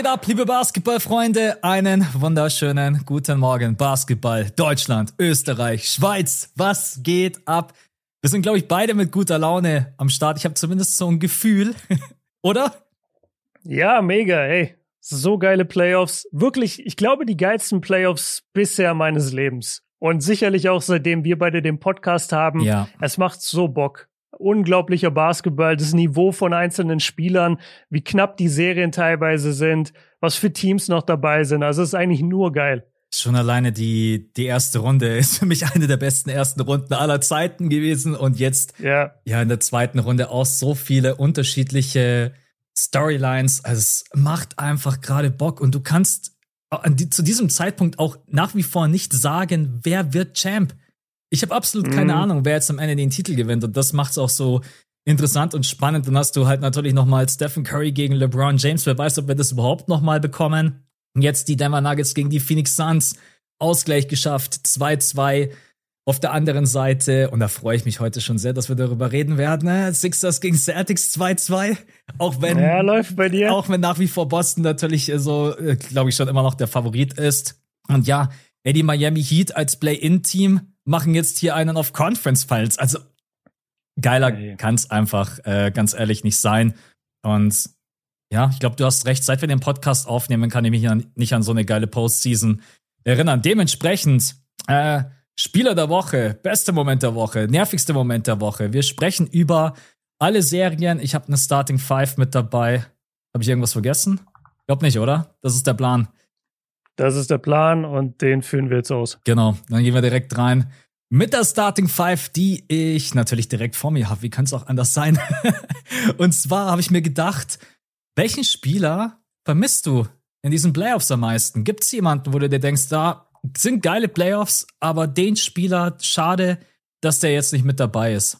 Geht ab, liebe Basketballfreunde? Einen wunderschönen guten Morgen. Basketball, Deutschland, Österreich, Schweiz. Was geht ab? Wir sind, glaube ich, beide mit guter Laune am Start. Ich habe zumindest so ein Gefühl, oder? Ja, mega, ey. So geile Playoffs. Wirklich, ich glaube, die geilsten Playoffs bisher meines Lebens. Und sicherlich auch seitdem wir beide den Podcast haben. Ja. Es macht so Bock unglaublicher Basketball, das Niveau von einzelnen Spielern, wie knapp die Serien teilweise sind, was für Teams noch dabei sind. Also es ist eigentlich nur geil. Schon alleine die, die erste Runde ist für mich eine der besten ersten Runden aller Zeiten gewesen. Und jetzt, ja, ja in der zweiten Runde auch so viele unterschiedliche Storylines. Also es macht einfach gerade Bock. Und du kannst zu diesem Zeitpunkt auch nach wie vor nicht sagen, wer wird Champ. Ich habe absolut keine mhm. Ahnung, wer jetzt am Ende den Titel gewinnt. Und das macht es auch so interessant und spannend. Dann hast du halt natürlich noch mal Stephen Curry gegen LeBron James. Wer weiß, ob wir das überhaupt noch mal bekommen. Und jetzt die Denver Nuggets gegen die Phoenix Suns. Ausgleich geschafft. 2-2 auf der anderen Seite. Und da freue ich mich heute schon sehr, dass wir darüber reden werden. Sixers gegen Celtics 2-2. Auch wenn, ja, läuft bei dir. Auch wenn nach wie vor Boston natürlich so, äh, glaube ich, schon immer noch der Favorit ist. Und ja, Eddie Miami Heat als Play-In-Team machen jetzt hier einen auf Conference Files. Also geiler hey. kann es einfach äh, ganz ehrlich nicht sein. Und ja, ich glaube, du hast recht. Seit wir den Podcast aufnehmen, kann ich mich an, nicht an so eine geile Postseason erinnern. Dementsprechend äh, Spieler der Woche, beste Moment der Woche, nervigste Moment der Woche. Wir sprechen über alle Serien. Ich habe eine Starting Five mit dabei. Habe ich irgendwas vergessen? Glaub nicht, oder? Das ist der Plan. Das ist der Plan und den führen wir jetzt aus. Genau, dann gehen wir direkt rein mit der Starting Five, die ich natürlich direkt vor mir habe. Wie kann es auch anders sein? und zwar habe ich mir gedacht, welchen Spieler vermisst du in diesen Playoffs am meisten? Gibt es jemanden, wo du dir denkst, da sind geile Playoffs, aber den Spieler, schade, dass der jetzt nicht mit dabei ist?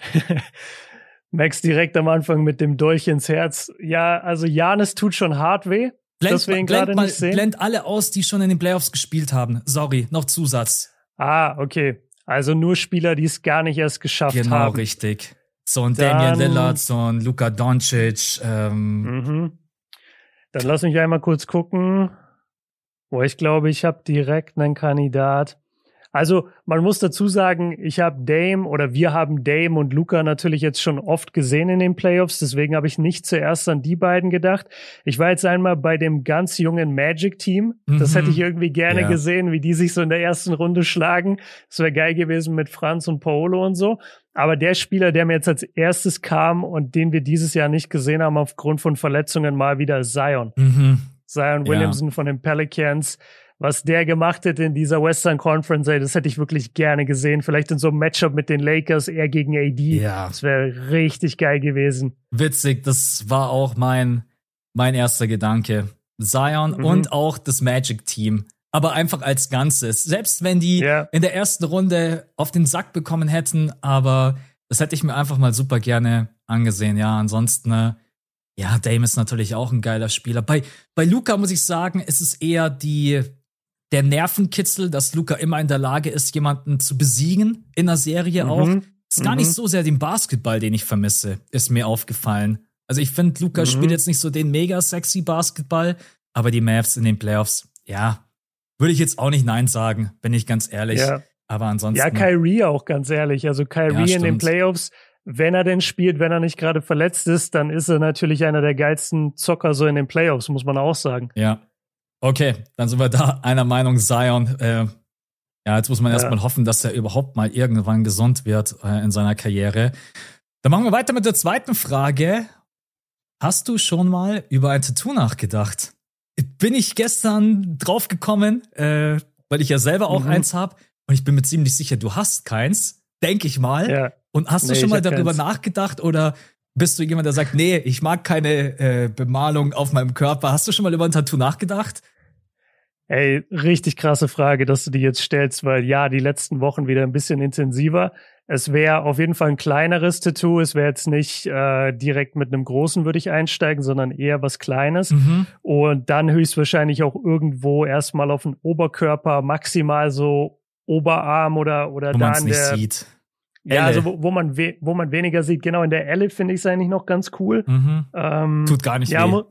Max direkt am Anfang mit dem Dolch ins Herz. Ja, also Janis tut schon hart weh. Blend, Deswegen blend, mal, nicht sehen. blend alle aus, die schon in den Playoffs gespielt haben. Sorry, noch Zusatz. Ah, okay. Also nur Spieler, die es gar nicht erst geschafft genau, haben. Genau, richtig. So ein Dann, Damian Lillard, so ein Luka Doncic. Ähm. Mhm. Dann lass mich einmal kurz gucken. Wo ich glaube, ich habe direkt einen Kandidat. Also man muss dazu sagen, ich habe Dame oder wir haben Dame und Luca natürlich jetzt schon oft gesehen in den Playoffs, deswegen habe ich nicht zuerst an die beiden gedacht. Ich war jetzt einmal bei dem ganz jungen Magic-Team. Das mhm. hätte ich irgendwie gerne ja. gesehen, wie die sich so in der ersten Runde schlagen. Das wäre geil gewesen mit Franz und Paolo und so. Aber der Spieler, der mir jetzt als erstes kam und den wir dieses Jahr nicht gesehen haben aufgrund von Verletzungen, mal wieder Zion. Mhm. Zion Williamson ja. von den Pelicans was der gemacht hätte in dieser Western Conference, ey, das hätte ich wirklich gerne gesehen. Vielleicht in so einem Matchup mit den Lakers, er gegen AD. Ja. Das wäre richtig geil gewesen. Witzig, das war auch mein, mein erster Gedanke. Zion mhm. und auch das Magic-Team. Aber einfach als Ganzes. Selbst wenn die yeah. in der ersten Runde auf den Sack bekommen hätten, aber das hätte ich mir einfach mal super gerne angesehen. Ja, ansonsten, äh, ja, Dame ist natürlich auch ein geiler Spieler. Bei, bei Luca muss ich sagen, ist es eher die, der Nervenkitzel, dass Luca immer in der Lage ist, jemanden zu besiegen in der Serie mhm. auch. Ist gar mhm. nicht so sehr den Basketball, den ich vermisse, ist mir aufgefallen. Also ich finde, Luca mhm. spielt jetzt nicht so den mega sexy Basketball, aber die Mavs in den Playoffs, ja, würde ich jetzt auch nicht Nein sagen, bin ich ganz ehrlich. Ja. Aber ansonsten. Ja, Kyrie auch ganz ehrlich. Also Kyrie ja, in den Playoffs, wenn er denn spielt, wenn er nicht gerade verletzt ist, dann ist er natürlich einer der geilsten Zocker so in den Playoffs, muss man auch sagen. Ja, Okay, dann sind wir da einer Meinung, Zion. Äh, ja, jetzt muss man ja. erstmal hoffen, dass er überhaupt mal irgendwann gesund wird äh, in seiner Karriere. Dann machen wir weiter mit der zweiten Frage. Hast du schon mal über ein Tattoo nachgedacht? Bin ich gestern draufgekommen, äh, weil ich ja selber auch mhm. eins habe. Und ich bin mir ziemlich sicher, du hast keins, denke ich mal. Ja. Und hast nee, du schon mal darüber keins. nachgedacht oder bist du jemand, der sagt, nee, ich mag keine äh, Bemalung auf meinem Körper? Hast du schon mal über ein Tattoo nachgedacht? Ey, richtig krasse Frage, dass du die jetzt stellst, weil ja, die letzten Wochen wieder ein bisschen intensiver. Es wäre auf jeden Fall ein kleineres Tattoo. Es wäre jetzt nicht äh, direkt mit einem großen, würde ich einsteigen, sondern eher was Kleines. Mhm. Und dann höchstwahrscheinlich auch irgendwo erstmal auf den Oberkörper, maximal so Oberarm oder, oder Wo da an der, sieht Ja, also wo, wo man wo man weniger sieht. Genau, in der Elle finde ich es eigentlich noch ganz cool. Mhm. Ähm, Tut gar nicht ja, weh.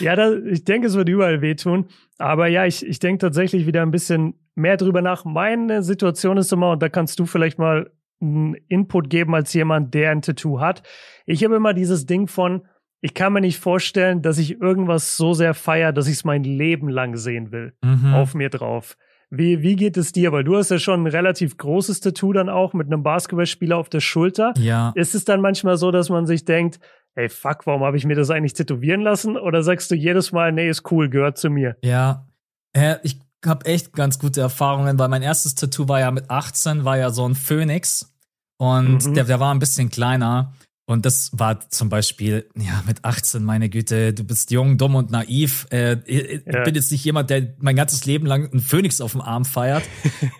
ja, das, ich denke, es wird überall wehtun. Aber ja, ich, ich denke tatsächlich wieder ein bisschen mehr drüber nach. Meine Situation ist immer, und da kannst du vielleicht mal einen Input geben als jemand, der ein Tattoo hat. Ich habe immer dieses Ding von, ich kann mir nicht vorstellen, dass ich irgendwas so sehr feiere, dass ich es mein Leben lang sehen will. Mhm. Auf mir drauf. Wie, wie geht es dir? Weil du hast ja schon ein relativ großes Tattoo dann auch mit einem Basketballspieler auf der Schulter. Ja. Ist es dann manchmal so, dass man sich denkt, ey, fuck, warum habe ich mir das eigentlich tätowieren lassen? Oder sagst du jedes Mal, nee, ist cool, gehört zu mir? Ja. Äh, ich habe echt ganz gute Erfahrungen, weil mein erstes Tattoo war ja mit 18, war ja so ein Phönix. Und mhm. der, der war ein bisschen kleiner. Und das war zum Beispiel, ja, mit 18, meine Güte, du bist jung, dumm und naiv. Äh, ich ja. bin jetzt nicht jemand, der mein ganzes Leben lang einen Phönix auf dem Arm feiert.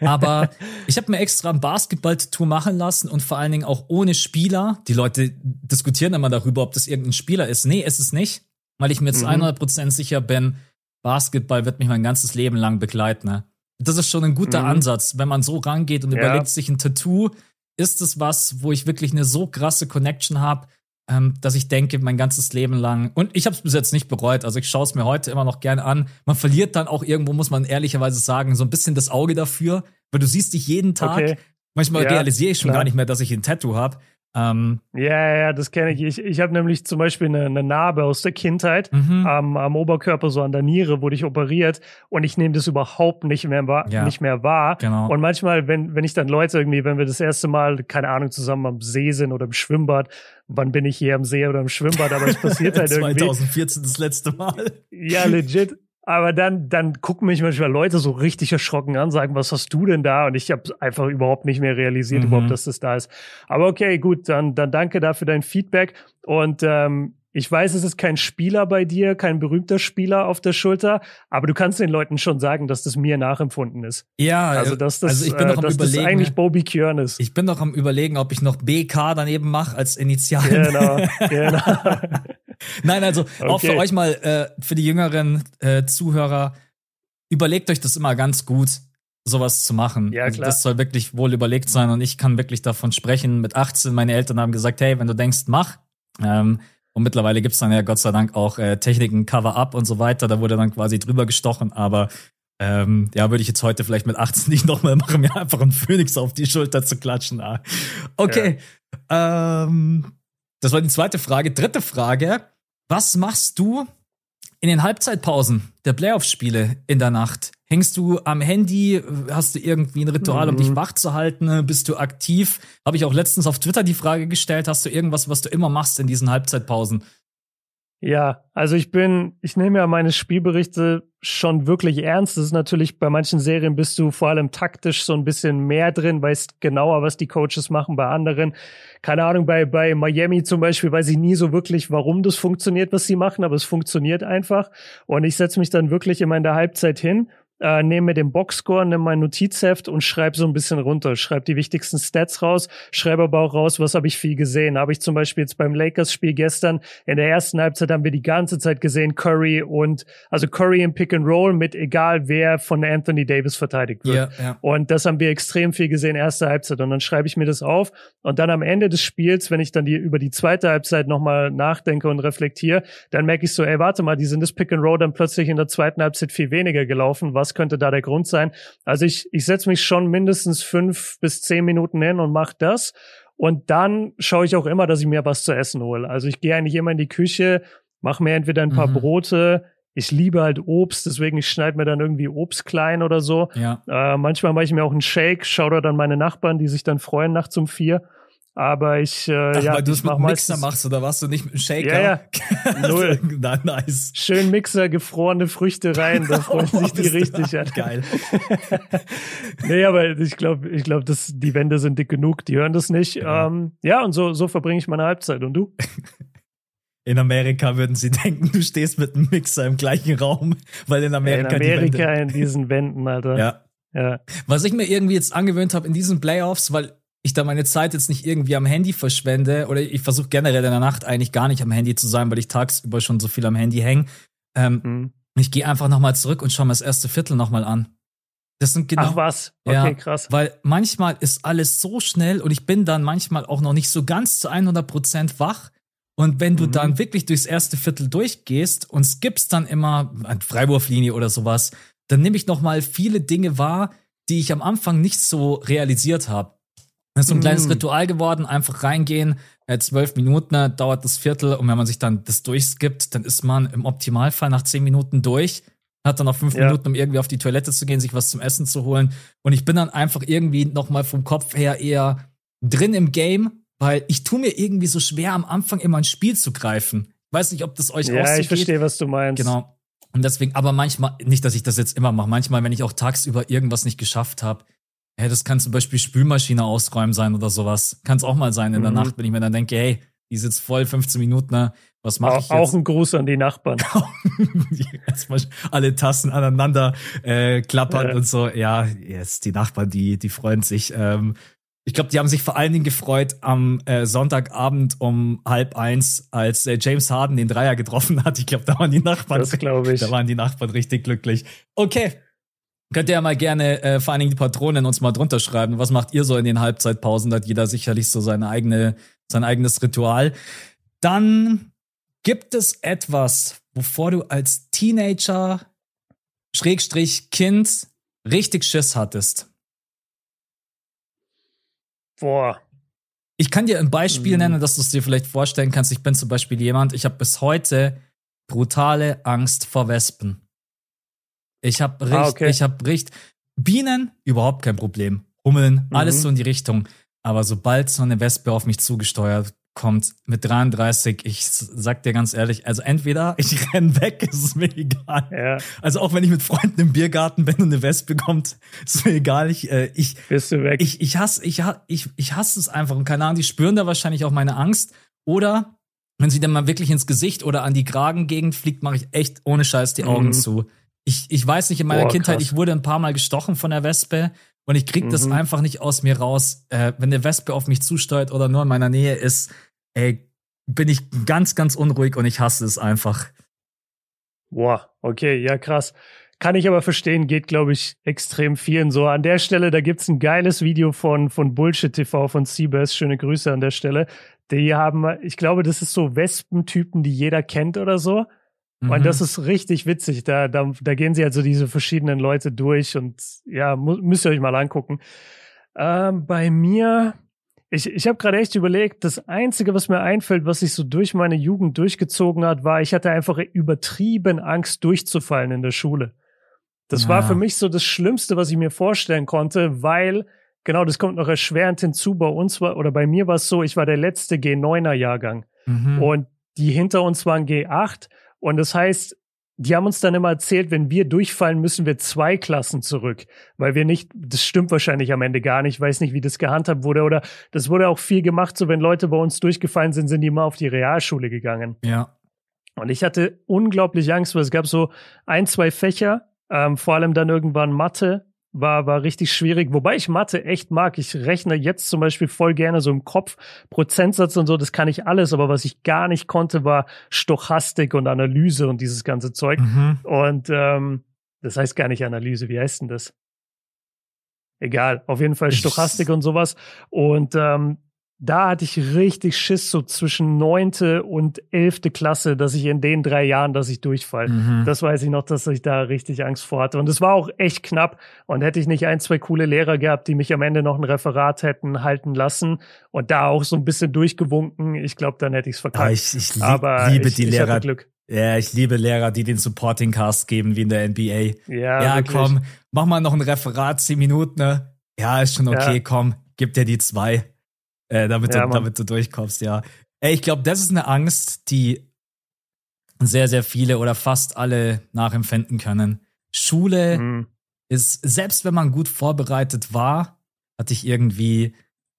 Aber ich habe mir extra ein Basketball-Tattoo machen lassen und vor allen Dingen auch ohne Spieler. Die Leute diskutieren immer darüber, ob das irgendein Spieler ist. Nee, ist es nicht, weil ich mir jetzt mhm. 100% sicher bin, Basketball wird mich mein ganzes Leben lang begleiten. Ne? Das ist schon ein guter mhm. Ansatz, wenn man so rangeht und ja. überlegt sich ein Tattoo ist es was, wo ich wirklich eine so krasse Connection habe, ähm, dass ich denke, mein ganzes Leben lang, und ich habe es bis jetzt nicht bereut, also ich schaue es mir heute immer noch gern an. Man verliert dann auch irgendwo, muss man ehrlicherweise sagen, so ein bisschen das Auge dafür, weil du siehst dich jeden Tag. Okay. Manchmal ja, realisiere ich schon klar. gar nicht mehr, dass ich ein Tattoo habe. Ähm, ja, ja, das kenne ich. Ich, ich habe nämlich zum Beispiel eine, eine Narbe aus der Kindheit mhm. am, am Oberkörper, so an der Niere, wurde ich operiert und ich nehme das überhaupt nicht mehr, wahr, ja. nicht mehr wahr. Genau. Und manchmal, wenn, wenn ich dann Leute irgendwie, wenn wir das erste Mal, keine Ahnung, zusammen am See sind oder im Schwimmbad, wann bin ich hier am See oder im Schwimmbad, aber es passiert halt irgendwie. 2014 das letzte Mal. Ja, legit. Aber dann, dann gucken mich manchmal Leute so richtig erschrocken an, sagen, was hast du denn da? Und ich habe einfach überhaupt nicht mehr realisiert, mhm. überhaupt, dass das da ist. Aber okay, gut, dann, dann danke dafür dein Feedback. Und ähm, ich weiß, es ist kein Spieler bei dir, kein berühmter Spieler auf der Schulter, aber du kannst den Leuten schon sagen, dass das mir nachempfunden ist. Ja, also dass das, also ich bin noch am äh, überlegen, das eigentlich Bobby Kjörn ist. Ich bin noch am überlegen, ob ich noch BK daneben mache als Initial. Genau, genau. Nein, also okay. auch für euch mal, äh, für die jüngeren äh, Zuhörer, überlegt euch das immer ganz gut, sowas zu machen. Ja, also klar. das soll wirklich wohl überlegt sein und ich kann wirklich davon sprechen. Mit 18, meine Eltern haben gesagt, hey, wenn du denkst, mach. Ähm, und mittlerweile gibt's dann ja Gott sei Dank auch äh, Techniken, Cover-Up und so weiter. Da wurde dann quasi drüber gestochen. Aber ähm, ja, würde ich jetzt heute vielleicht mit 18 nicht nochmal machen, mir einfach einen Phoenix auf die Schulter zu klatschen. Ah. Okay. Ja. Ähm, das war die zweite Frage. Dritte Frage. Was machst du in den Halbzeitpausen der Playoff-Spiele in der Nacht? Hängst du am Handy? Hast du irgendwie ein Ritual, um dich mhm. wach zu halten? Bist du aktiv? Habe ich auch letztens auf Twitter die Frage gestellt. Hast du irgendwas, was du immer machst in diesen Halbzeitpausen? Ja, also ich bin, ich nehme ja meine Spielberichte schon wirklich ernst. Das ist natürlich bei manchen Serien bist du vor allem taktisch so ein bisschen mehr drin, weißt genauer, was die Coaches machen. Bei anderen, keine Ahnung, bei, bei Miami zum Beispiel weiß ich nie so wirklich, warum das funktioniert, was sie machen, aber es funktioniert einfach. Und ich setze mich dann wirklich immer in der Halbzeit hin äh, nehme mir den Boxscore, nehme mein Notizheft und schreibe so ein bisschen runter. Schreibe die wichtigsten Stats raus, schreibe aber auch raus, was habe ich viel gesehen. Habe ich zum Beispiel jetzt beim Lakers-Spiel gestern in der ersten Halbzeit haben wir die ganze Zeit gesehen, Curry und also Curry im Pick and Roll mit egal wer von Anthony Davis verteidigt wird. Yeah, yeah. Und das haben wir extrem viel gesehen, erste Halbzeit. Und dann schreibe ich mir das auf. Und dann am Ende des Spiels, wenn ich dann die über die zweite Halbzeit nochmal nachdenke und reflektiere, dann merke ich so, ey, warte mal, die sind das Pick and Roll dann plötzlich in der zweiten Halbzeit viel weniger gelaufen. Was könnte da der Grund sein? Also ich, ich setze mich schon mindestens fünf bis zehn Minuten hin und mache das. Und dann schaue ich auch immer, dass ich mir was zu essen hole. Also ich gehe eigentlich immer in die Küche, mache mir entweder ein paar mhm. Brote, ich liebe halt Obst, deswegen ich schneide mir dann irgendwie Obst klein oder so. Ja. Äh, manchmal mache ich mir auch einen Shake, schaue da dann meine Nachbarn, die sich dann freuen nachts um vier. Aber ich, äh, Ach, ja, weil du es mit Mixer machst oder warst du nicht mit dem Shaker? Ja, ja. Null. Na, nice. Schön Mixer, gefrorene Früchte rein, da freuen sich die richtig an. Geil. nee, aber ich glaube, ich glaube, dass die Wände sind dick genug, die hören das nicht. Ja, ähm, ja und so, so verbringe ich meine Halbzeit. Und du? In Amerika würden sie denken, du stehst mit einem Mixer im gleichen Raum, weil in Amerika. In Amerika die Wände in diesen Wänden, Alter. Ja. Ja. Was ich mir irgendwie jetzt angewöhnt habe in diesen Playoffs, weil ich da meine Zeit jetzt nicht irgendwie am Handy verschwende oder ich versuche generell in der Nacht eigentlich gar nicht am Handy zu sein, weil ich tagsüber schon so viel am Handy hänge. Ähm, mhm. Ich gehe einfach nochmal zurück und schaue mir das erste Viertel nochmal an. Das sind genau. Ach was, okay, ja, krass. Weil manchmal ist alles so schnell und ich bin dann manchmal auch noch nicht so ganz zu 100 Prozent wach. Und wenn du mhm. dann wirklich durchs erste Viertel durchgehst und skippst dann immer an Freiwurflinie oder sowas, dann nehme ich noch mal viele Dinge wahr, die ich am Anfang nicht so realisiert habe. Das ist so ein mm. kleines Ritual geworden, einfach reingehen, äh, zwölf Minuten äh, dauert das Viertel und wenn man sich dann das durchskippt, dann ist man im Optimalfall nach zehn Minuten durch, hat dann noch fünf ja. Minuten, um irgendwie auf die Toilette zu gehen, sich was zum Essen zu holen und ich bin dann einfach irgendwie noch mal vom Kopf her eher drin im Game, weil ich tue mir irgendwie so schwer am Anfang immer ein Spiel zu greifen. Ich weiß nicht, ob das euch ja, auch so Ja, ich verstehe, was du meinst. Genau. Und deswegen, aber manchmal, nicht, dass ich das jetzt immer mache, manchmal, wenn ich auch tagsüber irgendwas nicht geschafft habe, hey, das kann zum Beispiel Spülmaschine ausräumen sein oder sowas. Kann es auch mal sein in der mhm. Nacht, wenn ich mir dann denke, hey, die sitzt voll 15 Minuten, ne? Was mache ich jetzt? Auch ein Gruß an die Nachbarn. Erstmal alle Tassen aneinander äh, klappern ja. und so. Ja, jetzt die Nachbarn, die, die freuen sich. Ähm, ich glaube, die haben sich vor allen Dingen gefreut am äh, Sonntagabend um halb eins, als äh, James Harden den Dreier getroffen hat. Ich glaube, da waren die Nachbarn. Das glaube ich. Da waren die Nachbarn richtig glücklich. Okay. Könnt ihr ja mal gerne, äh, vor allen Dingen die Patronen, uns mal drunter schreiben. Was macht ihr so in den Halbzeitpausen? Da hat jeder sicherlich so seine eigene, sein eigenes Ritual. Dann gibt es etwas, wovor du als Teenager, Schrägstrich Kind, richtig Schiss hattest. Boah. Ich kann dir ein Beispiel mhm. nennen, dass du es dir vielleicht vorstellen kannst. Ich bin zum Beispiel jemand, ich habe bis heute brutale Angst vor Wespen. Ich habe richtig, ah, okay. ich habe richtig Bienen überhaupt kein Problem. Hummeln, mhm. alles so in die Richtung. Aber sobald so eine Wespe auf mich zugesteuert kommt mit 33, ich sag dir ganz ehrlich, also entweder ich renn weg, ist es mir egal. Ja. Also auch wenn ich mit Freunden im Biergarten bin und eine Wespe kommt, ist mir egal. Ich, äh, ich, Bist du weg? Ich, ich hasse, ich, ich, ich hasse es einfach. Und keine Ahnung, die spüren da wahrscheinlich auch meine Angst. Oder wenn sie dann mal wirklich ins Gesicht oder an die Kragengegend fliegt, mache ich echt ohne Scheiß die Augen mhm. zu. Ich, ich weiß nicht, in meiner Boah, Kindheit, ich wurde ein paar Mal gestochen von der Wespe und ich krieg mhm. das einfach nicht aus mir raus. Äh, wenn eine Wespe auf mich zusteuert oder nur in meiner Nähe ist, ey, bin ich ganz, ganz unruhig und ich hasse es einfach. Boah, okay, ja krass. Kann ich aber verstehen, geht, glaube ich, extrem vielen so. An der Stelle, da gibt's ein geiles Video von, von Bullshit TV von Seabass. Schöne Grüße an der Stelle. Die haben, ich glaube, das ist so Wespentypen, die jeder kennt oder so. Mhm. Und das ist richtig witzig. Da, da, da gehen sie also diese verschiedenen Leute durch und ja, müsst ihr euch mal angucken. Ähm, bei mir, ich, ich habe gerade echt überlegt, das Einzige, was mir einfällt, was sich so durch meine Jugend durchgezogen hat, war, ich hatte einfach übertrieben Angst, durchzufallen in der Schule. Das ja. war für mich so das Schlimmste, was ich mir vorstellen konnte, weil, genau, das kommt noch erschwerend hinzu, bei uns war, oder bei mir war es so, ich war der letzte G9er-Jahrgang. Mhm. Und die hinter uns waren G8. Und das heißt, die haben uns dann immer erzählt, wenn wir durchfallen, müssen wir zwei Klassen zurück, weil wir nicht, das stimmt wahrscheinlich am Ende gar nicht, weiß nicht, wie das gehandhabt wurde oder das wurde auch viel gemacht, so wenn Leute bei uns durchgefallen sind, sind die immer auf die Realschule gegangen. Ja. Und ich hatte unglaublich Angst, weil es gab so ein, zwei Fächer, ähm, vor allem dann irgendwann Mathe, war, war richtig schwierig. Wobei ich Mathe echt mag. Ich rechne jetzt zum Beispiel voll gerne so im Kopf Prozentsatz und so. Das kann ich alles. Aber was ich gar nicht konnte, war Stochastik und Analyse und dieses ganze Zeug. Mhm. Und ähm, das heißt gar nicht Analyse. Wie heißt denn das? Egal. Auf jeden Fall Stochastik und sowas. Und ähm, da hatte ich richtig Schiss, so zwischen neunte und elfte Klasse, dass ich in den drei Jahren, dass ich durchfall. Mhm. Das weiß ich noch, dass ich da richtig Angst vor hatte. Und es war auch echt knapp. Und hätte ich nicht ein, zwei coole Lehrer gehabt, die mich am Ende noch ein Referat hätten halten lassen und da auch so ein bisschen durchgewunken, ich glaube, dann hätte ich es verkackt. Ah, ich, ich lieb, Aber liebe ich, die ich Lehrer. Glück. Ja, ich liebe Lehrer, die den Supporting Cast geben, wie in der NBA. Ja, ja komm, mach mal noch ein Referat, zehn Minuten, ne? Ja, ist schon okay, ja. komm, gib dir die zwei äh, damit, ja, du, damit du durchkommst, ja. Ey, ich glaube, das ist eine Angst, die sehr, sehr viele oder fast alle nachempfinden können. Schule mhm. ist, selbst wenn man gut vorbereitet war, hatte ich irgendwie,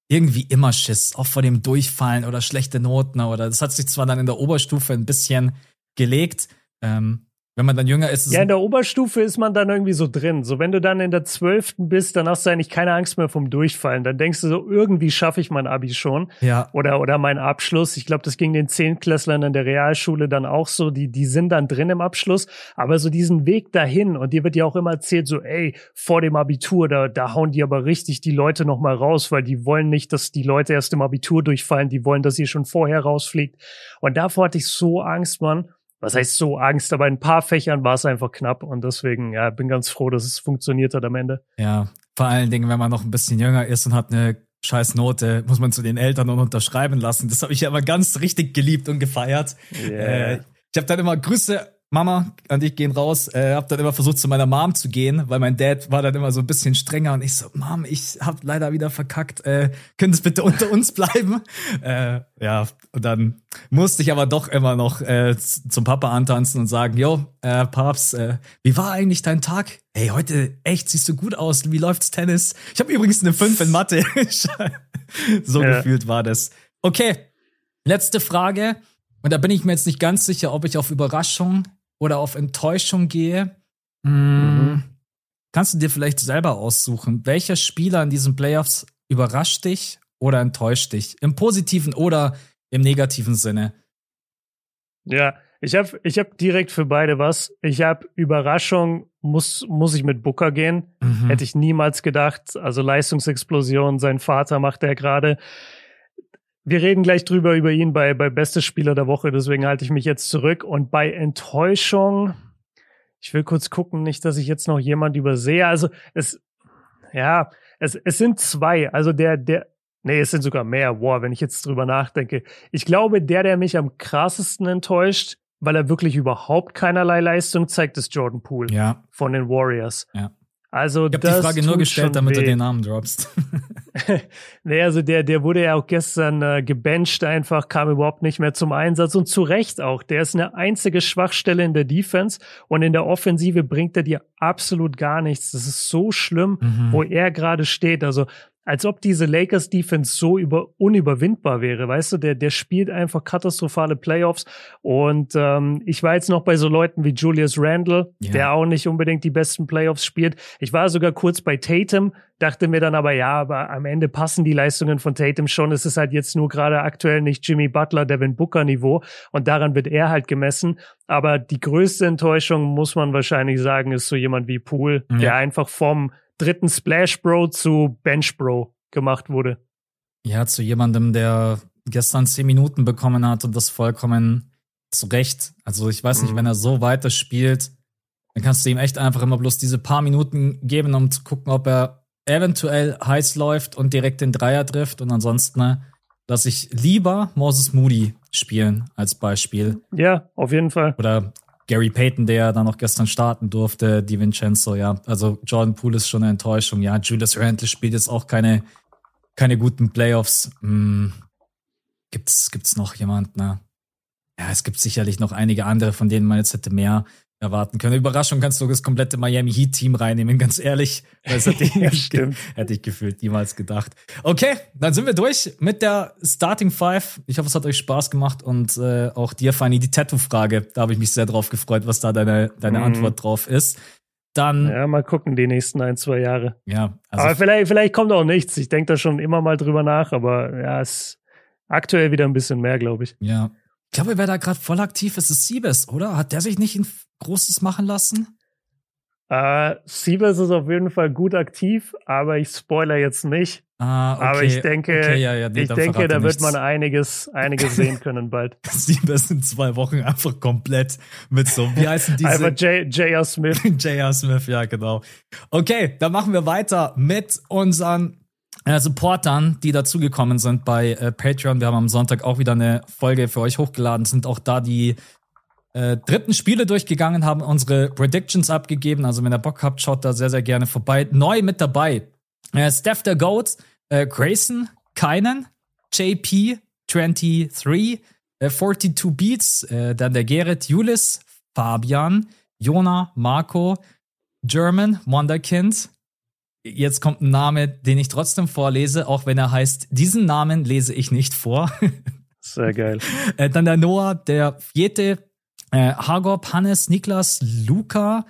irgendwie immer Schiss, auch vor dem Durchfallen oder schlechte Noten oder das hat sich zwar dann in der Oberstufe ein bisschen gelegt, ähm, wenn man dann jünger ist. Ja, in der Oberstufe ist man dann irgendwie so drin. So, wenn du dann in der zwölften bist, dann hast du eigentlich keine Angst mehr vom Durchfallen. Dann denkst du so, irgendwie schaffe ich mein Abi schon. Ja. Oder, oder meinen Abschluss. Ich glaube, das ging den Zehntklässlern in der Realschule dann auch so. Die, die sind dann drin im Abschluss. Aber so diesen Weg dahin, und dir wird ja auch immer erzählt, so, ey, vor dem Abitur, da, da hauen die aber richtig die Leute nochmal raus, weil die wollen nicht, dass die Leute erst im Abitur durchfallen. Die wollen, dass ihr schon vorher rausfliegt. Und davor hatte ich so Angst, Mann was heißt so Angst, aber in ein paar Fächern war es einfach knapp und deswegen, ja, bin ganz froh, dass es funktioniert hat am Ende. Ja, vor allen Dingen, wenn man noch ein bisschen jünger ist und hat eine scheiß Note, muss man zu den Eltern und unterschreiben lassen. Das habe ich ja immer ganz richtig geliebt und gefeiert. Yeah. Äh, ich habe dann immer Grüße Mama und ich gehen raus, äh, hab dann immer versucht zu meiner Mom zu gehen, weil mein Dad war dann immer so ein bisschen strenger und ich so, Mom, ich hab leider wieder verkackt, äh, können es bitte unter uns bleiben? äh, ja, und dann musste ich aber doch immer noch äh, zum Papa antanzen und sagen, yo, äh, Paps, äh, wie war eigentlich dein Tag? Hey, heute echt siehst du gut aus, wie läuft's Tennis? Ich habe übrigens eine 5 in Mathe. so ja. gefühlt war das. Okay, letzte Frage. Und da bin ich mir jetzt nicht ganz sicher, ob ich auf Überraschung oder auf Enttäuschung gehe, mm, mhm. kannst du dir vielleicht selber aussuchen, welcher Spieler in diesen Playoffs überrascht dich oder enttäuscht dich? Im positiven oder im negativen Sinne? Ja, ich habe ich hab direkt für beide was. Ich habe Überraschung, muss, muss ich mit Booker gehen. Mhm. Hätte ich niemals gedacht. Also Leistungsexplosion, sein Vater macht er gerade. Wir reden gleich drüber über ihn bei, bei Bestes Spieler der Woche, deswegen halte ich mich jetzt zurück. Und bei Enttäuschung, ich will kurz gucken, nicht, dass ich jetzt noch jemand übersehe. Also es, ja, es, es sind zwei. Also der, der, nee, es sind sogar mehr. Wow, wenn ich jetzt drüber nachdenke. Ich glaube, der, der mich am krassesten enttäuscht, weil er wirklich überhaupt keinerlei Leistung zeigt, ist Jordan Poole ja. von den Warriors. Ja. Also ich habe die Frage nur gestellt, damit weh. du den Namen droppst. nee, also der, der wurde ja auch gestern äh, gebencht einfach, kam überhaupt nicht mehr zum Einsatz und zu Recht auch. Der ist eine einzige Schwachstelle in der Defense und in der Offensive bringt er dir absolut gar nichts. Das ist so schlimm, mhm. wo er gerade steht. Also als ob diese Lakers Defense so über unüberwindbar wäre, weißt du, der der spielt einfach katastrophale Playoffs und ähm, ich war jetzt noch bei so Leuten wie Julius Randle, ja. der auch nicht unbedingt die besten Playoffs spielt. Ich war sogar kurz bei Tatum, dachte mir dann aber ja, aber am Ende passen die Leistungen von Tatum schon. Es ist halt jetzt nur gerade aktuell nicht Jimmy Butler, Devin Booker Niveau und daran wird er halt gemessen. Aber die größte Enttäuschung muss man wahrscheinlich sagen, ist so jemand wie Poole, ja. der einfach vom dritten Splash Bro zu Bench Bro gemacht wurde. Ja, zu jemandem, der gestern zehn Minuten bekommen hat und das vollkommen zurecht. Also ich weiß nicht, mhm. wenn er so weiter spielt, dann kannst du ihm echt einfach immer bloß diese paar Minuten geben, um zu gucken, ob er eventuell heiß läuft und direkt den Dreier trifft. Und ansonsten ne, lasse ich lieber Moses Moody spielen als Beispiel. Ja, auf jeden Fall. Oder Gary Payton, der dann noch gestern starten durfte, die Vincenzo, ja. Also Jordan Poole ist schon eine Enttäuschung. Ja, Julius Randle spielt jetzt auch keine, keine guten Playoffs. Hm. Gibt's, gibt's noch jemand, ne? Ja, es gibt sicherlich noch einige andere, von denen man jetzt hätte mehr erwarten können. Überraschung kannst du das komplette Miami Heat Team reinnehmen, ganz ehrlich. Das hätte ich, ja, hätte ich gefühlt niemals gedacht. Okay, dann sind wir durch mit der Starting Five. Ich hoffe, es hat euch Spaß gemacht und äh, auch dir, Fanny, die Tattoo-Frage. Da habe ich mich sehr drauf gefreut, was da deine, deine mhm. Antwort drauf ist. Dann. Ja, mal gucken, die nächsten ein, zwei Jahre. Ja. Also aber vielleicht, vielleicht kommt auch nichts. Ich denke da schon immer mal drüber nach, aber ja, es ist aktuell wieder ein bisschen mehr, glaube ich. Ja. Ich glaube, wer da gerade voll aktiv ist, ist Siebes, oder? Hat der sich nicht ein Großes machen lassen? Äh, Siebes ist auf jeden Fall gut aktiv, aber ich spoiler jetzt nicht. Ah, okay. Aber ich denke, okay, ja, ja, nee, ich denke, da wird man einiges, einiges sehen können bald. Siebes in zwei Wochen einfach komplett mit so, wie heißen diese? Einfach J.R. Smith. J.R. Smith, ja, genau. Okay, dann machen wir weiter mit unseren äh, Supportern, die dazugekommen sind bei äh, Patreon. Wir haben am Sonntag auch wieder eine Folge für euch hochgeladen, sind auch da die äh, dritten Spiele durchgegangen, haben unsere Predictions abgegeben. Also wenn ihr Bock habt, schaut da sehr, sehr gerne vorbei. Neu mit dabei. Äh, Steph der Goat, äh, Grayson, Keinen, JP, 23, äh, 42 Beats, äh, dann der Gerrit, Julis, Fabian, Jona, Marco, German, Wonderkind, Jetzt kommt ein Name, den ich trotzdem vorlese, auch wenn er heißt, diesen Namen lese ich nicht vor. Sehr geil. Äh, dann der Noah, der vierte, Äh, Hagop, Hannes, Niklas, Luca,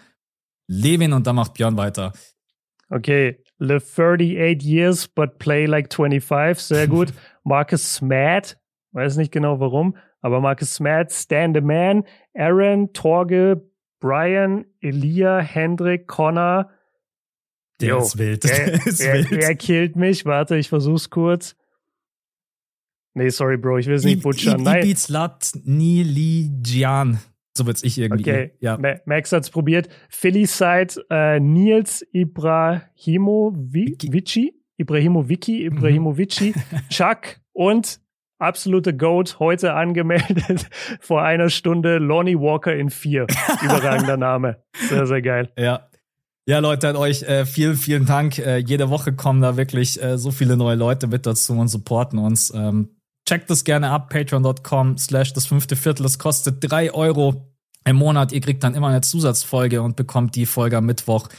Levin und dann macht Björn weiter. Okay, live 38 years but play like 25, sehr gut. Marcus Smad, weiß nicht genau warum, aber Marcus Smad, Stand the Man, Aaron, Torge, Brian, Elia, Hendrik, Connor. Der jo, ist wild. Der, der ist er, wild. Er killt mich. Warte, ich versuch's kurz. Nee, sorry, Bro, ich will es nicht butchern. Nein. Ibizlat Niligian. So wird's ich irgendwie. Okay, ja. Max hat's probiert. Philly Side, äh, Nils Ibrahimovici, Ibrahimovici, Ibrahimovici, Chuck und absolute Goat heute angemeldet vor einer Stunde Lonnie Walker in vier. Überragender Name. Sehr, sehr geil. Ja. Ja, Leute, an euch äh, vielen, vielen Dank. Äh, jede Woche kommen da wirklich äh, so viele neue Leute mit dazu und supporten uns. Ähm, checkt das gerne ab, patreon.com slash das fünfte Viertel. Das kostet drei Euro im Monat. Ihr kriegt dann immer eine Zusatzfolge und bekommt die Folge am Mittwoch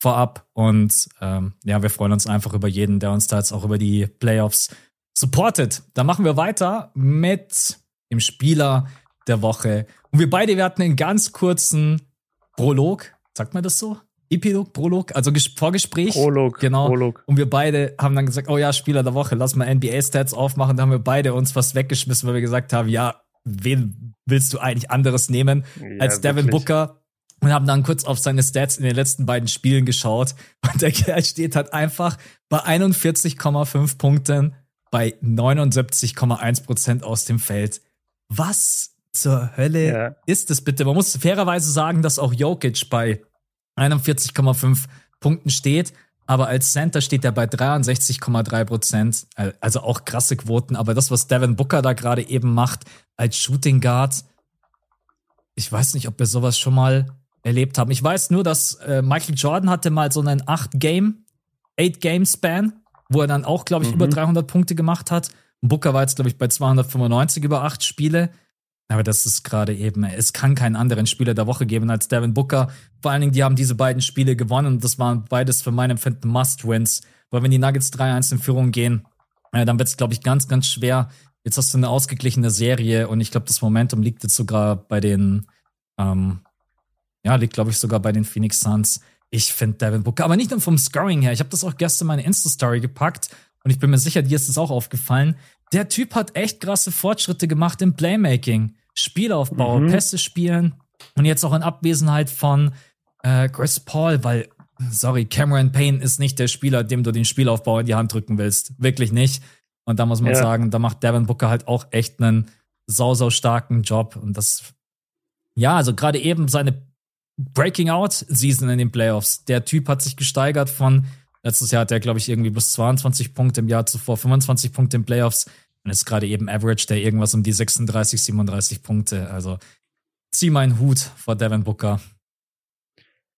vorab. Und ähm, ja, wir freuen uns einfach über jeden, der uns da jetzt auch über die Playoffs supportet. Dann machen wir weiter mit dem Spieler der Woche. Und wir beide, wir hatten einen ganz kurzen Prolog. Sagt man das so? Epilog, Prolog, also Vorgespräch. Prolog. Genau. Prolog. Und wir beide haben dann gesagt, oh ja, Spieler der Woche, lass mal NBA-Stats aufmachen. Da haben wir beide uns was weggeschmissen, weil wir gesagt haben, ja, wen willst du eigentlich anderes nehmen ja, als Devin wirklich. Booker? Und haben dann kurz auf seine Stats in den letzten beiden Spielen geschaut. Und der Kerl steht halt einfach bei 41,5 Punkten bei 79,1 Prozent aus dem Feld. Was zur Hölle ja. ist das bitte? Man muss fairerweise sagen, dass auch Jokic bei 41,5 Punkten steht. Aber als Center steht er bei 63,3 Prozent. Also auch krasse Quoten. Aber das, was Devin Booker da gerade eben macht als Shooting Guard, ich weiß nicht, ob wir sowas schon mal erlebt haben. Ich weiß nur, dass äh, Michael Jordan hatte mal so einen 8-Game, 8-Game-Span, wo er dann auch, glaube ich, mhm. über 300 Punkte gemacht hat. Booker war jetzt, glaube ich, bei 295 über 8 Spiele. Aber das ist gerade eben, es kann keinen anderen Spieler der Woche geben als Devin Booker. Vor allen Dingen, die haben diese beiden Spiele gewonnen und das waren beides für mein Empfinden Must-Wins. Weil wenn die Nuggets 3-1 in Führung gehen, dann wird es, glaube ich, ganz, ganz schwer. Jetzt hast du eine ausgeglichene Serie und ich glaube, das Momentum liegt jetzt sogar bei den, ähm, ja, liegt, glaube ich, sogar bei den Phoenix Suns. Ich finde Devin Booker, aber nicht nur vom Scoring her. Ich habe das auch gestern in meine Insta-Story gepackt und ich bin mir sicher, dir ist es auch aufgefallen der Typ hat echt krasse Fortschritte gemacht im Playmaking. Spielaufbau, mhm. Pässe spielen und jetzt auch in Abwesenheit von äh, Chris Paul, weil, sorry, Cameron Payne ist nicht der Spieler, dem du den Spielaufbau in die Hand drücken willst. Wirklich nicht. Und da muss man ja. sagen, da macht Devin Booker halt auch echt einen sau, sau starken Job. Und das, ja, also gerade eben seine Breaking Out Season in den Playoffs. Der Typ hat sich gesteigert von Letztes Jahr hat er, glaube ich, irgendwie bis 22 Punkte im Jahr zuvor, 25 Punkte in Playoffs. Und ist gerade eben Average, der irgendwas um die 36, 37 Punkte. Also zieh meinen Hut vor Devin Booker.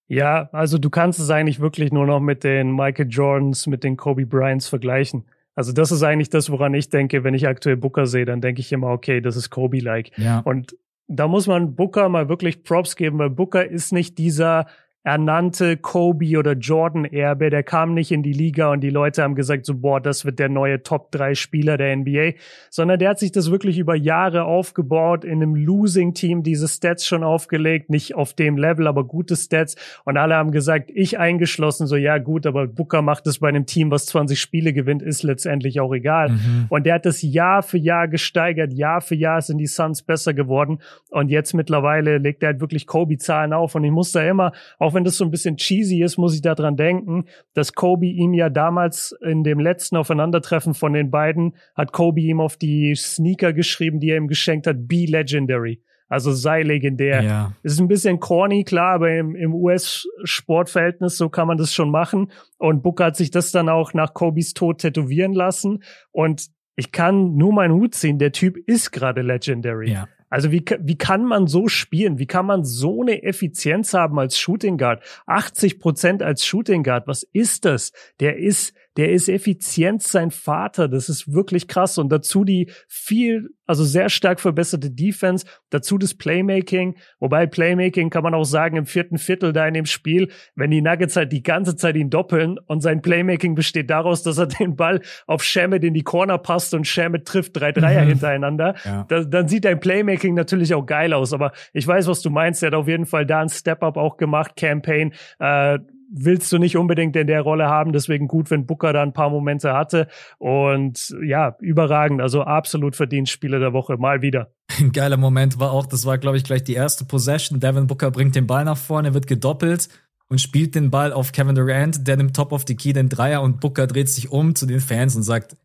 Ja, also du kannst es eigentlich wirklich nur noch mit den Michael Jordans, mit den Kobe Bryants vergleichen. Also das ist eigentlich das, woran ich denke, wenn ich aktuell Booker sehe, dann denke ich immer, okay, das ist Kobe-like. Ja. Und da muss man Booker mal wirklich Props geben, weil Booker ist nicht dieser ernannte Kobe oder Jordan Erbe, der kam nicht in die Liga und die Leute haben gesagt so, boah, das wird der neue Top 3 Spieler der NBA, sondern der hat sich das wirklich über Jahre aufgebaut, in einem Losing Team diese Stats schon aufgelegt, nicht auf dem Level, aber gute Stats. Und alle haben gesagt, ich eingeschlossen, so, ja gut, aber Booker macht es bei einem Team, was 20 Spiele gewinnt, ist letztendlich auch egal. Mhm. Und der hat das Jahr für Jahr gesteigert, Jahr für Jahr sind die Suns besser geworden. Und jetzt mittlerweile legt er halt wirklich Kobe-Zahlen auf. Und ich muss da immer, auch wenn das so ein bisschen cheesy ist, muss ich daran denken, dass Kobe ihm ja damals in dem letzten Aufeinandertreffen von den beiden hat Kobe ihm auf die Sneaker geschrieben, die er ihm geschenkt hat, be legendary. Also sei legendär. Ja. Es ist ein bisschen corny, klar, aber im, im US-Sportverhältnis, so kann man das schon machen. Und Booker hat sich das dann auch nach Kobes Tod tätowieren lassen. Und ich kann nur meinen Hut ziehen, der Typ ist gerade legendary. Ja. Also wie, wie kann man so spielen? Wie kann man so eine Effizienz haben als Shooting Guard? 80 Prozent als Shooting Guard. Was ist das? Der ist, der ist effizient sein Vater. Das ist wirklich krass. Und dazu die viel, also sehr stark verbesserte Defense, dazu das Playmaking. Wobei Playmaking kann man auch sagen, im vierten Viertel da in dem Spiel, wenn die Nuggets halt die ganze Zeit ihn doppeln und sein Playmaking besteht daraus, dass er den Ball auf Shamit in die Corner passt und Shamit trifft drei Dreier mhm. hintereinander, ja. da, dann sieht dein Playmaking natürlich auch geil aus. Aber ich weiß, was du meinst. Er hat auf jeden Fall da ein Step-Up auch gemacht, Campaign. Äh, willst du nicht unbedingt in der Rolle haben. Deswegen gut, wenn Booker da ein paar Momente hatte. Und ja, überragend. Also absolut verdient Spieler der Woche. Mal wieder. Ein geiler Moment war auch, das war, glaube ich, gleich die erste Possession. Devin Booker bringt den Ball nach vorne, wird gedoppelt und spielt den Ball auf Kevin Durant, der nimmt Top of the Key den Dreier und Booker dreht sich um zu den Fans und sagt,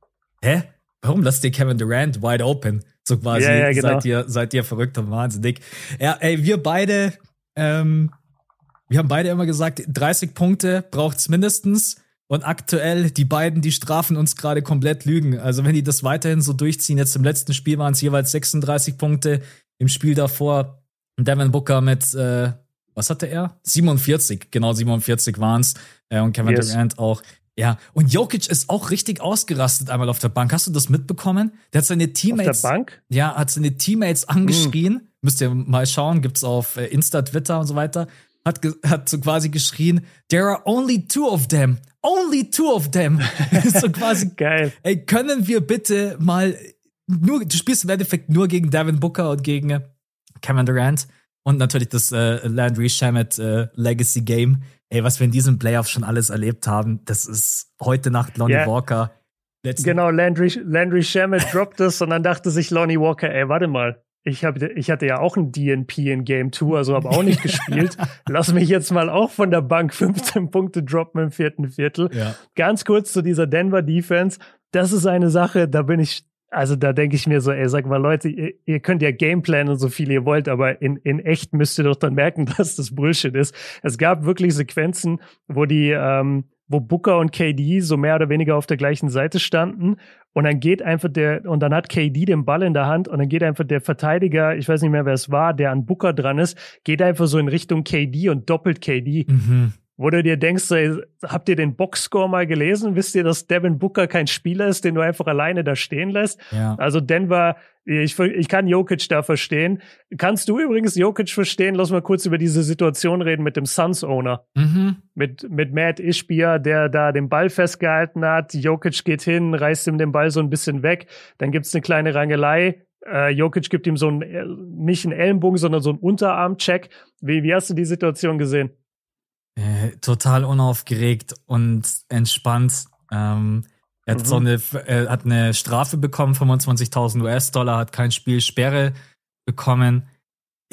hä? Warum lasst ihr Kevin Durant wide open? So quasi, ja, ja, genau. seid ihr, seid ihr verrückt und wahnsinnig. Ja, ey, wir beide, ähm, wir haben beide immer gesagt, 30 Punkte braucht's mindestens. Und aktuell, die beiden, die strafen uns gerade komplett Lügen. Also wenn die das weiterhin so durchziehen, jetzt im letzten Spiel waren es jeweils 36 Punkte, im Spiel davor Devin Booker mit, äh, was hatte er? 47, genau 47 waren's. Äh, und Kevin yes. Durant auch. Ja, und Jokic ist auch richtig ausgerastet einmal auf der Bank. Hast du das mitbekommen? Der hat seine Teammates. Auf der Bank? Ja, hat seine Teammates angeschrien. Mm. Müsst ihr mal schauen, gibt's auf äh, Insta, Twitter und so weiter hat, hat so quasi geschrien, there are only two of them. Only two of them. so quasi, geil. Ey, können wir bitte mal nur, du spielst im Endeffekt nur gegen Devin Booker und gegen äh, Kevin Durant und natürlich das äh, Landry Shamet äh, Legacy Game. Ey, was wir in diesem Playoff schon alles erlebt haben, das ist heute Nacht Lonnie yeah. Walker. Letzten genau, Landry, Landry Shamet droppt es und dann dachte sich Lonnie Walker, ey, warte mal, ich, hab, ich hatte ja auch ein DNP in Game 2, also habe auch nicht gespielt. Lass mich jetzt mal auch von der Bank 15 Punkte droppen im vierten Viertel. Ja. Ganz kurz zu dieser Denver Defense. Das ist eine Sache, da bin ich, also da denke ich mir so, ey, sag mal, Leute, ihr, ihr könnt ja Gameplanen so viel ihr wollt, aber in, in echt müsst ihr doch dann merken, dass das Bullshit ist. Es gab wirklich Sequenzen, wo die, ähm, wo Booker und KD so mehr oder weniger auf der gleichen Seite standen und dann geht einfach der, und dann hat KD den Ball in der Hand und dann geht einfach der Verteidiger, ich weiß nicht mehr, wer es war, der an Booker dran ist, geht einfach so in Richtung KD und doppelt KD. Mhm. Wo du dir denkst, ey, habt ihr den Boxscore mal gelesen? Wisst ihr, dass Devin Booker kein Spieler ist, den du einfach alleine da stehen lässt? Ja. Also Denver, ich, ich kann Jokic da verstehen. Kannst du übrigens Jokic verstehen? Lass mal kurz über diese Situation reden mit dem Suns-Owner. Mhm. Mit, mit Matt Ishbia, der da den Ball festgehalten hat. Jokic geht hin, reißt ihm den Ball so ein bisschen weg. Dann gibt's eine kleine Rangelei. Äh, Jokic gibt ihm so einen, nicht einen Ellenbogen, sondern so einen Unterarm-Check. Wie, wie hast du die Situation gesehen? Äh, total unaufgeregt und entspannt. Ähm, er hat mhm. so eine, er hat eine Strafe bekommen, 25.000 US-Dollar, hat kein Spiel Sperre bekommen.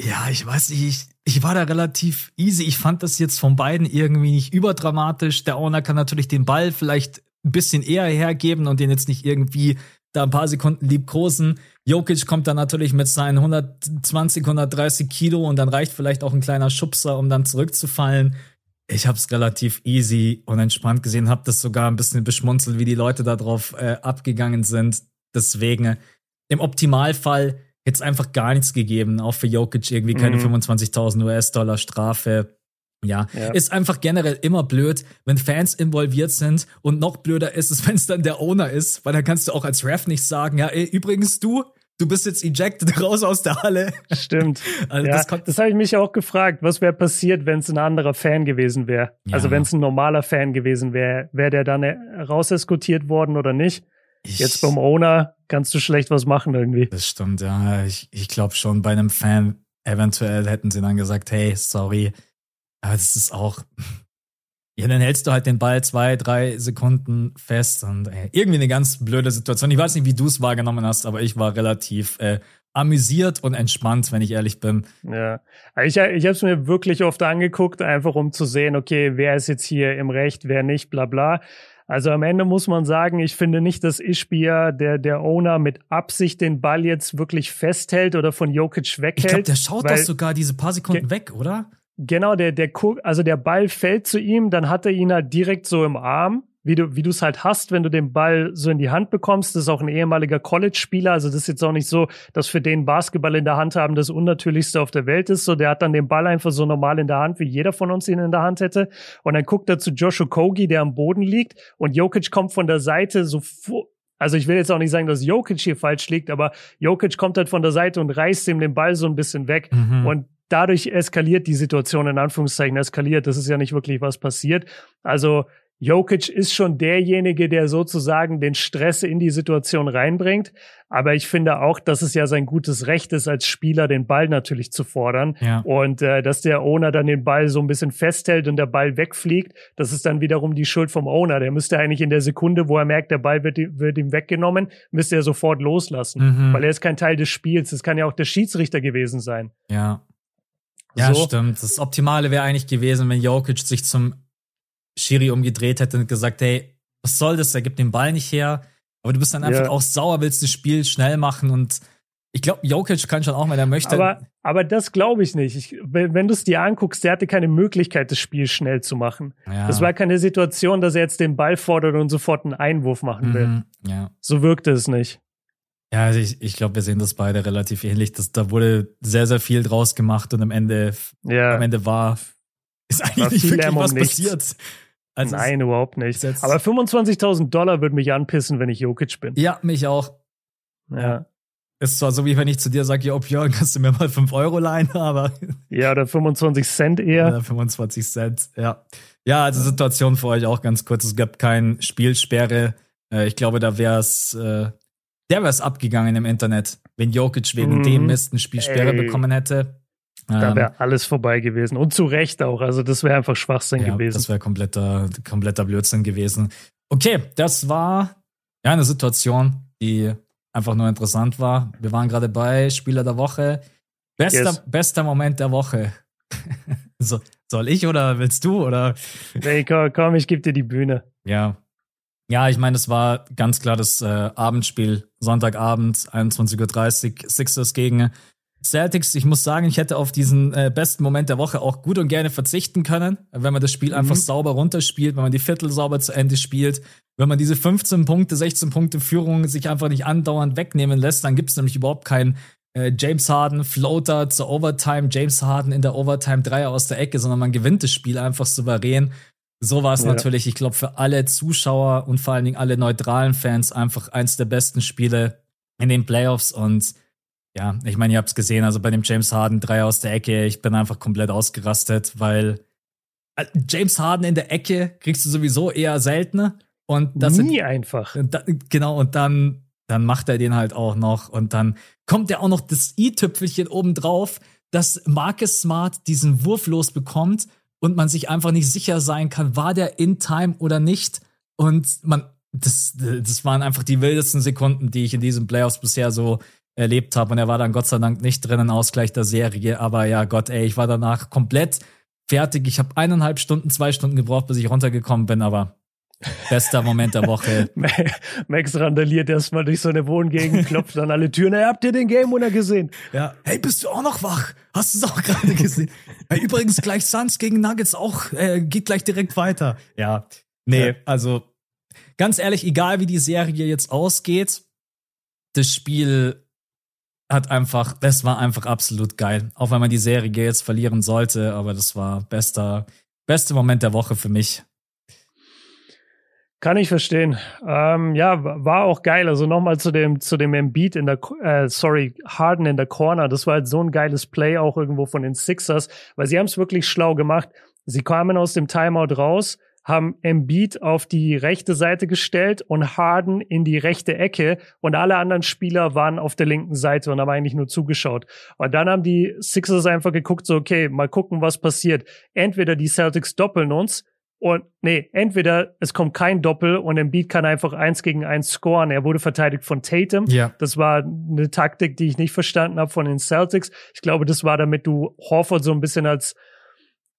Ja, ich weiß nicht, ich, ich war da relativ easy. Ich fand das jetzt von beiden irgendwie nicht überdramatisch. Der Owner kann natürlich den Ball vielleicht ein bisschen eher hergeben und den jetzt nicht irgendwie da ein paar Sekunden liebkosen. Jokic kommt dann natürlich mit seinen 120, 130 Kilo und dann reicht vielleicht auch ein kleiner Schubser, um dann zurückzufallen ich habe es relativ easy und entspannt gesehen, habe das sogar ein bisschen beschmunzelt, wie die Leute darauf äh, abgegangen sind. Deswegen im Optimalfall hätte es einfach gar nichts gegeben, auch für Jokic irgendwie keine mhm. 25.000 US-Dollar Strafe. Ja. ja, ist einfach generell immer blöd, wenn Fans involviert sind und noch blöder ist es, wenn es dann der Owner ist, weil dann kannst du auch als Ref nicht sagen, ja, ey, übrigens du, du bist jetzt ejected raus aus der Halle. Stimmt. Also ja, das, das habe ich mich auch gefragt. Was wäre passiert, wenn es ein anderer Fan gewesen wäre? Ja. Also wenn es ein normaler Fan gewesen wäre, wäre der dann rauseskutiert worden oder nicht? Ich, jetzt beim Owner kannst du schlecht was machen irgendwie. Das stimmt, ja. Ich, ich glaube schon bei einem Fan, eventuell hätten sie dann gesagt, hey, sorry. Aber das ist auch, ja, dann hältst du halt den Ball zwei, drei Sekunden fest und ey, irgendwie eine ganz blöde Situation. Ich weiß nicht, wie du es wahrgenommen hast, aber ich war relativ äh, amüsiert und entspannt, wenn ich ehrlich bin. Ja, ich, ich habe es mir wirklich oft angeguckt, einfach um zu sehen, okay, wer ist jetzt hier im Recht, wer nicht, bla bla. Also am Ende muss man sagen, ich finde nicht, dass Ishbia, der, der Owner, mit Absicht den Ball jetzt wirklich festhält oder von Jokic weghält. Ich glaube, der schaut doch sogar diese paar Sekunden weg, oder? Genau, der, der also der Ball fällt zu ihm, dann hat er ihn halt direkt so im Arm wie du, wie du es halt hast, wenn du den Ball so in die Hand bekommst. Das ist auch ein ehemaliger College-Spieler. Also das ist jetzt auch nicht so, dass für den Basketball in der Hand haben das Unnatürlichste auf der Welt ist. So, der hat dann den Ball einfach so normal in der Hand, wie jeder von uns ihn in der Hand hätte. Und dann guckt er zu Joshua Kogi, der am Boden liegt. Und Jokic kommt von der Seite so also ich will jetzt auch nicht sagen, dass Jokic hier falsch liegt, aber Jokic kommt halt von der Seite und reißt ihm den Ball so ein bisschen weg. Mhm. Und dadurch eskaliert die Situation, in Anführungszeichen eskaliert. Das ist ja nicht wirklich was passiert. Also Jokic ist schon derjenige, der sozusagen den Stress in die Situation reinbringt. Aber ich finde auch, dass es ja sein gutes Recht ist, als Spieler den Ball natürlich zu fordern. Ja. Und äh, dass der Owner dann den Ball so ein bisschen festhält und der Ball wegfliegt, das ist dann wiederum die Schuld vom Owner. Der müsste eigentlich in der Sekunde, wo er merkt, der Ball wird, wird ihm weggenommen, müsste er sofort loslassen. Mhm. Weil er ist kein Teil des Spiels. Das kann ja auch der Schiedsrichter gewesen sein. Ja. Ja, so. stimmt. Das Optimale wäre eigentlich gewesen, wenn Jokic sich zum Schiri umgedreht hätte und gesagt, hey, was soll das? Er gibt den Ball nicht her. Aber du bist dann einfach ja. auch sauer, willst das Spiel schnell machen und ich glaube, Jokic kann schon auch, wenn er möchte. Aber, aber das glaube ich nicht. Ich, wenn du es dir anguckst, der hatte keine Möglichkeit, das Spiel schnell zu machen. Ja. Das war keine Situation, dass er jetzt den Ball fordert und sofort einen Einwurf machen will. Mhm, ja. So wirkte es nicht. Ja, also ich, ich glaube, wir sehen das beide relativ ähnlich. Das, da wurde sehr, sehr viel draus gemacht und am Ende, ja. am Ende war, ist eigentlich nicht wirklich was passiert. Also Nein, überhaupt nicht. Aber 25.000 Dollar würde mich anpissen, wenn ich Jokic bin. Ja, mich auch. Ja. Ist zwar so, wie wenn ich zu dir sage, ja, Björn, kannst du mir mal 5 Euro leihen, aber. Ja, oder 25 Cent eher. Oder 25 Cent, ja. Ja, also Situation für euch auch ganz kurz. Es gab keine Spielsperre. Äh, ich glaube, da wäre es, äh, der wäre es abgegangen im Internet, wenn Jokic wegen mhm. dem Mist eine Spielsperre bekommen hätte. Da wäre ähm, alles vorbei gewesen. Und zu Recht auch. Also das wäre einfach Schwachsinn ja, gewesen. Das wäre kompletter, kompletter Blödsinn gewesen. Okay, das war ja eine Situation, die einfach nur interessant war. Wir waren gerade bei Spieler der Woche. Bester, yes. bester Moment der Woche. so, soll ich oder willst du? Oder? Nee, komm, komm ich gebe dir die Bühne. Ja. Ja, ich meine, es war ganz klar das äh, Abendspiel, Sonntagabend, 21.30 Uhr, Sixers gegen Celtics, ich muss sagen, ich hätte auf diesen äh, besten Moment der Woche auch gut und gerne verzichten können, wenn man das Spiel mhm. einfach sauber runterspielt, wenn man die Viertel sauber zu Ende spielt, wenn man diese 15 Punkte, 16 Punkte Führung sich einfach nicht andauernd wegnehmen lässt, dann gibt es nämlich überhaupt keinen äh, James Harden Floater zur Overtime, James Harden in der Overtime Dreier aus der Ecke, sondern man gewinnt das Spiel einfach souverän. So war es ja. natürlich, ich glaube, für alle Zuschauer und vor allen Dingen alle neutralen Fans einfach eins der besten Spiele in den Playoffs und ja, ich meine, ihr habt es gesehen, also bei dem James Harden drei aus der Ecke, ich bin einfach komplett ausgerastet, weil äh, James Harden in der Ecke kriegst du sowieso eher seltener und das nie sind, einfach. Da, genau und dann dann macht er den halt auch noch und dann kommt ja auch noch das i-Tüpfelchen oben drauf, dass Marcus Smart diesen Wurf losbekommt und man sich einfach nicht sicher sein kann, war der in Time oder nicht und man das, das waren einfach die wildesten Sekunden, die ich in diesen Playoffs bisher so erlebt habe. Und er war dann Gott sei Dank nicht drin in Ausgleich der Serie. Aber ja, Gott, ey, ich war danach komplett fertig. Ich habe eineinhalb Stunden, zwei Stunden gebraucht, bis ich runtergekommen bin, aber bester Moment der Woche. Max randaliert erstmal durch so eine Wohngegend, klopft an alle Türen. Hey, habt ihr den Game Winner gesehen? Ja. Hey, bist du auch noch wach? Hast du es auch gerade gesehen? hey, übrigens gleich Suns gegen Nuggets auch, äh, geht gleich direkt weiter. Ja. Nee, ja. also ganz ehrlich, egal wie die Serie jetzt ausgeht, das Spiel hat einfach, das war einfach absolut geil. Auch wenn man die Serie jetzt verlieren sollte, aber das war bester, beste Moment der Woche für mich. Kann ich verstehen. Ähm, ja, war auch geil. Also nochmal zu dem, zu dem Embiid in der, äh, sorry, Harden in der Corner. Das war halt so ein geiles Play auch irgendwo von den Sixers, weil sie haben es wirklich schlau gemacht. Sie kamen aus dem Timeout raus, haben Embiid auf die rechte Seite gestellt und Harden in die rechte Ecke und alle anderen Spieler waren auf der linken Seite und haben eigentlich nur zugeschaut. Und dann haben die Sixers einfach geguckt, so okay, mal gucken, was passiert. Entweder die Celtics doppeln uns und nee, entweder es kommt kein Doppel und Embiid kann einfach eins gegen eins scoren. Er wurde verteidigt von Tatum. Ja. Das war eine Taktik, die ich nicht verstanden habe von den Celtics. Ich glaube, das war damit du Horford so ein bisschen als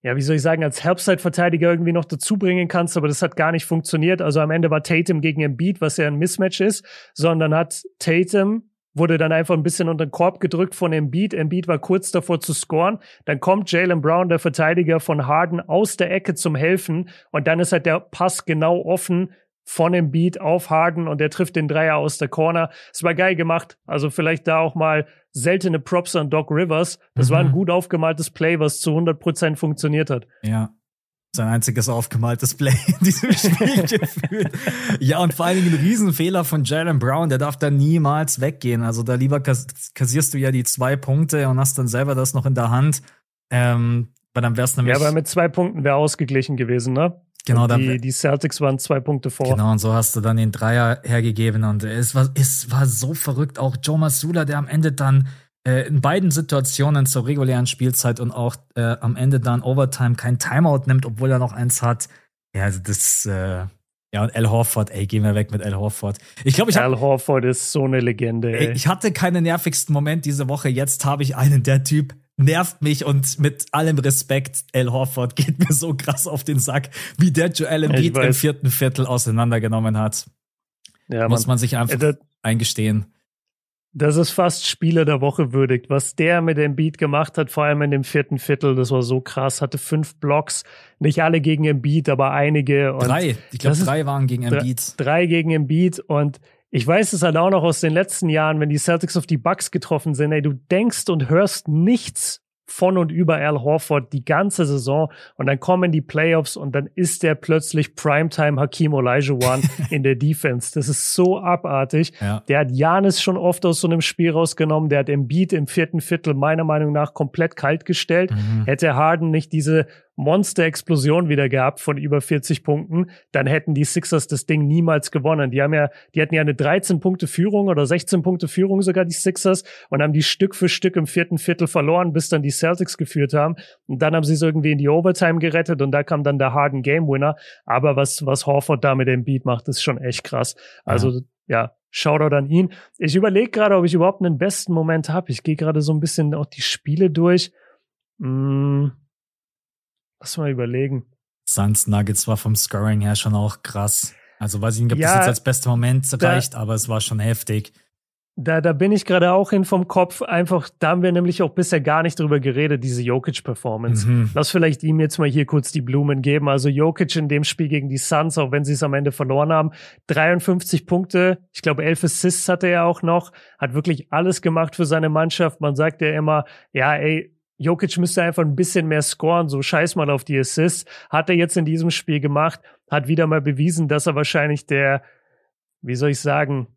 ja, wie soll ich sagen, als Herbstzeit-Verteidiger irgendwie noch dazu bringen kannst, aber das hat gar nicht funktioniert. Also am Ende war Tatum gegen Embiid, was ja ein Mismatch ist, sondern hat Tatum wurde dann einfach ein bisschen unter den Korb gedrückt von Embiid. Embiid war kurz davor zu scoren. Dann kommt Jalen Brown, der Verteidiger von Harden, aus der Ecke zum Helfen. Und dann ist halt der Pass genau offen von Embiid auf Harden und der trifft den Dreier aus der Corner. Es war geil gemacht. Also vielleicht da auch mal seltene Props an Doc Rivers. Das mhm. war ein mhm. gut aufgemaltes Play, was zu 100 Prozent funktioniert hat. Ja, sein einziges aufgemaltes Play in diesem Spiel gefühlt. Ja, und vor allen Dingen ein Riesenfehler von Jalen Brown, der darf da niemals weggehen. Also da lieber kassierst du ja die zwei Punkte und hast dann selber das noch in der Hand. Ähm, weil dann wär's nämlich. Ja, aber mit zwei Punkten wäre ausgeglichen gewesen, ne? Genau, dann, die, die Celtics waren zwei Punkte vor. Genau, und so hast du dann den Dreier hergegeben und es war, es war so verrückt. Auch Joe Masula, der am Ende dann in beiden Situationen zur regulären Spielzeit und auch äh, am Ende dann Overtime kein Timeout nimmt, obwohl er noch eins hat. Ja, also das, äh, ja, und Al Horford, ey, gehen wir weg mit Al Horford. Ich glaube, ich Al Horford ist so eine Legende. Ey. Ich hatte keinen nervigsten Moment diese Woche. Jetzt habe ich einen. Der Typ nervt mich und mit allem Respekt, Al Horford geht mir so krass auf den Sack, wie der Joel Embiid im vierten Viertel auseinandergenommen hat. Ja, Muss man sich einfach äh, eingestehen. Das ist fast Spieler der Woche würdigt. Was der mit dem Beat gemacht hat, vor allem in dem vierten Viertel, das war so krass. Hatte fünf Blocks, nicht alle gegen Embiid, aber einige. Und drei. Ich glaube, drei waren gegen Embiid. Drei gegen Embiid und ich weiß es halt auch noch aus den letzten Jahren, wenn die Celtics auf die Bucks getroffen sind, ey, du denkst und hörst nichts von und über Al Horford die ganze Saison und dann kommen die Playoffs und dann ist der plötzlich Primetime Hakim Olajuwon in der Defense. Das ist so abartig. Ja. Der hat Janis schon oft aus so einem Spiel rausgenommen. Der hat Embiid im vierten Viertel meiner Meinung nach komplett kalt gestellt. Mhm. Hätte Harden nicht diese Monster-Explosion wieder gehabt von über 40 Punkten, dann hätten die Sixers das Ding niemals gewonnen. Die haben ja, die hatten ja eine 13 Punkte Führung oder 16 Punkte Führung sogar die Sixers und haben die Stück für Stück im vierten Viertel verloren, bis dann die Celtics geführt haben. Und dann haben sie es irgendwie in die Overtime gerettet und da kam dann der Harden Game Winner. Aber was, was Horford da mit dem Beat macht, ist schon echt krass. Also, ja. ja Shoutout an ihn. Ich überlege gerade, ob ich überhaupt einen besten Moment habe. Ich gehe gerade so ein bisschen auch die Spiele durch. Mmh Lass mal überlegen. Suns Nuggets war vom Scoring her schon auch krass. Also weiß ich nicht, ob ja, das jetzt als bester Moment reicht, aber es war schon heftig. Da, da bin ich gerade auch hin vom Kopf. Einfach, da haben wir nämlich auch bisher gar nicht drüber geredet, diese Jokic-Performance. Mhm. Lass vielleicht ihm jetzt mal hier kurz die Blumen geben. Also Jokic in dem Spiel gegen die Suns, auch wenn sie es am Ende verloren haben, 53 Punkte. Ich glaube, 11 Assists hatte er auch noch. Hat wirklich alles gemacht für seine Mannschaft. Man sagt ja immer, ja, ey, Jokic müsste einfach ein bisschen mehr scoren, so scheiß mal auf die Assists. Hat er jetzt in diesem Spiel gemacht, hat wieder mal bewiesen, dass er wahrscheinlich der, wie soll ich sagen,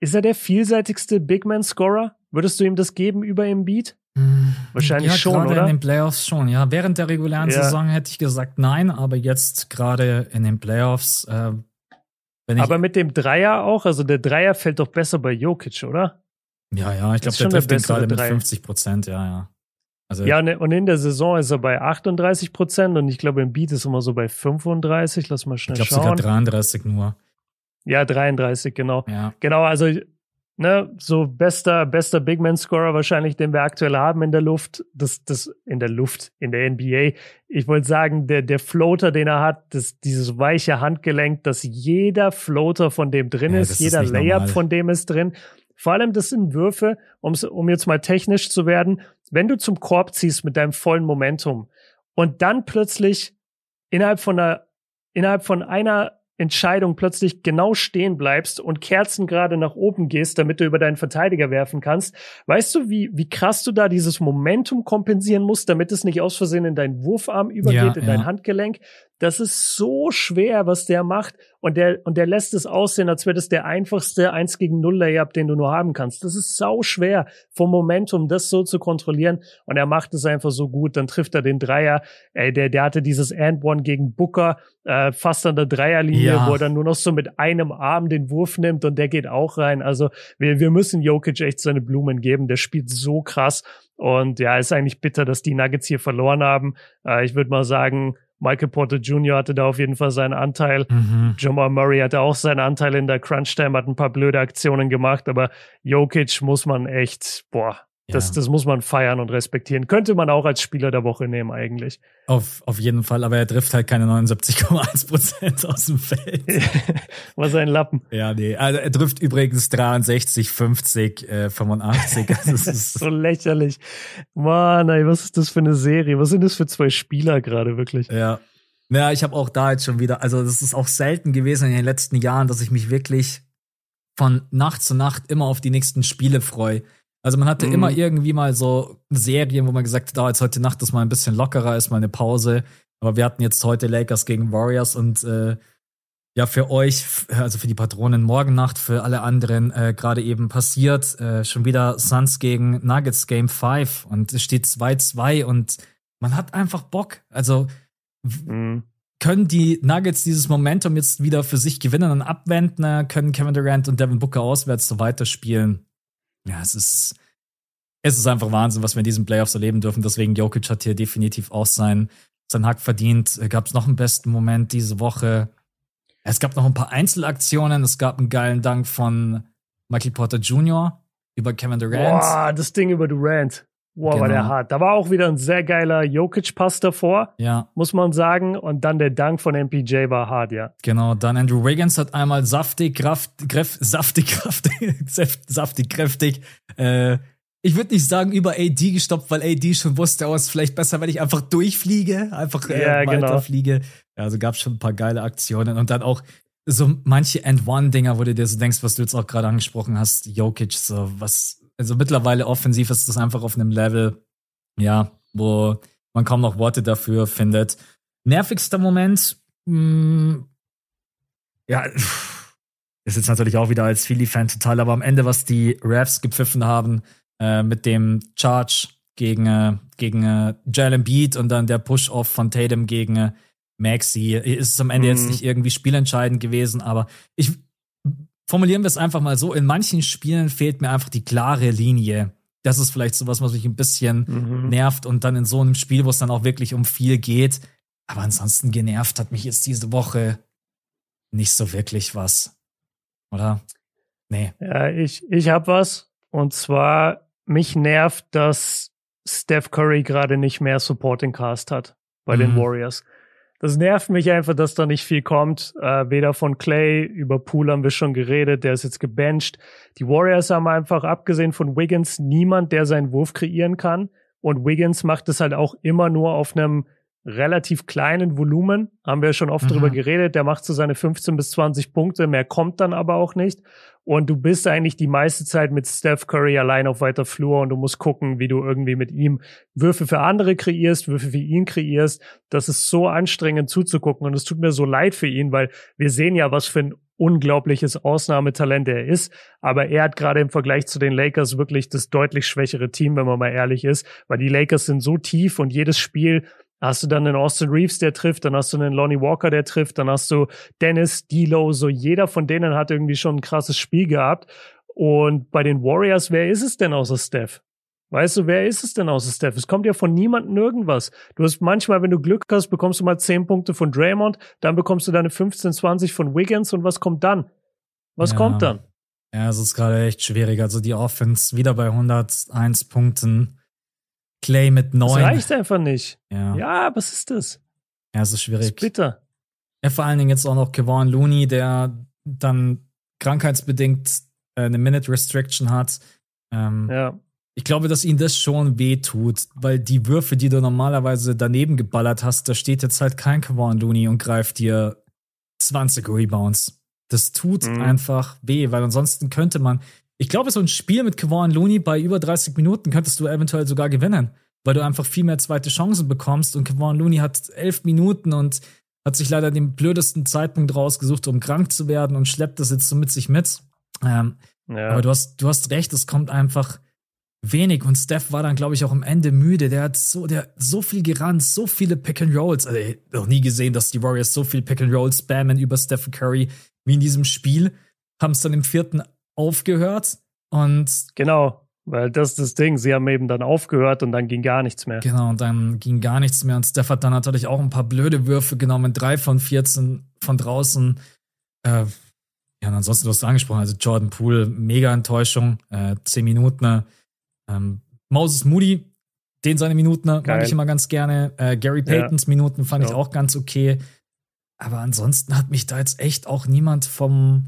ist er der vielseitigste Big Man Scorer? Würdest du ihm das geben über Embiid? Hm, wahrscheinlich ja, schon, oder? in den Playoffs schon, ja. Während der regulären ja. Saison hätte ich gesagt nein, aber jetzt gerade in den Playoffs. Äh, aber mit dem Dreier auch, also der Dreier fällt doch besser bei Jokic, oder? Ja, ja, ich glaube, der trifft ihn gerade mit 50 Prozent, ja, ja. Also ja, ne, und in der Saison ist er bei 38 Prozent und ich glaube, im Beat ist immer so bei 35. Lass mal schnell ich glaub, schauen. Ich glaube sogar 33 nur. Ja, 33, genau. Ja. Genau, also ne, so bester, bester Big Man Scorer wahrscheinlich, den wir aktuell haben in der Luft. Das, das, in der Luft, in der NBA. Ich wollte sagen, der, der Floater, den er hat, das, dieses weiche Handgelenk, dass jeder Floater von dem drin ja, ist, jeder ist Layup normal. von dem ist drin. Vor allem, das sind Würfe, um jetzt mal technisch zu werden. Wenn du zum Korb ziehst mit deinem vollen Momentum und dann plötzlich innerhalb von einer, innerhalb von einer Entscheidung plötzlich genau stehen bleibst und Kerzen gerade nach oben gehst, damit du über deinen Verteidiger werfen kannst. Weißt du, wie, wie krass du da dieses Momentum kompensieren musst, damit es nicht aus Versehen in deinen Wurfarm übergeht, ja, in ja. dein Handgelenk? Das ist so schwer, was der macht. Und der, und der lässt es aussehen, als wäre das der einfachste 1 gegen 0 Layup, den du nur haben kannst. Das ist sau schwer vom Momentum, das so zu kontrollieren. Und er macht es einfach so gut. Dann trifft er den Dreier. Ey, der, der hatte dieses And One gegen Booker, äh, fast an der Dreierlinie, ja. wo er dann nur noch so mit einem Arm den Wurf nimmt und der geht auch rein. Also wir, wir müssen Jokic echt seine Blumen geben. Der spielt so krass. Und ja, ist eigentlich bitter, dass die Nuggets hier verloren haben. Äh, ich würde mal sagen, Michael Porter Jr. hatte da auf jeden Fall seinen Anteil. Mhm. Jamal Murray hatte auch seinen Anteil in der Crunch Time, hat ein paar blöde Aktionen gemacht, aber Jokic muss man echt, boah, Das, ja. das muss man feiern und respektieren. Könnte man auch als Spieler der Woche nehmen, eigentlich. Auf, auf jeden Fall, aber er trifft halt keine 79,1 Prozent aus dem Feld. Was ein Lappen. Ja, nee. Also er trifft übrigens 63, 50, äh, 85. Also das ist so lächerlich. Mann, ey, was ist das für eine Serie? Was sind das für zwei Spieler gerade, wirklich? Ja. Ja, ich habe auch da jetzt schon wieder, also das ist auch selten gewesen in den letzten Jahren, dass ich mich wirklich von Nacht zu Nacht immer auf die nächsten Spiele freue. Also man hatte mhm. immer irgendwie mal so Serien, wo man gesagt hat, oh, jetzt heute Nacht ist mal ein bisschen lockerer, ist mal eine Pause. Aber wir hatten jetzt heute Lakers gegen Warriors und äh, ja, für euch, also für die Patronen morgen Nacht, für alle anderen äh, gerade eben passiert. Äh, schon wieder Suns gegen Nuggets Game 5 und es steht 2-2 und man hat einfach Bock. Also mhm. können die Nuggets dieses Momentum jetzt wieder für sich gewinnen und abwenden, können Kevin Durant und Devin Booker auswärts so weiterspielen ja, es ist, es ist einfach Wahnsinn, was wir in diesen Playoffs erleben dürfen. Deswegen Jokic hat hier definitiv auch sein, sein Hack verdient. Gab es noch einen besten Moment diese Woche? Es gab noch ein paar Einzelaktionen. Es gab einen geilen Dank von Michael Porter Jr. über Kevin Durant. Boah, das Ding über Durant. Wow, genau. war der genau. hart. Da war auch wieder ein sehr geiler Jokic-Pass davor, ja. muss man sagen. Und dann der Dank von MPJ war hart, ja. Genau, dann Andrew Wiggins hat einmal saftig, kraft, kräft, saftig, kraftig, saftig, kräftig, äh, ich würde nicht sagen über AD gestoppt, weil AD schon wusste, oh, ist vielleicht besser, wenn ich einfach durchfliege, einfach äh, ja, weiterfliege. Genau. Ja, also gab schon ein paar geile Aktionen und dann auch so manche End-One-Dinger, wo du dir so denkst, was du jetzt auch gerade angesprochen hast, Jokic, so was also mittlerweile offensiv ist das einfach auf einem Level, ja, wo man kaum noch Worte dafür findet. Nervigster Moment, mh, hm, ja, ist jetzt natürlich auch wieder als Philly-Fan total, aber am Ende, was die Refs gepfiffen haben, äh, mit dem Charge gegen, äh, gegen äh, Jalen Beat und dann der Push-Off von Tatum gegen äh, Maxi, ist es am Ende mhm. jetzt nicht irgendwie spielentscheidend gewesen, aber ich, formulieren wir es einfach mal so, in manchen Spielen fehlt mir einfach die klare Linie. Das ist vielleicht sowas, was mich ein bisschen mhm. nervt und dann in so einem Spiel, wo es dann auch wirklich um viel geht. Aber ansonsten genervt hat mich jetzt diese Woche nicht so wirklich was. Oder? Nee. Ja, ich, ich hab was. Und zwar, mich nervt, dass Steph Curry gerade nicht mehr Supporting Cast hat bei mhm. den Warriors. Das nervt mich einfach, dass da nicht viel kommt. Äh, weder von Clay, über Poole haben wir schon geredet, der ist jetzt gebencht. Die Warriors haben einfach, abgesehen von Wiggins, niemand, der seinen Wurf kreieren kann. Und Wiggins macht es halt auch immer nur auf einem relativ kleinen Volumen. Haben wir schon oft mhm. drüber geredet. Der macht so seine 15 bis 20 Punkte. Mehr kommt dann aber auch nicht. Und du bist eigentlich die meiste Zeit mit Steph Curry allein auf weiter Flur und du musst gucken, wie du irgendwie mit ihm Würfe für andere kreierst, Würfe für ihn kreierst. Das ist so anstrengend zuzugucken und es tut mir so leid für ihn, weil wir sehen ja, was für ein unglaubliches Ausnahmetalent er ist. Aber er hat gerade im Vergleich zu den Lakers wirklich das deutlich schwächere Team, wenn man mal ehrlich ist, weil die Lakers sind so tief und jedes Spiel hast du dann einen Austin Reeves, der trifft, dann hast du einen Lonnie Walker, der trifft, dann hast du Dennis, D'Lo, so jeder von denen hat irgendwie schon ein krasses Spiel gehabt. Und bei den Warriors, wer ist es denn außer Steph? Weißt du, wer ist es denn außer Steph? Es kommt ja von niemandem irgendwas. Du hast manchmal, wenn du Glück hast, bekommst du mal 10 Punkte von Draymond, dann bekommst du deine 15, 20 von Wiggins und was kommt dann? Was ja. kommt dann? Ja, es ist gerade echt schwierig. Also die Offense wieder bei 101 Punkten. Clay mit neun. Das reicht einfach nicht. Ja. ja, was ist das? Ja, es ist schwierig. Das ist bitter. Ja, vor allen Dingen jetzt auch noch Kevon Looney, der dann krankheitsbedingt äh, eine Minute Restriction hat. Ähm, ja. Ich glaube, dass ihn das schon weh tut, weil die Würfe, die du normalerweise daneben geballert hast, da steht jetzt halt kein Kevon Looney und greift dir 20 Rebounds. Das tut mhm. einfach weh, weil ansonsten könnte man, ich glaube, so ein Spiel mit Kevon Looney bei über 30 Minuten könntest du eventuell sogar gewinnen, weil du einfach viel mehr zweite Chancen bekommst. Und Kevon Looney hat elf Minuten und hat sich leider den blödesten Zeitpunkt rausgesucht, um krank zu werden und schleppt das jetzt so mit sich mit. Ähm, ja. Aber du hast, du hast recht, es kommt einfach wenig und Steph war dann, glaube ich, auch am Ende müde. Der hat so, der hat so viel gerannt, so viele Pick and Rolls. Also, ich noch nie gesehen, dass die Warriors so viel Pick and Roll spammen über Stephen Curry wie in diesem Spiel. Haben es dann im vierten aufgehört und. Genau, weil das ist das Ding. Sie haben eben dann aufgehört und dann ging gar nichts mehr. Genau, und dann ging gar nichts mehr. Und Steph hat dann natürlich auch ein paar blöde Würfe genommen. Drei von 14 von draußen. Äh, ja, und ansonsten, du hast angesprochen, also Jordan Poole, mega Enttäuschung. Äh, zehn Minuten. Ähm, Moses Moody, den seine Minuten Geil. mag ich immer ganz gerne. Äh, Gary Paytons ja. Minuten fand ja. ich auch ganz okay. Aber ansonsten hat mich da jetzt echt auch niemand vom,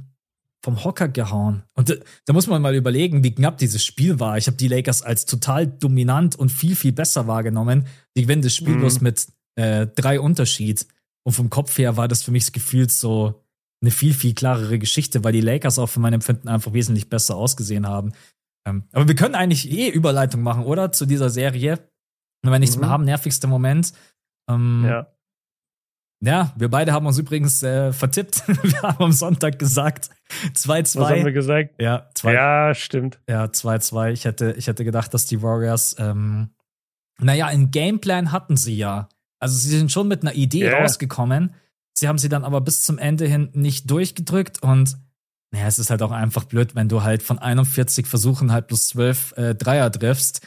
vom Hocker gehauen. Und da, da muss man mal überlegen, wie knapp dieses Spiel war. Ich habe die Lakers als total dominant und viel, viel besser wahrgenommen. Die gewinnen das Spiel mhm. bloß mit äh, drei Unterschied. Und vom Kopf her war das für mich das Gefühl so eine viel, viel klarere Geschichte, weil die Lakers auch für mein Empfinden einfach wesentlich besser ausgesehen haben. Ähm, aber wir können eigentlich eh Überleitung machen, oder? Zu dieser Serie. wenn wir nichts mhm. mehr haben, nervigster Moment. Ähm, ja. Ja, wir beide haben uns übrigens äh, vertippt. wir haben am Sonntag gesagt 2-2. Was haben wir gesagt? Ja, zwei, ja stimmt. Ja, 2-2. Ich hätte, ich hätte gedacht, dass die Warriors, ähm, naja, einen Gameplan hatten sie ja. Also sie sind schon mit einer Idee yeah. rausgekommen. Sie haben sie dann aber bis zum Ende hin nicht durchgedrückt und naja, es ist halt auch einfach blöd, wenn du halt von 41 Versuchen halt plus 12 äh, Dreier triffst,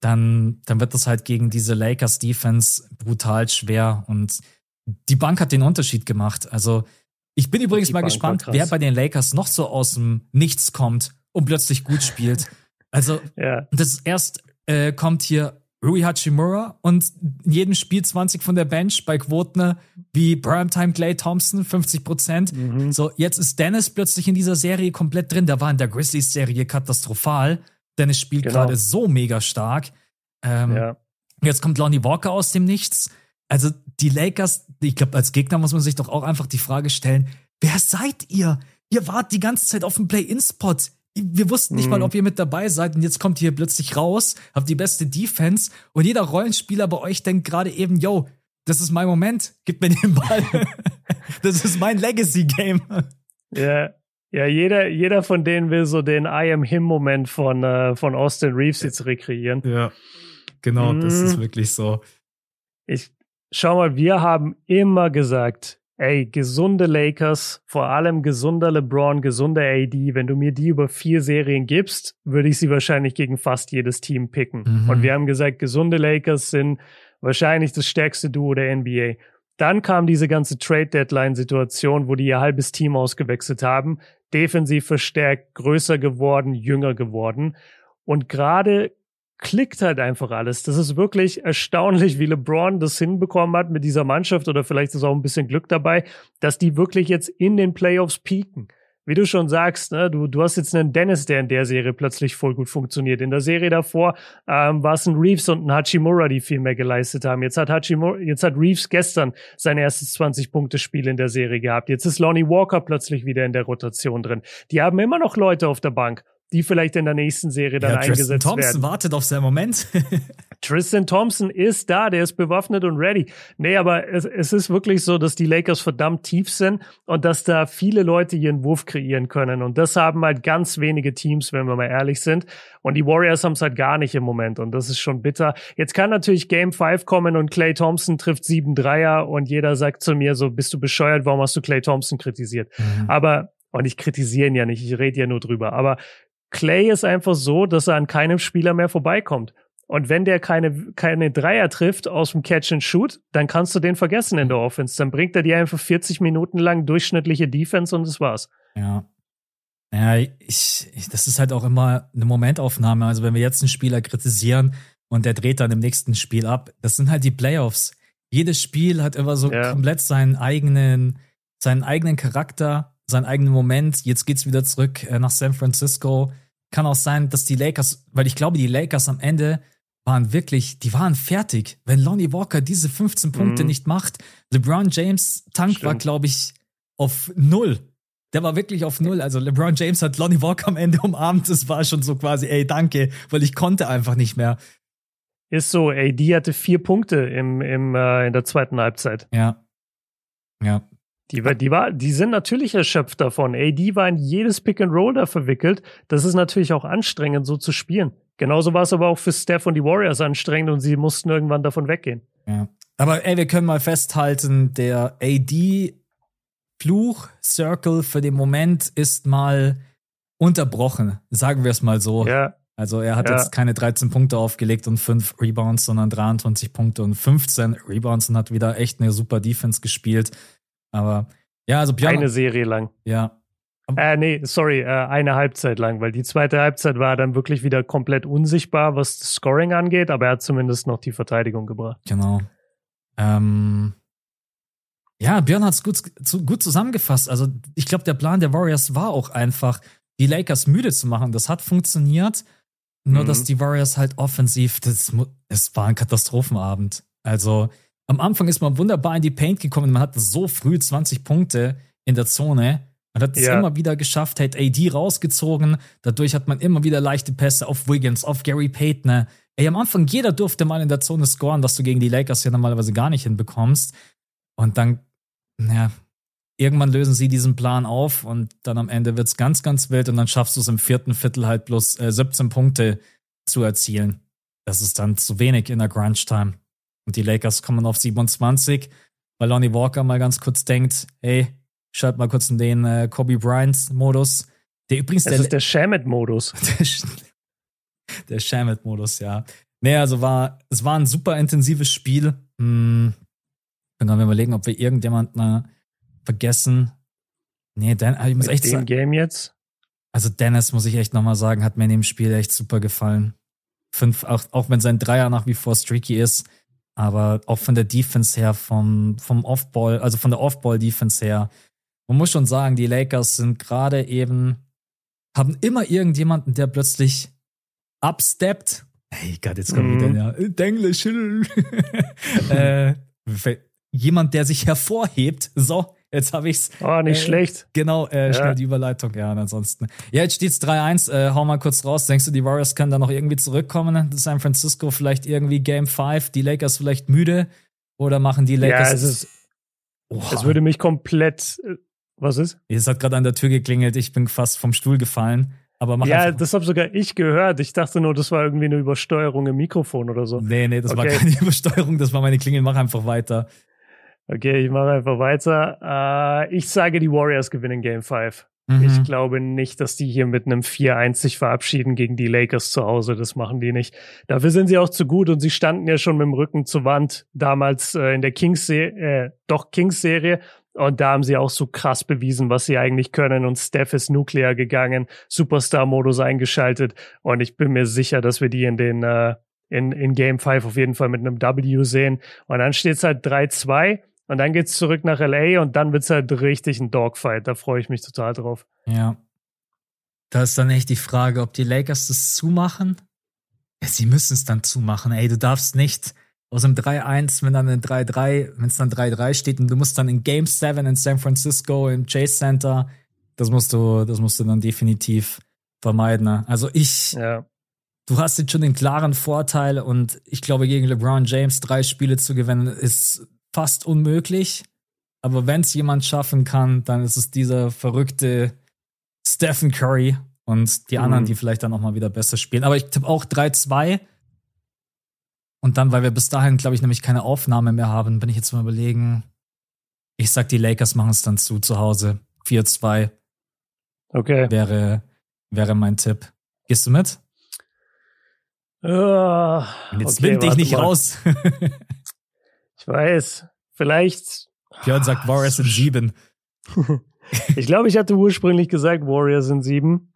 dann, dann wird das halt gegen diese Lakers Defense brutal schwer und die Bank hat den Unterschied gemacht. Also ich bin übrigens die mal Bank gespannt, wer bei den Lakers noch so aus dem Nichts kommt und plötzlich gut spielt. Also ja. das erst äh, kommt hier Rui Hachimura und in jedem Spiel 20 von der Bench bei Quoten wie Primetime Clay Thompson 50 Prozent. Mhm. So, jetzt ist Dennis plötzlich in dieser Serie komplett drin. Der war in der Grizzlies-Serie katastrophal. Dennis spielt genau. gerade so mega stark. Ähm, ja. Jetzt kommt Lonnie Walker aus dem Nichts. Also die Lakers, ich glaube, als Gegner muss man sich doch auch einfach die Frage stellen, wer seid ihr? Ihr wart die ganze Zeit auf dem Play-In-Spot wir wussten nicht mhm. mal, ob ihr mit dabei seid und jetzt kommt ihr plötzlich raus, habt die beste Defense und jeder Rollenspieler bei euch denkt gerade eben, yo, das ist mein Moment, gib mir den Ball. das ist mein Legacy-Game. Ja, ja, jeder, jeder von denen will so den I am him Moment von, äh, von Austin Reeves jetzt rekreieren. Ja, genau, mhm. das ist wirklich so. Ich, schau mal, wir haben immer gesagt, ey, gesunde Lakers, vor allem gesunder LeBron, gesunder AD, wenn du mir die über vier Serien gibst, würde ich sie wahrscheinlich gegen fast jedes Team picken. Mhm. Und wir haben gesagt, gesunde Lakers sind wahrscheinlich das stärkste Duo der NBA. Dann kam diese ganze Trade-Deadline-Situation, wo die ihr halbes Team ausgewechselt haben, defensiv verstärkt, größer geworden, jünger geworden. Und gerade klickt halt einfach alles. Das ist wirklich erstaunlich, wie LeBron das hinbekommen hat mit dieser Mannschaft oder vielleicht ist auch ein bisschen Glück dabei, dass die wirklich jetzt in den Playoffs pieken. Wie du schon sagst, ne, du, du hast jetzt einen Dennis, der in der Serie plötzlich voll gut funktioniert. In der Serie davor ähm, war es ein Reeves und ein Hachimura, die viel mehr geleistet haben. Jetzt hat Hachimura, jetzt hat Reeves gestern sein erstes 20-Punkte-Spiel in der Serie gehabt. Jetzt ist Lonnie Walker plötzlich wieder in der Rotation drin. Die haben immer noch Leute auf der Bank die vielleicht in der nächsten Serie dann ja, eingesetzt Tristan Thompson werden. wartet auf seinen Moment. Tristan Thompson ist da, der ist bewaffnet und ready. Nee, aber es, es ist wirklich so, dass die Lakers verdammt tief sind und dass da viele Leute ihren Wurf kreieren können. Und das haben halt ganz wenige Teams, wenn wir mal ehrlich sind. Und die Warriors haben es halt gar nicht im Moment. Und das ist schon bitter. Jetzt kann natürlich Game 5 kommen und Clay Thompson trifft sieben Dreier und jeder sagt zu mir so, bist du bescheuert, warum hast du Clay Thompson kritisiert? Mhm. Aber und ich kritisiere ihn ja nicht, ich rede ja nur drüber. Aber Clay ist einfach so, dass er an keinem Spieler mehr vorbeikommt. Und wenn der keine, keine Dreier trifft aus dem Catch and Shoot, dann kannst du den vergessen in der Offense. Dann bringt er dir einfach 40 Minuten lang durchschnittliche Defense und das war's. Ja. Ja, ich, ich, das ist halt auch immer eine Momentaufnahme. Also wenn wir jetzt einen Spieler kritisieren und der dreht dann im nächsten Spiel ab, das sind halt die Playoffs. Jedes Spiel hat immer so ja. komplett seinen eigenen, seinen eigenen Charakter seinen eigenen Moment. Jetzt geht's wieder zurück äh, nach San Francisco. Kann auch sein, dass die Lakers, weil ich glaube, die Lakers am Ende waren wirklich, die waren fertig. Wenn Lonnie Walker diese 15 Punkte mhm. nicht macht, LeBron James Tank Stimmt. war, glaube ich, auf null. Der war wirklich auf null. Also LeBron James hat Lonnie Walker am Ende umarmt. Das war schon so quasi, ey, danke, weil ich konnte einfach nicht mehr. Ist so, ey, die hatte vier Punkte im, im, äh, in der zweiten Halbzeit. Ja. Ja. Die, die, war, die sind natürlich erschöpft davon. Die war in jedes Pick and Roll da verwickelt. Das ist natürlich auch anstrengend, so zu spielen. Genauso war es aber auch für Steph und die Warriors anstrengend und sie mussten irgendwann davon weggehen. Ja. Aber ey, wir können mal festhalten, der AD-Fluch-Circle für den Moment ist mal unterbrochen. Sagen wir es mal so. Ja. Also er hat ja. jetzt keine 13 Punkte aufgelegt und 5 Rebounds, sondern 23 Punkte und 15 Rebounds und hat wieder echt eine super Defense gespielt. Aber ja, also Björn. Eine Serie lang. Ja. Äh, nee, sorry, äh, eine Halbzeit lang, weil die zweite Halbzeit war dann wirklich wieder komplett unsichtbar, was das Scoring angeht, aber er hat zumindest noch die Verteidigung gebracht. Genau. Ähm, ja, Björn hat es gut, gut zusammengefasst. Also ich glaube, der Plan der Warriors war auch einfach, die Lakers müde zu machen. Das hat funktioniert. Nur, mhm. dass die Warriors halt offensiv, das, es war ein Katastrophenabend. Also am Anfang ist man wunderbar in die Paint gekommen. Man hatte so früh 20 Punkte in der Zone. Man hat es ja. immer wieder geschafft, hat AD rausgezogen. Dadurch hat man immer wieder leichte Pässe auf Wiggins, auf Gary Payton. Ey, am Anfang jeder durfte mal in der Zone scoren, was du gegen die Lakers ja normalerweise gar nicht hinbekommst. Und dann, ja, irgendwann lösen sie diesen Plan auf und dann am Ende wird's ganz, ganz wild und dann schaffst du es im vierten Viertel halt bloß äh, 17 Punkte zu erzielen. Das ist dann zu wenig in der Crunch-Time. Und die Lakers kommen auf 27, weil Lonnie Walker mal ganz kurz denkt, hey, schalt mal kurz in den äh, Kobe Bryant-Modus. Der übrigens das der ist der Shamit-Modus. der Shamit-Modus, ja. Nee, also war, es war ein super intensives Spiel. Hm, dann können wir überlegen, ob wir irgendjemanden äh, vergessen. Nee, Dan, ich muss Mit echt sagen. Game jetzt? Also Dennis, muss ich echt nochmal sagen, hat mir in dem Spiel echt super gefallen. Fünf, auch, auch wenn sein Dreier nach wie vor streaky ist, aber auch von der Defense her, vom, vom Offball, also von der Offball-Defense her, man muss schon sagen, die Lakers sind gerade eben, haben immer irgendjemanden, der plötzlich upsteppt. Hey Gott, jetzt kommt mhm. wieder ja, Denglisch. äh, jemand, der sich hervorhebt. So, jetzt habe ich's. Oh, nicht äh, schlecht. Genau, äh, ja. schnell die Überleitung. Ja, und ansonsten. Ja, jetzt steht's 3-1. Äh, hau mal kurz raus. Denkst du, die Warriors können da noch irgendwie zurückkommen? San Francisco vielleicht irgendwie Game 5, die Lakers vielleicht müde? Oder machen die Lakers. Ja, es ist. Es würde mich komplett. Äh, was ist? Es hat gerade an der Tür geklingelt. Ich bin fast vom Stuhl gefallen. Aber mach ja, das habe sogar ich gehört. Ich dachte nur, das war irgendwie eine Übersteuerung im Mikrofon oder so. Nee, nee, das okay. war keine Übersteuerung, das war meine Klingel. Mach einfach weiter. Okay, ich mache einfach weiter. Äh, ich sage, die Warriors gewinnen Game 5. Mhm. Ich glaube nicht, dass die hier mit einem 4-1 sich verabschieden gegen die Lakers zu Hause. Das machen die nicht. Dafür sind sie auch zu gut und sie standen ja schon mit dem Rücken zur Wand damals äh, in der Kings-Serie, äh, doch Kings-Serie. Und da haben sie auch so krass bewiesen, was sie eigentlich können. Und Steph ist Nuclear gegangen, Superstar-Modus eingeschaltet. Und ich bin mir sicher, dass wir die in den äh, in, in Game 5 auf jeden Fall mit einem W sehen. Und dann steht es halt 3-2. Und dann geht's zurück nach LA und dann wird's halt richtig ein Dogfight. Da freue ich mich total drauf. Ja. Da ist dann echt die Frage, ob die Lakers das zumachen. Ja, sie müssen es dann zumachen. Ey, du darfst nicht aus einem 3-1, wenn dann ein 3-3, wenn es dann 3-3 steht und du musst dann in Game 7 in San Francisco im Chase Center, das musst du, das musst du dann definitiv vermeiden. Ne? Also ich, ja. du hast jetzt schon den klaren Vorteil und ich glaube, gegen LeBron James drei Spiele zu gewinnen, ist fast unmöglich. Aber wenn es jemand schaffen kann, dann ist es dieser verrückte Stephen Curry und die mhm. anderen, die vielleicht dann auch mal wieder besser spielen. Aber ich tippe auch 3-2. Und dann, weil wir bis dahin, glaube ich, nämlich keine Aufnahme mehr haben, bin ich jetzt mal überlegen. Ich sag, die Lakers machen es dann zu, zu Hause. 4-2. Okay. Wäre, wäre mein Tipp. Gehst du mit? Uh, jetzt okay, dich nicht mal. raus. Ich weiß. Vielleicht. Björn sagt Warriors sind sieben. ich glaube, ich hatte ursprünglich gesagt, Warriors sind sieben.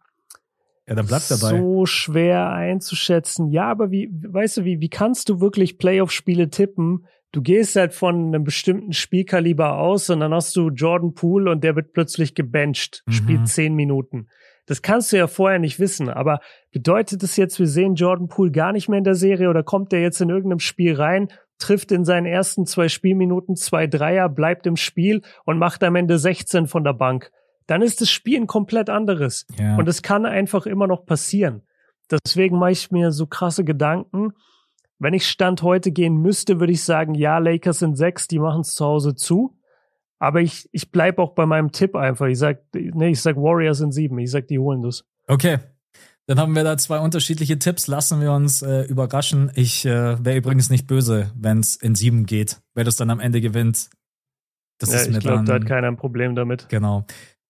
Ja, dann bleibt dabei. So schwer einzuschätzen. Ja, aber wie, weißt du, wie, wie kannst du wirklich Playoff-Spiele tippen? Du gehst halt von einem bestimmten Spielkaliber aus und dann hast du Jordan Poole und der wird plötzlich gebencht, mhm. spielt zehn Minuten. Das kannst du ja vorher nicht wissen. Aber bedeutet das jetzt, wir sehen Jordan Poole gar nicht mehr in der Serie oder kommt der jetzt in irgendeinem Spiel rein trifft in seinen ersten zwei Spielminuten zwei Dreier, bleibt im Spiel und macht am Ende 16 von der Bank. Dann ist das Spiel ein komplett anderes. Ja. Und es kann einfach immer noch passieren. Deswegen mache ich mir so krasse Gedanken. Wenn ich Stand heute gehen müsste, würde ich sagen, ja, Lakers sind sechs, die machen es zu Hause zu. Aber ich, ich bleibe auch bei meinem Tipp einfach. Ich sag, nee, ich sag Warriors sind sieben. Ich sag, die holen das. Okay, dann haben wir da zwei unterschiedliche Tipps. Lassen wir uns äh, überraschen. Ich äh, wäre übrigens nicht böse, wenn es in sieben geht. Wer das dann am Ende gewinnt, das ja, ist mir ich glaube, da hat keiner ein Problem damit. Genau.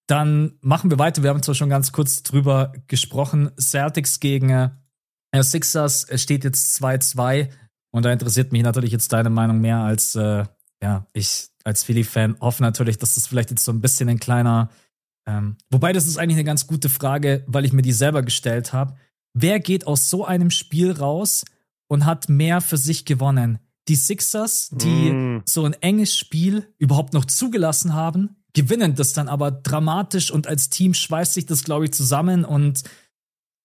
Dann machen wir weiter. Wir haben zwar schon ganz kurz drüber gesprochen. Celtics gegen äh, Sixers. Steht jetzt 2-2. Und da interessiert mich natürlich jetzt deine Meinung mehr als, äh, ja, ich als Philly-Fan hoffe natürlich, dass das vielleicht jetzt so ein bisschen ein kleiner Ähm, wobei das ist eigentlich eine ganz gute Frage, weil ich mir die selber gestellt habe. Wer geht aus so einem Spiel raus und hat mehr für sich gewonnen? Die Sixers, die mm. so ein enges Spiel überhaupt noch zugelassen haben, gewinnen das dann aber dramatisch und als Team schweißt sich das, glaube ich, zusammen und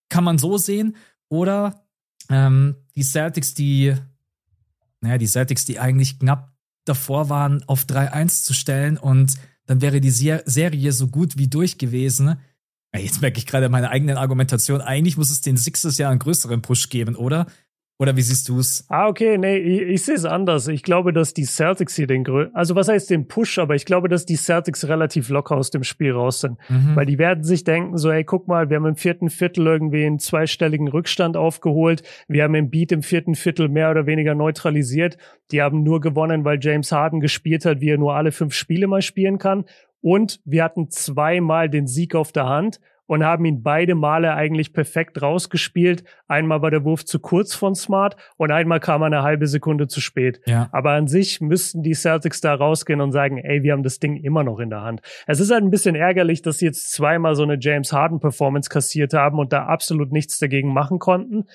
kann man so sehen. Oder ähm, die Celtics, die, naja, die Celtics, die eigentlich knapp davor waren, auf 3-1 zu stellen und dann wäre die Serie so gut wie durch gewesen. Jetzt merke ich gerade meine eigenen Argumentation. Eigentlich muss es den Sixers ja einen größeren Push geben, oder? Oder wie siehst du es? Ah, okay, nee, ich, ich sehe es anders. Ich glaube, dass die Celtics hier den größten, also was heißt den Push, aber ich glaube, dass die Celtics relativ locker aus dem Spiel raus sind. Mhm. Weil die werden sich denken, so, hey, guck mal, wir haben im vierten Viertel irgendwie einen zweistelligen Rückstand aufgeholt. Wir haben im Beat im vierten Viertel mehr oder weniger neutralisiert. Die haben nur gewonnen, weil James Harden gespielt hat, wie er nur alle fünf Spiele mal spielen kann. Und wir hatten zweimal den Sieg auf der Hand und haben ihn beide Male eigentlich perfekt rausgespielt. Einmal war der Wurf zu kurz von Smart und einmal kam er eine halbe Sekunde zu spät. Ja. Aber an sich müssten die Celtics da rausgehen und sagen, ey, wir haben das Ding immer noch in der Hand. Es ist halt ein bisschen ärgerlich, dass sie jetzt zweimal so eine James Harden Performance kassiert haben und da absolut nichts dagegen machen konnten.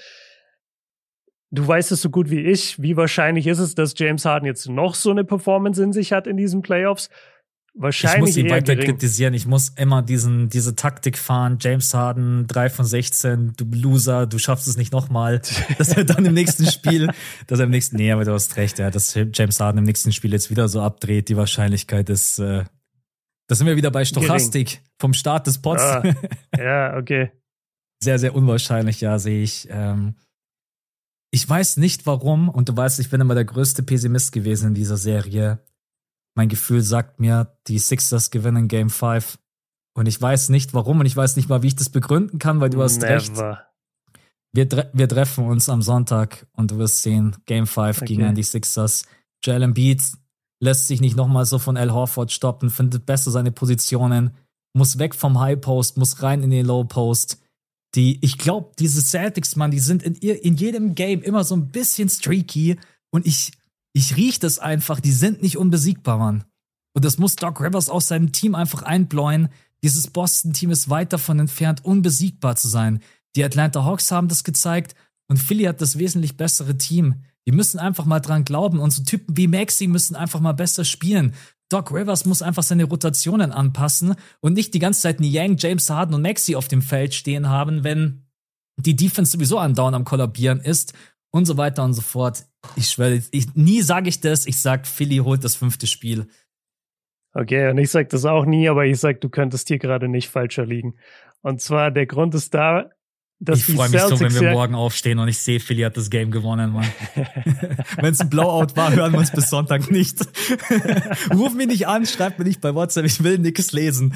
Du weißt es so gut wie ich. Wie wahrscheinlich ist es, dass James Harden jetzt noch so eine Performance in sich hat in diesen Playoffs? Wahrscheinlich. Ich muss ihn weiter gering. kritisieren. Ich muss immer diesen, diese Taktik fahren. James Harden, 3 von 16, du Loser, du schaffst es nicht nochmal. Dass er dann im nächsten Spiel, dass er im nächsten, nee, aber du hast recht, ja, dass James Harden im nächsten Spiel jetzt wieder so abdreht. Die Wahrscheinlichkeit ist, äh, da sind wir wieder bei Stochastik gering. vom Start des Pots. Ah, ja, okay. sehr, sehr unwahrscheinlich, ja, sehe ich. Ähm, ich weiß nicht warum, und du weißt, ich bin immer der größte Pessimist gewesen in dieser Serie mein Gefühl sagt mir, die Sixers gewinnen Game 5. Und ich weiß nicht warum und ich weiß nicht mal, wie ich das begründen kann, weil du hast Never. recht. Wir, wir treffen uns am Sonntag und du wirst sehen, Game 5 okay. gegen die Sixers. Jalen Beat lässt sich nicht nochmal so von Al Horford stoppen, findet besser seine Positionen, muss weg vom High Post, muss rein in den Low Post. Die, ich glaube, diese Celtics, man, die sind in, in jedem Game immer so ein bisschen streaky und ich, ich riech das einfach, die sind nicht unbesiegbar, Mann. Und das muss Doc Rivers aus seinem Team einfach einbläuen. Dieses Boston-Team ist weit davon entfernt, unbesiegbar zu sein. Die Atlanta Hawks haben das gezeigt und Philly hat das wesentlich bessere Team. Die müssen einfach mal dran glauben und so Typen wie Maxi müssen einfach mal besser spielen. Doc Rivers muss einfach seine Rotationen anpassen und nicht die ganze Zeit Niang, James Harden und Maxi auf dem Feld stehen haben, wenn die Defense sowieso andauernd am Kollabieren ist und so weiter und so fort. Ich schwöre, ich, nie sage ich das. Ich sag, Philly holt das fünfte Spiel. Okay, und ich sag das auch nie, aber ich sag, du könntest hier gerade nicht falscher liegen. Und zwar der Grund ist da, ich freue mich so, wenn wir morgen aufstehen und ich sehe, Philly hat das Game gewonnen, Mann. wenn es ein Blowout war, hören wir uns bis Sonntag nicht. Ruf mich nicht an, schreib mir nicht bei WhatsApp, ich will nix lesen.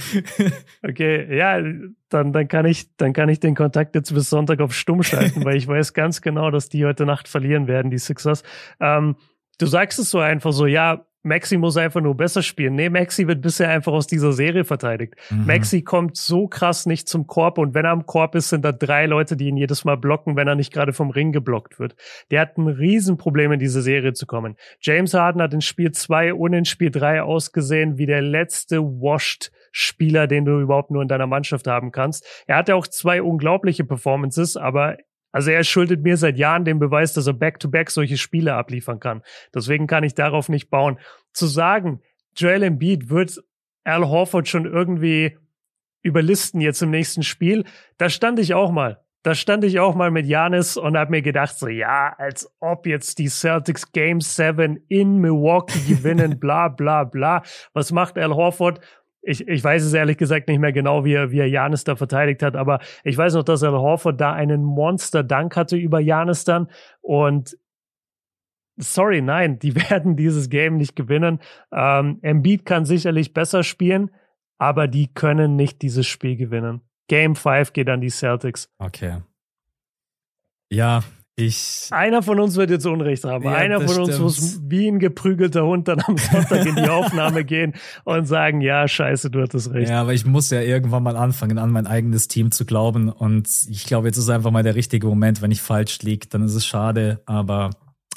okay, ja, dann, dann kann ich, dann kann ich den Kontakt jetzt bis Sonntag auf stumm schalten, weil ich weiß ganz genau, dass die heute Nacht verlieren werden, die Sixers. Ähm, du sagst es so einfach so, ja, Maxi muss einfach nur besser spielen. Nee, Maxi wird bisher einfach aus dieser Serie verteidigt. Mhm. Maxi kommt so krass nicht zum Korb und wenn er am Korb ist, sind da drei Leute, die ihn jedes Mal blocken, wenn er nicht gerade vom Ring geblockt wird. Der hat ein Riesenproblem in diese Serie zu kommen. James Harden hat in Spiel zwei und in Spiel drei ausgesehen wie der letzte washed Spieler, den du überhaupt nur in deiner Mannschaft haben kannst. Er hatte auch zwei unglaubliche Performances, aber also er schuldet mir seit Jahren den Beweis, dass er back-to-back -back solche Spiele abliefern kann. Deswegen kann ich darauf nicht bauen. Zu sagen, Joel Embiid wird Al Horford schon irgendwie überlisten jetzt im nächsten Spiel, da stand ich auch mal. Da stand ich auch mal mit Janis und habe mir gedacht, so ja, als ob jetzt die Celtics Game 7 in Milwaukee gewinnen, bla bla bla. Was macht Al Horford? Ich, ich weiß es ehrlich gesagt nicht mehr genau, wie er, wie er Janis da verteidigt hat, aber ich weiß noch, dass er Horford da einen Monster-Dank hatte über Janis dann und sorry, nein, die werden dieses Game nicht gewinnen. Ähm, Embiid kann sicherlich besser spielen, aber die können nicht dieses Spiel gewinnen. Game 5 geht an die Celtics. Okay. Ja, ich. Einer von uns wird jetzt Unrecht haben. Ja, Einer von uns stimmt. muss wie ein geprügelter Hund dann am Sonntag in die Aufnahme gehen und sagen, ja, scheiße, du hattest recht. Ja, aber ich muss ja irgendwann mal anfangen, an mein eigenes Team zu glauben. Und ich glaube, jetzt ist einfach mal der richtige Moment. Wenn ich falsch liege, dann ist es schade. Aber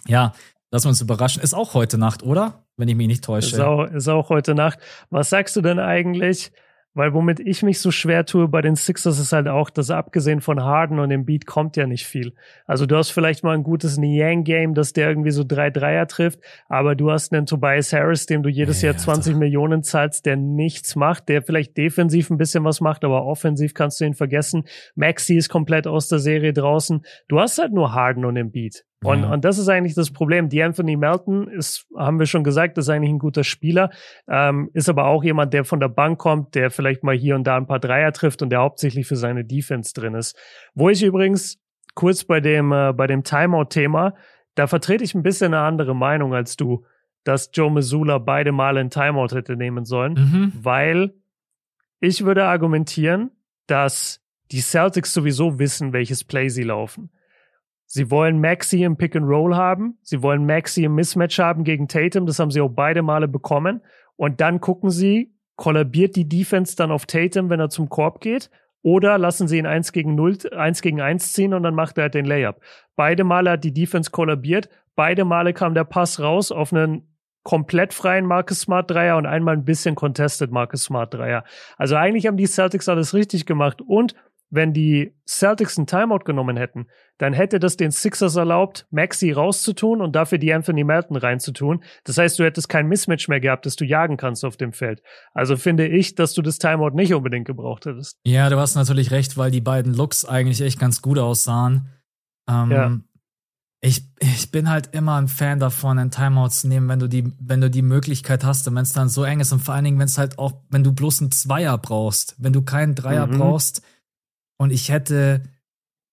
ja, lass uns überraschen. Ist auch heute Nacht, oder? Wenn ich mich nicht täusche. Ist auch, ist auch heute Nacht. Was sagst du denn eigentlich? Weil womit ich mich so schwer tue bei den Sixers ist halt auch, dass abgesehen von Harden und dem Beat kommt ja nicht viel. Also du hast vielleicht mal ein gutes Niang-Game, dass der irgendwie so drei Dreier trifft, aber du hast einen Tobias Harris, dem du jedes ja, Jahr 20 also. Millionen zahlst, der nichts macht, der vielleicht defensiv ein bisschen was macht, aber offensiv kannst du ihn vergessen. Maxi ist komplett aus der Serie draußen. Du hast halt nur Harden und den Beat. Und, und das ist eigentlich das Problem. Die Anthony Melton ist, haben wir schon gesagt, ist eigentlich ein guter Spieler, ähm, ist aber auch jemand, der von der Bank kommt, der vielleicht mal hier und da ein paar Dreier trifft und der hauptsächlich für seine Defense drin ist. Wo ich übrigens kurz bei dem, äh, bei dem Timeout-Thema, da vertrete ich ein bisschen eine andere Meinung als du, dass Joe Missoula beide Male ein Timeout hätte nehmen sollen, mhm. weil ich würde argumentieren, dass die Celtics sowieso wissen, welches Play sie laufen. Sie wollen Maxi im Pick and Roll haben. Sie wollen Maxi im Mismatch haben gegen Tatum. Das haben sie auch beide Male bekommen. Und dann gucken sie, kollabiert die Defense dann auf Tatum, wenn er zum Korb geht? Oder lassen sie ihn 1 gegen 0, 1 gegen 1 ziehen und dann macht er halt den Layup. Beide Male hat die Defense kollabiert. Beide Male kam der Pass raus auf einen komplett freien Marcus Smart Dreier und einmal ein bisschen contested Marcus Smart Dreier. Also eigentlich haben die Celtics alles richtig gemacht und wenn die Celtics einen Timeout genommen hätten, dann hätte das den Sixers erlaubt, Maxi rauszutun und dafür die Anthony Melton reinzutun. Das heißt, du hättest kein Mismatch mehr gehabt, das du jagen kannst auf dem Feld. Also finde ich, dass du das Timeout nicht unbedingt gebraucht hättest. Ja, du hast natürlich recht, weil die beiden Looks eigentlich echt ganz gut aussahen. Ähm, ja. Ich, ich bin halt immer ein Fan davon, einen Timeout zu nehmen, wenn du die, wenn du die Möglichkeit hast und wenn es dann so eng ist und vor allen Dingen, wenn es halt auch, wenn du bloß einen Zweier brauchst, wenn du keinen Dreier mhm. brauchst, und ich hätte,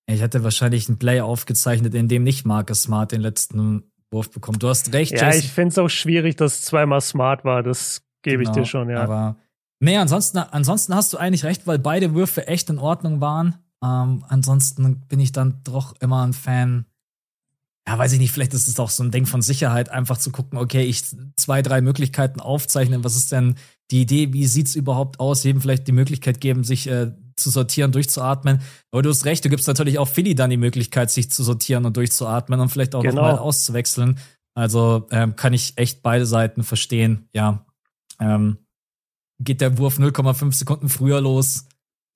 ich hätte wahrscheinlich ein Play aufgezeichnet, in dem nicht Marcus Smart den letzten Wurf bekommt. Du hast recht. Ja, Jason. ich finde es auch schwierig, dass es zweimal Smart war. Das gebe genau, ich dir schon, ja. Aber nee, ansonsten, ansonsten hast du eigentlich recht, weil beide Würfe echt in Ordnung waren. Ähm, ansonsten bin ich dann doch immer ein Fan. Ja, weiß ich nicht, vielleicht ist es auch so ein Ding von Sicherheit, einfach zu gucken, okay, ich zwei, drei Möglichkeiten aufzeichnen. Was ist denn die Idee? Wie sieht's überhaupt aus? Eben vielleicht die Möglichkeit geben, sich äh, zu sortieren, durchzuatmen. Aber du hast recht, du gibst natürlich auch Philly dann die Möglichkeit, sich zu sortieren und durchzuatmen und vielleicht auch genau. nochmal auszuwechseln. Also ähm, kann ich echt beide Seiten verstehen. Ja, ähm, geht der Wurf 0,5 Sekunden früher los,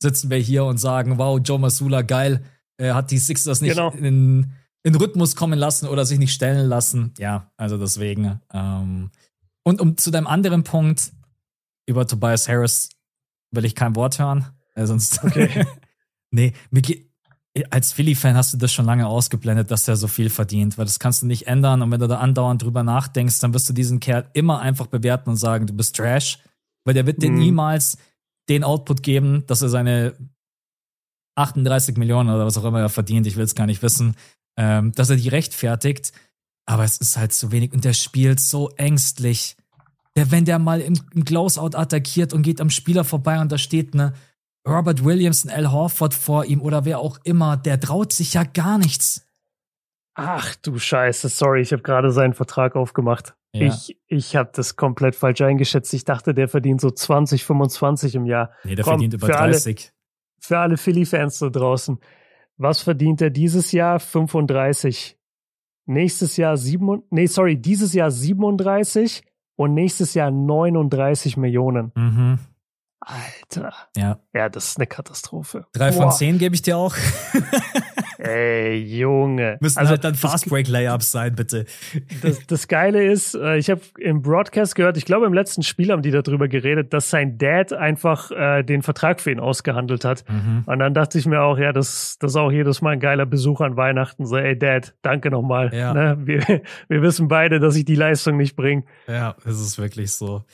sitzen wir hier und sagen, wow, Joe Masula, geil, er hat die Sixers nicht genau. in, in Rhythmus kommen lassen oder sich nicht stellen lassen. Ja, also deswegen. Ähm, und um zu deinem anderen Punkt über Tobias Harris will ich kein Wort hören. Äh, sonst. Okay. nee, als Philly-Fan hast du das schon lange ausgeblendet, dass der so viel verdient, weil das kannst du nicht ändern. Und wenn du da andauernd drüber nachdenkst, dann wirst du diesen Kerl immer einfach bewerten und sagen, du bist Trash, weil der wird dir mhm. niemals den Output geben, dass er seine 38 Millionen oder was auch immer er verdient, ich will es gar nicht wissen, ähm, dass er die rechtfertigt. Aber es ist halt zu wenig und der spielt so ängstlich. Der, wenn der mal im, im Closeout attackiert und geht am Spieler vorbei und da steht eine Robert Williams, Al Horford vor ihm oder wer auch immer, der traut sich ja gar nichts. Ach du Scheiße, sorry, ich habe gerade seinen Vertrag aufgemacht. Ja. Ich, ich habe das komplett falsch eingeschätzt. Ich dachte, der verdient so 20, 25 im Jahr. Nee, der Komm, verdient über 30. Alle, für alle Philly-Fans da draußen. Was verdient er dieses Jahr? 35. Nächstes Jahr 7, nee, sorry, dieses Jahr 37 und nächstes Jahr 39 Millionen. Mhm. Alter. Ja. Ja, das ist eine Katastrophe. Drei Boah. von zehn gebe ich dir auch. Ey, Junge. Müssen also, halt dann Fast Break Layups sein, bitte. Das, das Geile ist, äh, ich habe im Broadcast gehört, ich glaube im letzten Spiel haben die darüber geredet, dass sein Dad einfach äh, den Vertrag für ihn ausgehandelt hat. Mhm. Und dann dachte ich mir auch, ja, das, das ist auch jedes Mal ein geiler Besuch an Weihnachten. So, ey Dad, danke nochmal. Ja. Ne? Wir, wir wissen beide, dass ich die Leistung nicht bringe. Ja, es ist wirklich so.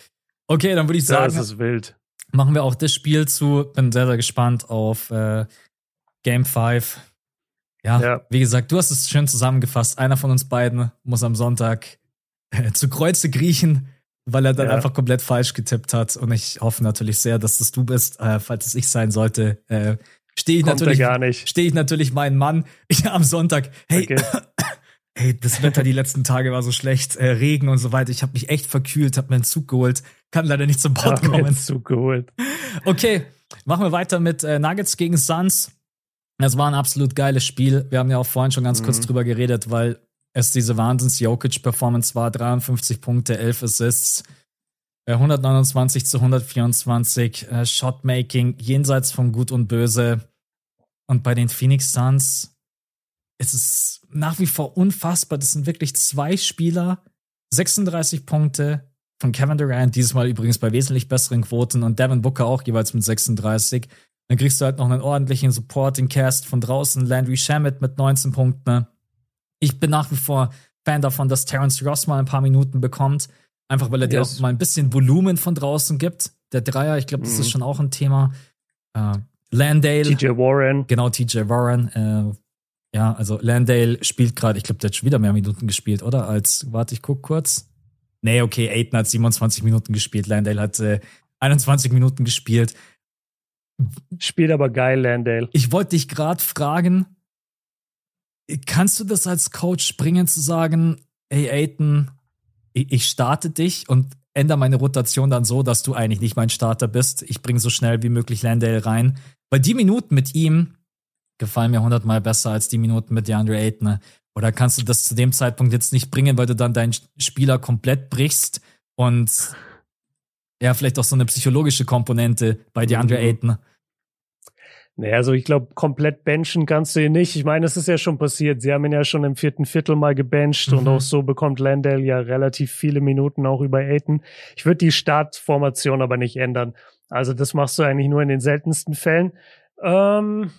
Okay, dann würde ich sagen. Das ist wild machen wir auch das Spiel zu. Bin sehr, sehr gespannt auf äh, Game 5. Ja, ja, wie gesagt, du hast es schön zusammengefasst. Einer von uns beiden muss am Sonntag äh, zu Kreuze kriechen, weil er dann ja. einfach komplett falsch getippt hat. Und ich hoffe natürlich sehr, dass das du bist. Äh, falls es ich sein sollte, äh, stehe ich natürlich, stehe ich natürlich meinen Mann ja, am Sonntag. Hey, okay. hey, das Wetter die letzten Tage war so schlecht, äh, Regen und so weiter. Ich habe mich echt verkühlt, habe mir einen Zug geholt, kann leider nicht zum Pod kommen. Einen Zug geholt. Okay, machen wir weiter mit äh, Nuggets gegen Suns. Das war ein absolut geiles Spiel. Wir haben ja auch vorhin schon ganz mhm. kurz drüber geredet, weil es diese Wahnsinns-Jokic-Performance war. 53 Punkte, 11 Assists. 129 zu 124, äh, Shotmaking jenseits von Gut und Böse. Und bei den Phoenix Suns ist es nach wie vor unfassbar. Das sind wirklich zwei Spieler, 36 Punkte von Kevin Durant, dieses Mal übrigens bei wesentlich besseren Quoten und Devin Booker auch jeweils mit 36. Dann kriegst du halt noch einen ordentlichen Supporting Cast von draußen, Landry Shamet mit 19 Punkten. Ich bin nach wie vor Fan davon, dass Terence Ross mal ein paar Minuten bekommt. Einfach weil er yes. dir auch mal ein bisschen Volumen von draußen gibt. Der Dreier, ich glaube, das mhm. ist schon auch ein Thema. Äh, Landale. TJ Warren. Genau, TJ Warren. Äh, ja, also Landale spielt gerade, ich glaube, der hat schon wieder mehr Minuten gespielt, oder? Als, warte, ich guck kurz. Nee, okay, Aiden hat 27 Minuten gespielt, Landale hat äh, 21 Minuten gespielt. Spielt aber geil, Landale. Ich wollte dich gerade fragen, kannst du das als Coach bringen zu sagen, hey Aiden, ich starte dich und ändere meine Rotation dann so, dass du eigentlich nicht mein Starter bist. Ich bringe so schnell wie möglich Landale rein. Weil die Minuten mit ihm gefallen mir hundertmal besser als die Minuten mit DeAndre Ayton. Oder kannst du das zu dem Zeitpunkt jetzt nicht bringen, weil du dann deinen Spieler komplett brichst und ja, vielleicht auch so eine psychologische Komponente bei DeAndre mhm. Ayton. Naja, also ich glaube, komplett benchen kannst du ihn nicht. Ich meine, es ist ja schon passiert. Sie haben ihn ja schon im vierten Viertel mal gebencht mhm. und auch so bekommt Landell ja relativ viele Minuten auch über Aiden. Ich würde die Startformation aber nicht ändern. Also das machst du eigentlich nur in den seltensten Fällen. Ähm,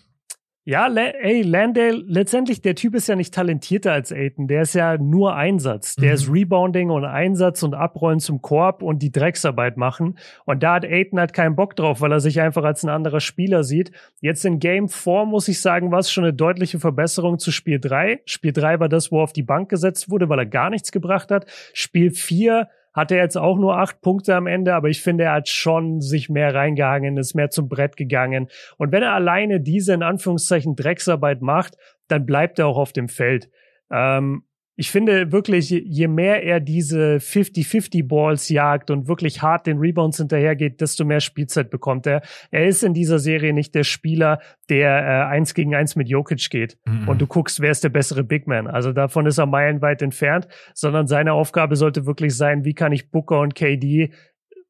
ja, ey, Landale, letztendlich, der Typ ist ja nicht talentierter als Aiden. Der ist ja nur Einsatz. Der mhm. ist Rebounding und Einsatz und Abrollen zum Korb und die Drecksarbeit machen. Und da hat Aiden halt keinen Bock drauf, weil er sich einfach als ein anderer Spieler sieht. Jetzt in Game 4, muss ich sagen, war es schon eine deutliche Verbesserung zu Spiel 3. Spiel 3 war das, wo er auf die Bank gesetzt wurde, weil er gar nichts gebracht hat. Spiel 4 hat er jetzt auch nur acht Punkte am Ende, aber ich finde, er hat schon sich mehr reingehangen, ist mehr zum Brett gegangen. Und wenn er alleine diese in Anführungszeichen Drecksarbeit macht, dann bleibt er auch auf dem Feld. Ähm, ich finde wirklich, je mehr er diese 50-50 Balls jagt und wirklich hart den Rebounds hinterhergeht, desto mehr Spielzeit bekommt er. Er ist in dieser Serie nicht der Spieler, der äh, eins gegen eins mit Jokic geht mhm. und du guckst, wer ist der bessere Big Man. Also davon ist er meilenweit entfernt, sondern seine Aufgabe sollte wirklich sein, wie kann ich Booker und KD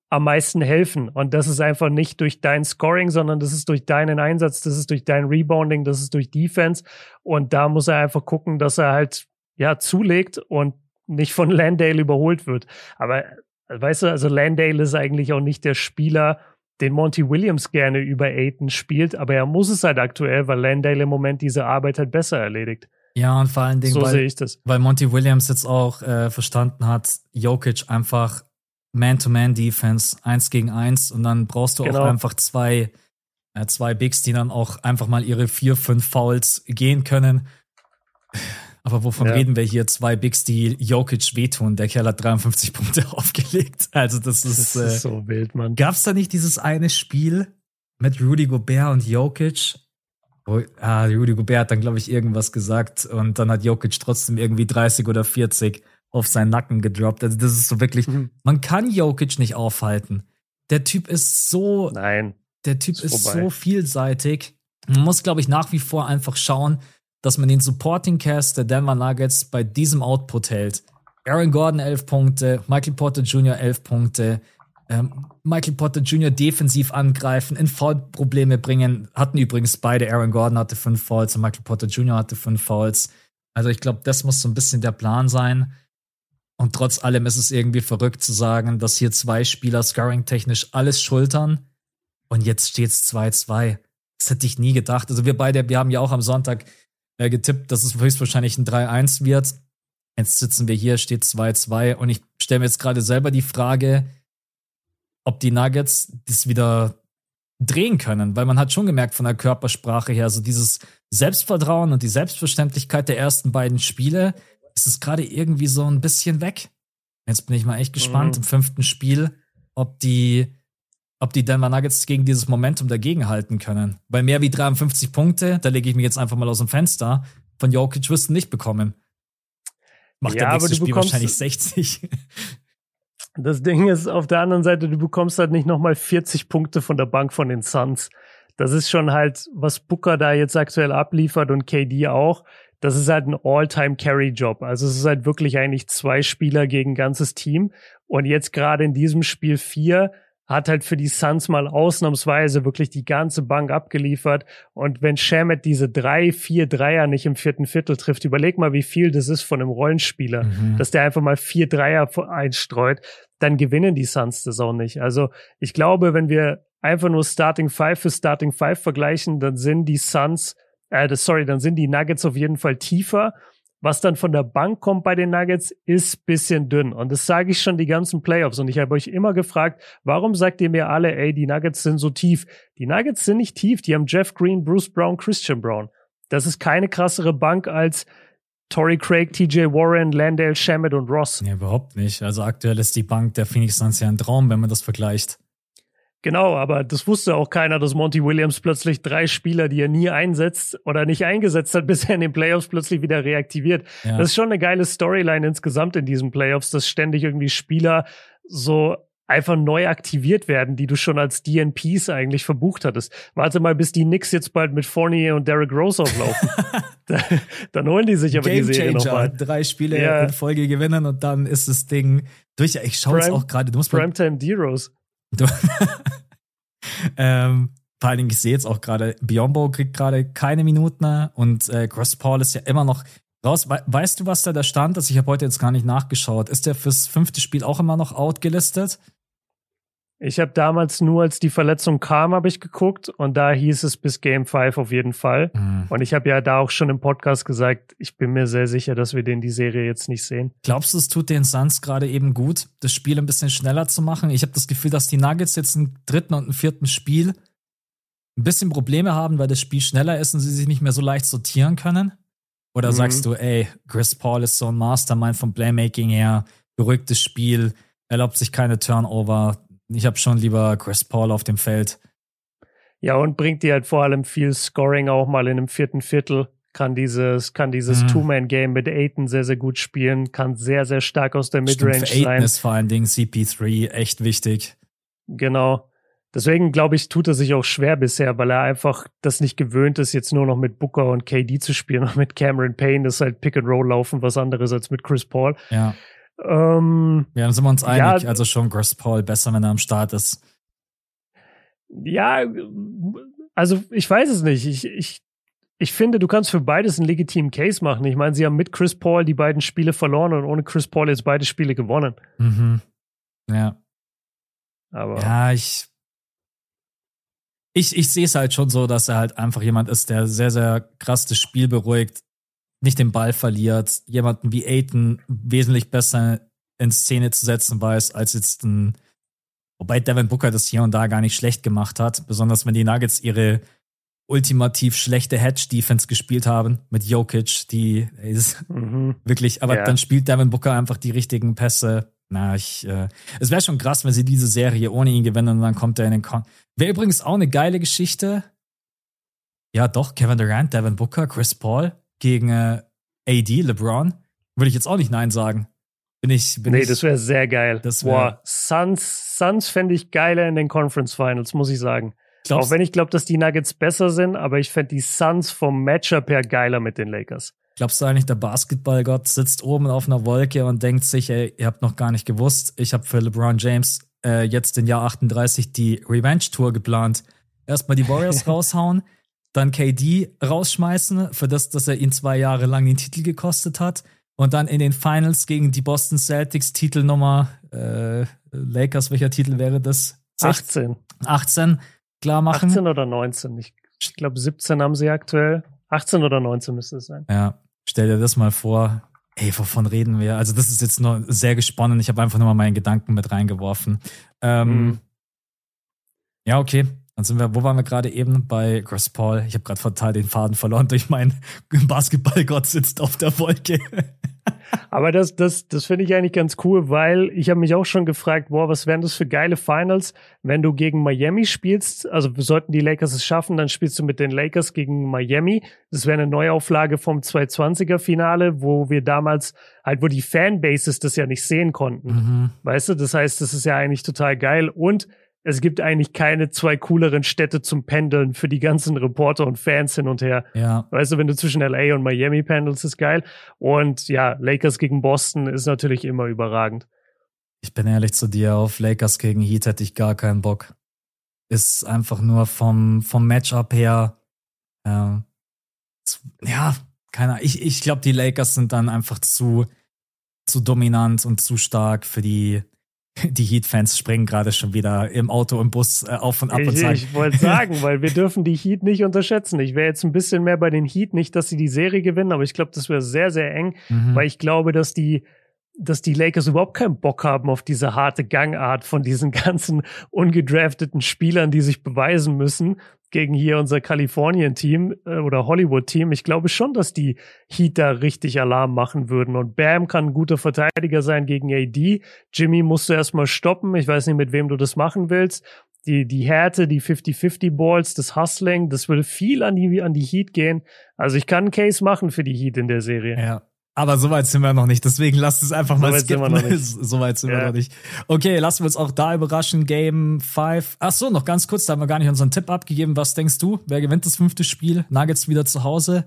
am meisten helfen. Und das ist einfach nicht durch dein Scoring, sondern das ist durch deinen Einsatz, das ist durch dein Rebounding, das ist durch Defense. Und da muss er einfach gucken, dass er halt ja, zulegt und nicht von Landale überholt wird. Aber weißt du, also Landale ist eigentlich auch nicht der Spieler, den Monty Williams gerne über Aiton spielt, aber er muss es halt aktuell, weil Landale im Moment diese Arbeit halt besser erledigt. Ja, und vor allen Dingen, so weil, ich das. weil Monty Williams jetzt auch äh, verstanden hat, Jokic einfach Man-to-Man-Defense, eins gegen eins, und dann brauchst du genau. auch einfach zwei, äh, zwei Bigs, die dann auch einfach mal ihre vier, fünf Fouls gehen können. Aber wovon ja. reden wir hier? Zwei Bigs, die Jokic wehtun. Der Kerl hat 53 Punkte aufgelegt. Also das ist, das ist äh, so wild, Mann. Gab's da nicht dieses eine Spiel mit Rudy Gobert und Jokic? Wo, ah, Rudy Gobert hat dann, glaube ich, irgendwas gesagt und dann hat Jokic trotzdem irgendwie 30 oder 40 auf seinen Nacken gedroppt. Also das ist so wirklich, mhm. man kann Jokic nicht aufhalten. Der Typ ist so, nein, der Typ ist, ist so vielseitig. Man muss, glaube ich, nach wie vor einfach schauen, dass man den Supporting Cast der Denver Nuggets bei diesem Output hält. Aaron Gordon 11 Punkte, Michael Porter Jr. 11 Punkte, ähm, Michael Porter Jr. defensiv angreifen, in Foul-Probleme bringen. Hatten übrigens beide. Aaron Gordon hatte fünf Fouls und Michael Porter Jr. hatte fünf Fouls. Also ich glaube, das muss so ein bisschen der Plan sein. Und trotz allem ist es irgendwie verrückt zu sagen, dass hier zwei Spieler scoring-technisch alles schultern. Und jetzt steht es 2-2. Das hätte ich nie gedacht. Also wir beide, wir haben ja auch am Sonntag äh, getippt, dass es höchstwahrscheinlich ein 3-1 wird. Jetzt sitzen wir hier, steht 2-2 und ich stelle mir jetzt gerade selber die Frage, ob die Nuggets das wieder drehen können, weil man hat schon gemerkt von der Körpersprache her, so dieses Selbstvertrauen und die Selbstverständlichkeit der ersten beiden Spiele, ist es gerade irgendwie so ein bisschen weg. Jetzt bin ich mal echt gespannt mhm. im fünften Spiel, ob die ob die Denver Nuggets gegen dieses Momentum dagegenhalten können. Weil mehr wie 53 Punkte, da lege ich mich jetzt einfach mal aus dem Fenster, von Jokic wirst du nicht bekommen. Macht ja, der nächste Spiel wahrscheinlich 60. Das Ding ist, auf der anderen Seite, du bekommst halt nicht nochmal 40 Punkte von der Bank von den Suns. Das ist schon halt, was Booker da jetzt aktuell abliefert und KD auch. das ist halt ein All-Time-Carry-Job. Also es ist halt wirklich eigentlich zwei Spieler gegen ganzes Team. Und jetzt gerade in diesem Spiel vier hat halt für die Suns mal ausnahmsweise wirklich die ganze Bank abgeliefert. Und wenn Shamet diese drei, vier Dreier nicht im vierten Viertel trifft, überleg mal, wie viel das ist von einem Rollenspieler, mhm. dass der einfach mal vier Dreier einstreut, dann gewinnen die Suns das auch nicht. Also ich glaube, wenn wir einfach nur Starting Five für Starting Five vergleichen, dann sind die Suns, äh, sorry, dann sind die Nuggets auf jeden Fall tiefer was dann von der Bank kommt bei den Nuggets, ist bisschen dünn. Und das sage ich schon die ganzen Playoffs. Und ich habe euch immer gefragt, warum sagt ihr mir alle, ey, die Nuggets sind so tief? Die Nuggets sind nicht tief. Die haben Jeff Green, Bruce Brown, Christian Brown. Das ist keine krassere Bank als Torrey Craig, TJ Warren, Landale, Shamet und Ross. Nee, überhaupt nicht. Also aktuell ist die Bank der Phoenix Suns ja ein Traum, wenn man das vergleicht. Genau, aber das wusste auch keiner, dass Monty Williams plötzlich drei Spieler, die er nie einsetzt oder nicht eingesetzt hat, bis er in den Playoffs plötzlich wieder reaktiviert. Ja. Das ist schon eine geile Storyline insgesamt in diesen Playoffs, dass ständig irgendwie Spieler so einfach neu aktiviert werden, die du schon als DNPs eigentlich verbucht hattest. Warte mal, bis die Knicks jetzt bald mit Fournier und Derrick Rose auflaufen. dann holen die sich aber Game die Serie nochmal. Drei Spiele ja. in Folge gewinnen und dann ist das Ding durch. Ich schaue es auch gerade. Du musst Primetime D-Rose. ähm, vor allen Dingen, ich sehe jetzt auch gerade, Biombo kriegt gerade keine Minuten und äh, Chris Paul ist ja immer noch raus. We weißt du, was da der Stand ist? Ich habe heute jetzt gar nicht nachgeschaut. Ist der fürs fünfte Spiel auch immer noch outgelistet? Ich habe damals nur, als die Verletzung kam, habe ich geguckt und da hieß es bis Game 5 auf jeden Fall. Mhm. Und ich habe ja da auch schon im Podcast gesagt, ich bin mir sehr sicher, dass wir den die Serie jetzt nicht sehen. Glaubst du, es tut den Suns gerade eben gut, das Spiel ein bisschen schneller zu machen? Ich habe das Gefühl, dass die Nuggets jetzt im dritten und im vierten Spiel ein bisschen Probleme haben, weil das Spiel schneller ist und sie sich nicht mehr so leicht sortieren können. Oder mhm. sagst du, ey, Chris Paul ist so ein Mastermind vom Playmaking her, beruhigtes Spiel, erlaubt sich keine Turnover, ich habe schon lieber Chris Paul auf dem Feld. Ja, und bringt dir halt vor allem viel Scoring auch mal in einem vierten Viertel. Kann dieses, kann dieses mhm. Two-Man-Game mit Aiton sehr, sehr gut spielen, kann sehr, sehr stark aus der Midrange Stimmt, sein. ist vor allen Dingen CP3 echt wichtig. Genau. Deswegen glaube ich, tut er sich auch schwer bisher, weil er einfach das nicht gewöhnt ist, jetzt nur noch mit Booker und KD zu spielen und mit Cameron Payne ist halt Pick and Roll laufen, was anderes als mit Chris Paul. Ja. Ähm, ja, dann sind wir uns einig. Ja, also schon Chris Paul besser, wenn er am Start ist. Ja, also ich weiß es nicht. Ich, ich, ich finde, du kannst für beides einen legitimen Case machen. Ich meine, sie haben mit Chris Paul die beiden Spiele verloren und ohne Chris Paul jetzt beide Spiele gewonnen. Mhm. Ja. Aber. Ja, ich. Ich, ich sehe es halt schon so, dass er halt einfach jemand ist, der sehr, sehr krass das Spiel beruhigt, nicht den Ball verliert, jemanden wie Aiton wesentlich besser in Szene zu setzen weiß, als jetzt ein, wobei Devin Booker das hier und da gar nicht schlecht gemacht hat, besonders wenn die Nuggets ihre ultimativ schlechte Hedge-Defense gespielt haben mit Jokic, die ist mhm. wirklich, aber ja. dann spielt Devin Booker einfach die richtigen Pässe. Na, ich, äh, es wäre schon krass, wenn sie diese Serie ohne ihn gewinnen und dann kommt er in den Kon. Wäre übrigens auch eine geile Geschichte. Ja, doch, Kevin Durant, Devin Booker, Chris Paul gegen äh, AD, LeBron, würde ich jetzt auch nicht Nein sagen. Bin ich, bin nee, ich, das wäre sehr geil. Das wär, Boah, Suns, Suns fände ich geiler in den Conference Finals, muss ich sagen. Glaubst, auch wenn ich glaube, dass die Nuggets besser sind, aber ich fände die Suns vom Matchup her geiler mit den Lakers. Glaubst du eigentlich, der Basketballgott sitzt oben auf einer Wolke und denkt sich, ey, ihr habt noch gar nicht gewusst, ich habe für LeBron James äh, jetzt in Jahr 38 die Revenge-Tour geplant. Erstmal die Warriors raushauen, dann KD rausschmeißen, für das, dass er ihn zwei Jahre lang den Titel gekostet hat. Und dann in den Finals gegen die Boston Celtics Titelnummer äh, Lakers, welcher Titel wäre das? 18. 18 klar machen. 18 oder 19. Ich, ich glaube 17 haben sie aktuell. 18 oder 19 müsste es sein. Ja, stell dir das mal vor. Ey, wovon reden wir? Also das ist jetzt nur sehr gesponnen. Ich habe einfach nur mal meinen Gedanken mit reingeworfen. Ähm, mhm. Ja, okay. Dann sind wir, wo waren wir gerade eben? Bei Chris Paul. Ich habe gerade total den Faden verloren durch meinen Basketballgott sitzt auf der Wolke. Aber das, das, das finde ich eigentlich ganz cool, weil ich habe mich auch schon gefragt, boah, was wären das für geile Finals, wenn du gegen Miami spielst? Also sollten die Lakers es schaffen, dann spielst du mit den Lakers gegen Miami. Das wäre eine Neuauflage vom 220er Finale, wo wir damals halt, wo die Fanbases das ja nicht sehen konnten. Mhm. Weißt du, das heißt, das ist ja eigentlich total geil und es gibt eigentlich keine zwei cooleren Städte zum Pendeln für die ganzen Reporter und Fans hin und her. Ja. Weißt du, wenn du zwischen LA und Miami pendelst, ist geil. Und ja, Lakers gegen Boston ist natürlich immer überragend. Ich bin ehrlich zu dir, auf Lakers gegen Heat hätte ich gar keinen Bock. Ist einfach nur vom, vom Matchup her, äh, ja, keiner. Ich, ich glaube, die Lakers sind dann einfach zu, zu dominant und zu stark für die, die Heat-Fans springen gerade schon wieder im Auto, im Bus äh, auf und ab ich, und sagen. Ich wollte sagen, weil wir dürfen die Heat nicht unterschätzen. Ich wäre jetzt ein bisschen mehr bei den Heat, nicht, dass sie die Serie gewinnen, aber ich glaube, das wäre sehr, sehr eng, mhm. weil ich glaube, dass die dass die Lakers überhaupt keinen Bock haben auf diese harte Gangart von diesen ganzen ungedrafteten Spielern, die sich beweisen müssen gegen hier unser Kalifornien-Team äh, oder Hollywood-Team. Ich glaube schon, dass die Heat da richtig Alarm machen würden. Und Bam kann ein guter Verteidiger sein gegen AD. Jimmy musst du erstmal stoppen. Ich weiß nicht, mit wem du das machen willst. Die, die Härte, die 50-50 Balls, das Hustling, das würde viel an die, an die Heat gehen. Also ich kann einen Case machen für die Heat in der Serie. Ja, aber so weit sind wir noch nicht, deswegen lasst es einfach so mal skippen. so weit sind ja. wir noch nicht. Okay, lassen wir uns auch da überraschen. Game 5. Ach so, noch ganz kurz, da haben wir gar nicht unseren Tipp abgegeben. Was denkst du? Wer gewinnt das fünfte Spiel? Nuggets wieder zu Hause?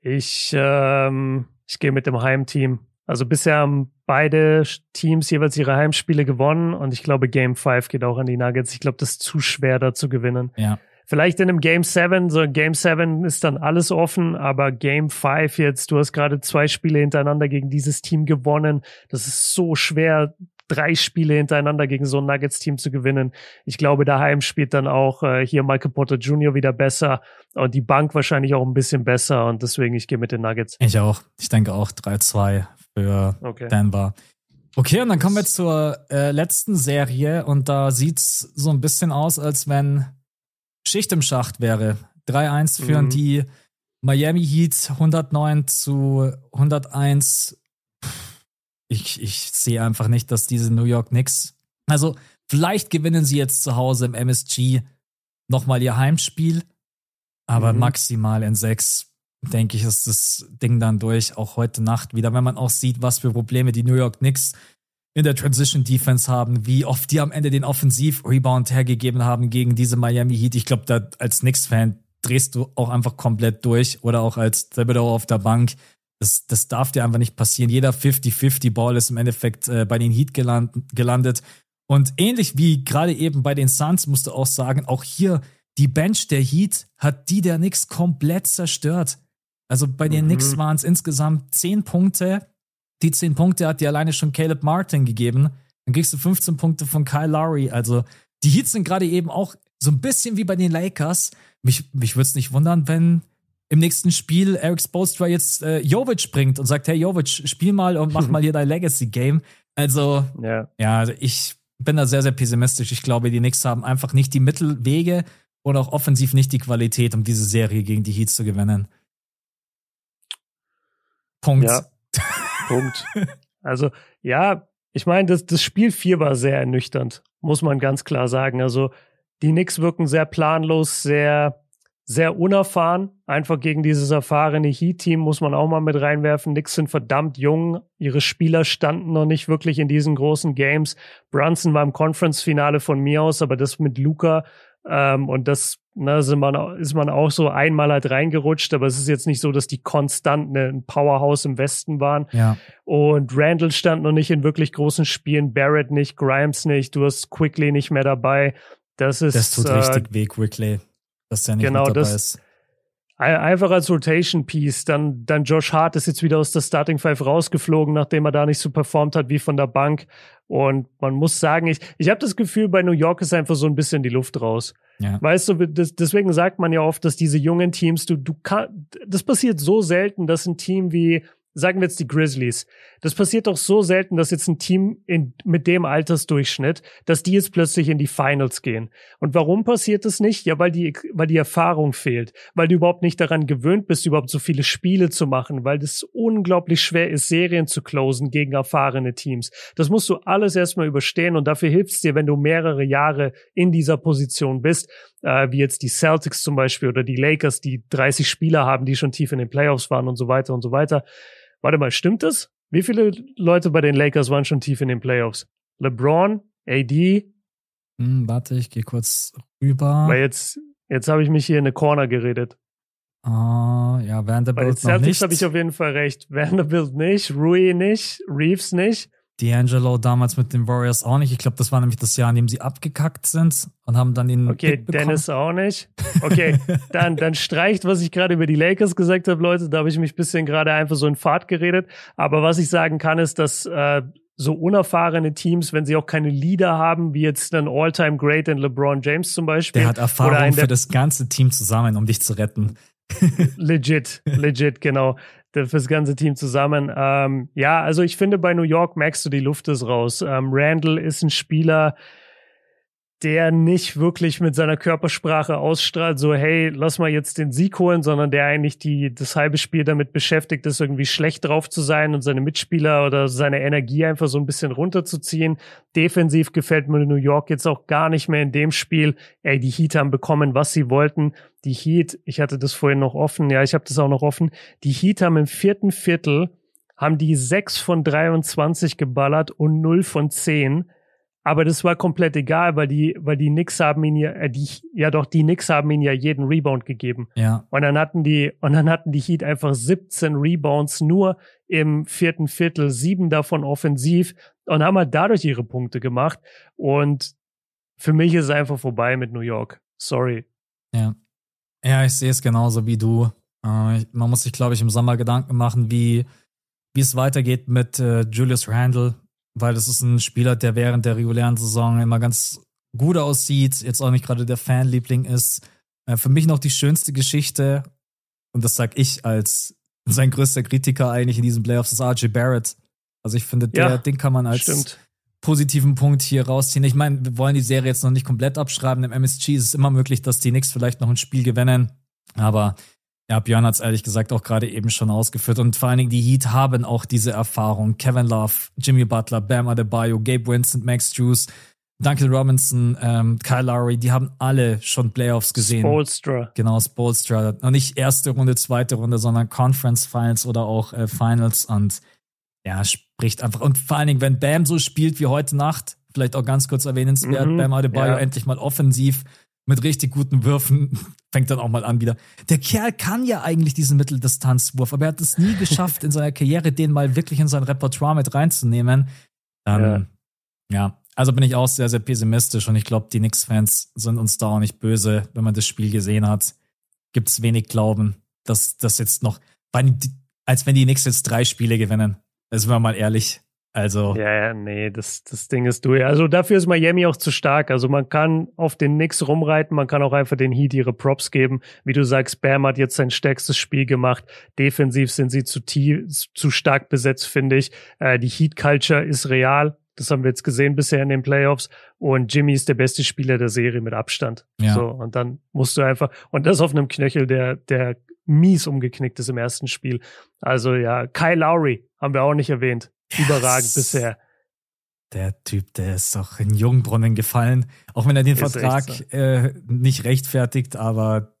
Ich, ähm, ich gehe mit dem Heimteam. Also bisher haben beide Teams jeweils ihre Heimspiele gewonnen und ich glaube, Game 5 geht auch an die Nuggets. Ich glaube, das ist zu schwer, da zu gewinnen. Ja. Vielleicht in einem Game 7, so Game 7 ist dann alles offen, aber Game 5 jetzt, du hast gerade zwei Spiele hintereinander gegen dieses Team gewonnen. Das ist so schwer, drei Spiele hintereinander gegen so ein Nuggets-Team zu gewinnen. Ich glaube, daheim spielt dann auch äh, hier Michael Potter Jr. wieder besser und die Bank wahrscheinlich auch ein bisschen besser und deswegen ich gehe mit den Nuggets. Ich auch. Ich denke auch 3-2 für okay. Denver. Okay, und dann kommen wir zur äh, letzten Serie und da sieht's so ein bisschen aus, als wenn Schicht im Schacht wäre. 3-1 führen mhm. die Miami Heat 109 zu 101. Ich, ich sehe einfach nicht, dass diese New York Knicks. Also, vielleicht gewinnen sie jetzt zu Hause im MSG nochmal ihr Heimspiel, aber mhm. maximal in sechs, denke ich, ist das Ding dann durch. Auch heute Nacht wieder, wenn man auch sieht, was für Probleme die New York Knicks in der Transition Defense haben, wie oft die am Ende den Offensiv-Rebound hergegeben haben gegen diese Miami Heat. Ich glaube, da als Knicks-Fan drehst du auch einfach komplett durch oder auch als Thibodeau auf der Bank. Das, das darf dir einfach nicht passieren. Jeder 50-50-Ball ist im Endeffekt äh, bei den Heat geland, gelandet. Und ähnlich wie gerade eben bei den Suns, musst du auch sagen, auch hier die Bench der Heat hat die der Knicks komplett zerstört. Also bei den mhm. Knicks waren es insgesamt 10 Punkte die 10 Punkte hat dir alleine schon Caleb Martin gegeben. Dann kriegst du 15 Punkte von Kyle Lowry. Also die Heats sind gerade eben auch so ein bisschen wie bei den Lakers. Mich, mich würde es nicht wundern, wenn im nächsten Spiel Eric Spoelstra jetzt äh, Jovic bringt und sagt, hey Jovic, spiel mal und mach mal hier dein Legacy-Game. Also, ja. ja, also ich bin da sehr, sehr pessimistisch. Ich glaube, die Knicks haben einfach nicht die Mittelwege und auch offensiv nicht die Qualität, um diese Serie gegen die Heats zu gewinnen. Punkt. Ja. Punkt. Also, ja, ich meine, das, das Spiel 4 war sehr ernüchternd, muss man ganz klar sagen. Also, die Knicks wirken sehr planlos, sehr, sehr unerfahren. Einfach gegen dieses erfahrene Heat-Team muss man auch mal mit reinwerfen. Knicks sind verdammt jung. Ihre Spieler standen noch nicht wirklich in diesen großen Games. Brunson war im Conference-Finale von mir aus, aber das mit Luca ähm, und das ne, ist, man, ist man auch so einmal halt reingerutscht, aber es ist jetzt nicht so, dass die konstant ne, ein Powerhouse im Westen waren. Ja. Und Randall stand noch nicht in wirklich großen Spielen, Barrett nicht, Grimes nicht, du hast Quickly nicht mehr dabei. Das ist. Das tut äh, richtig weh, Quickly, dass der nicht genau, dabei das, ist. Einfach als Rotation Piece. Dann, dann Josh Hart ist jetzt wieder aus der Starting Five rausgeflogen, nachdem er da nicht so performt hat wie von der Bank. Und man muss sagen, ich, ich habe das Gefühl, bei New York ist einfach so ein bisschen die Luft raus. Ja. Weißt du, das, deswegen sagt man ja oft, dass diese jungen Teams, du, du kann, das passiert so selten, dass ein Team wie sagen wir jetzt die Grizzlies. Das passiert doch so selten, dass jetzt ein Team in, mit dem Altersdurchschnitt, dass die jetzt plötzlich in die Finals gehen. Und warum passiert das nicht? Ja, weil die, weil die Erfahrung fehlt, weil du überhaupt nicht daran gewöhnt bist, überhaupt so viele Spiele zu machen, weil das unglaublich schwer ist, Serien zu closen gegen erfahrene Teams. Das musst du alles erstmal überstehen und dafür hilft es dir, wenn du mehrere Jahre in dieser Position bist, äh, wie jetzt die Celtics zum Beispiel oder die Lakers, die 30 Spieler haben, die schon tief in den Playoffs waren und so weiter und so weiter. Warte mal, stimmt das? Wie viele Leute bei den Lakers waren schon tief in den Playoffs? LeBron, AD. Hm, warte, ich gehe kurz rüber. Weil jetzt, jetzt habe ich mich hier in eine Corner geredet. Ah, ja, Vanderbilt Bei den Celtics habe ich auf jeden Fall recht. Vanderbilt nicht, Rui nicht, Reeves nicht. D'Angelo damals mit den Warriors auch nicht. Ich glaube, das war nämlich das Jahr, in dem sie abgekackt sind und haben dann den. Okay, Dennis auch nicht. Okay, dann, dann streicht, was ich gerade über die Lakers gesagt habe, Leute. Da habe ich mich ein bisschen gerade einfach so in Fahrt geredet. Aber was ich sagen kann, ist, dass äh, so unerfahrene Teams, wenn sie auch keine Leader haben, wie jetzt ein All-Time Great in LeBron James zum Beispiel. Der hat Erfahrung für das ganze Team zusammen, um dich zu retten. legit, legit, genau fürs ganze Team zusammen. Ähm, ja, also ich finde, bei New York merkst du, die Luft ist raus. Ähm, Randall ist ein Spieler, der nicht wirklich mit seiner Körpersprache ausstrahlt, so hey, lass mal jetzt den Sieg holen, sondern der eigentlich die das halbe Spiel damit beschäftigt ist, irgendwie schlecht drauf zu sein und seine Mitspieler oder seine Energie einfach so ein bisschen runterzuziehen. Defensiv gefällt mir New York jetzt auch gar nicht mehr in dem Spiel. Ey, die Heat haben bekommen, was sie wollten. Die Heat, ich hatte das vorhin noch offen, ja, ich habe das auch noch offen. Die Heat haben im vierten Viertel haben die sechs von 23 geballert und 0 von 10 aber das war komplett egal, weil die, weil die Knicks haben ihn ja, äh, die, ja doch, die Knicks haben ihn ja jeden Rebound gegeben. Ja. Und dann hatten die, und dann hatten die Heat einfach 17 Rebounds nur im vierten Viertel, sieben davon offensiv und haben halt dadurch ihre Punkte gemacht. Und für mich ist es einfach vorbei mit New York. Sorry. Ja. Ja, ich sehe es genauso wie du. Äh, man muss sich, glaube ich, im Sommer Gedanken machen, wie, wie es weitergeht mit äh, Julius Randle weil das ist ein Spieler, der während der regulären Saison immer ganz gut aussieht, jetzt auch nicht gerade der Fanliebling ist. Äh, für mich noch die schönste Geschichte, und das sag ich als sein größter Kritiker eigentlich in diesen Playoffs, ist RJ Barrett. Also ich finde, der, ja, den kann man als stimmt. positiven Punkt hier rausziehen. Ich meine, wir wollen die Serie jetzt noch nicht komplett abschreiben. Im MSG ist es immer möglich, dass die Knicks vielleicht noch ein Spiel gewinnen. Aber ja, Björn hat es ehrlich gesagt auch gerade eben schon ausgeführt. Und vor allen Dingen die Heat haben auch diese Erfahrung. Kevin Love, Jimmy Butler, Bam Adebayo, Gabe Winston, Max Drews, Duncan Robinson, ähm, Kyle Lowry, die haben alle schon Playoffs gesehen. Spolstra. Genau, Spolstra. Und nicht erste Runde, zweite Runde, sondern Conference Finals oder auch äh, Finals. Und ja, spricht einfach. Und vor allen Dingen, wenn Bam so spielt wie heute Nacht, vielleicht auch ganz kurz erwähnenswert, mhm, Bam Adebayo ja. endlich mal offensiv mit richtig guten Würfen fängt dann auch mal an wieder. Der Kerl kann ja eigentlich diesen Mitteldistanzwurf, aber er hat es nie geschafft, in seiner Karriere den mal wirklich in sein Repertoire mit reinzunehmen. Ähm, ja. ja. also bin ich auch sehr, sehr pessimistisch und ich glaube, die Knicks-Fans sind uns da auch nicht böse, wenn man das Spiel gesehen hat. Gibt es wenig Glauben, dass das jetzt noch, als wenn die Knicks jetzt drei Spiele gewinnen. Das sind wir mal ehrlich. Also. Ja, ja, nee, das, das Ding ist durch. Also dafür ist Miami auch zu stark. Also man kann auf den Knicks rumreiten, man kann auch einfach den Heat ihre Props geben. Wie du sagst, Bam hat jetzt sein stärkstes Spiel gemacht. Defensiv sind sie zu tief, zu stark besetzt, finde ich. Äh, die Heat Culture ist real. Das haben wir jetzt gesehen bisher in den Playoffs. Und Jimmy ist der beste Spieler der Serie mit Abstand. Ja. So, und dann musst du einfach, und das auf einem Knöchel, der, der mies umgeknickt ist im ersten Spiel. Also ja, Kyle Lowry haben wir auch nicht erwähnt überragend bisher. Der Typ, der ist doch in Jungbrunnen gefallen, auch wenn er den ist Vertrag so. äh, nicht rechtfertigt, aber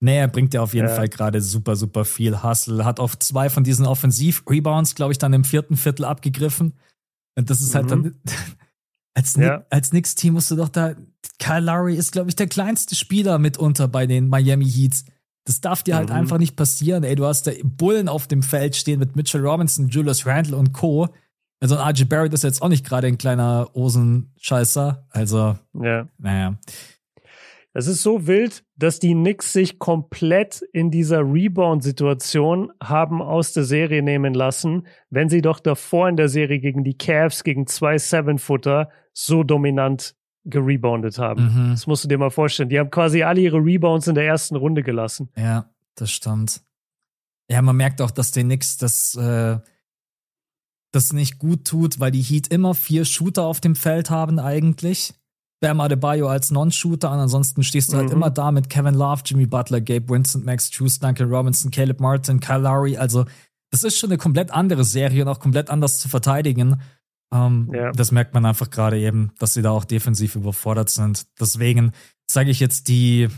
nee, er bringt ja auf jeden ja. Fall gerade super, super viel Hustle. Hat auf zwei von diesen Offensiv-Rebounds, glaube ich, dann im vierten Viertel abgegriffen. Und das ist halt mhm. dann, als, ja. als Knicks-Team musst du doch da, Kyle Lowry ist, glaube ich, der kleinste Spieler mitunter bei den Miami Heats. Das darf dir halt mhm. einfach nicht passieren. Ey, du hast da Bullen auf dem Feld stehen mit Mitchell Robinson, Julius Randle und Co. Also ein RJ Barrett ist jetzt auch nicht gerade ein kleiner Osenscheißer. Also, ja. naja. Es ist so wild, dass die Knicks sich komplett in dieser Rebound-Situation haben aus der Serie nehmen lassen, wenn sie doch davor in der Serie gegen die Cavs, gegen zwei Seven-Footer so dominant gereboundet haben. Mhm. Das musst du dir mal vorstellen. Die haben quasi alle ihre Rebounds in der ersten Runde gelassen. Ja, das stimmt. Ja, man merkt auch, dass den Knicks das, äh, das nicht gut tut, weil die Heat immer vier Shooter auf dem Feld haben eigentlich. Bam Adebayo als Non-Shooter und ansonsten stehst du halt mhm. immer da mit Kevin Love, Jimmy Butler, Gabe Winston, Max Drews, Duncan Robinson, Caleb Martin, Kyle Lowry. Also das ist schon eine komplett andere Serie und auch komplett anders zu verteidigen. Ähm, ja. Das merkt man einfach gerade eben, dass sie da auch defensiv überfordert sind. Deswegen sage ich jetzt die.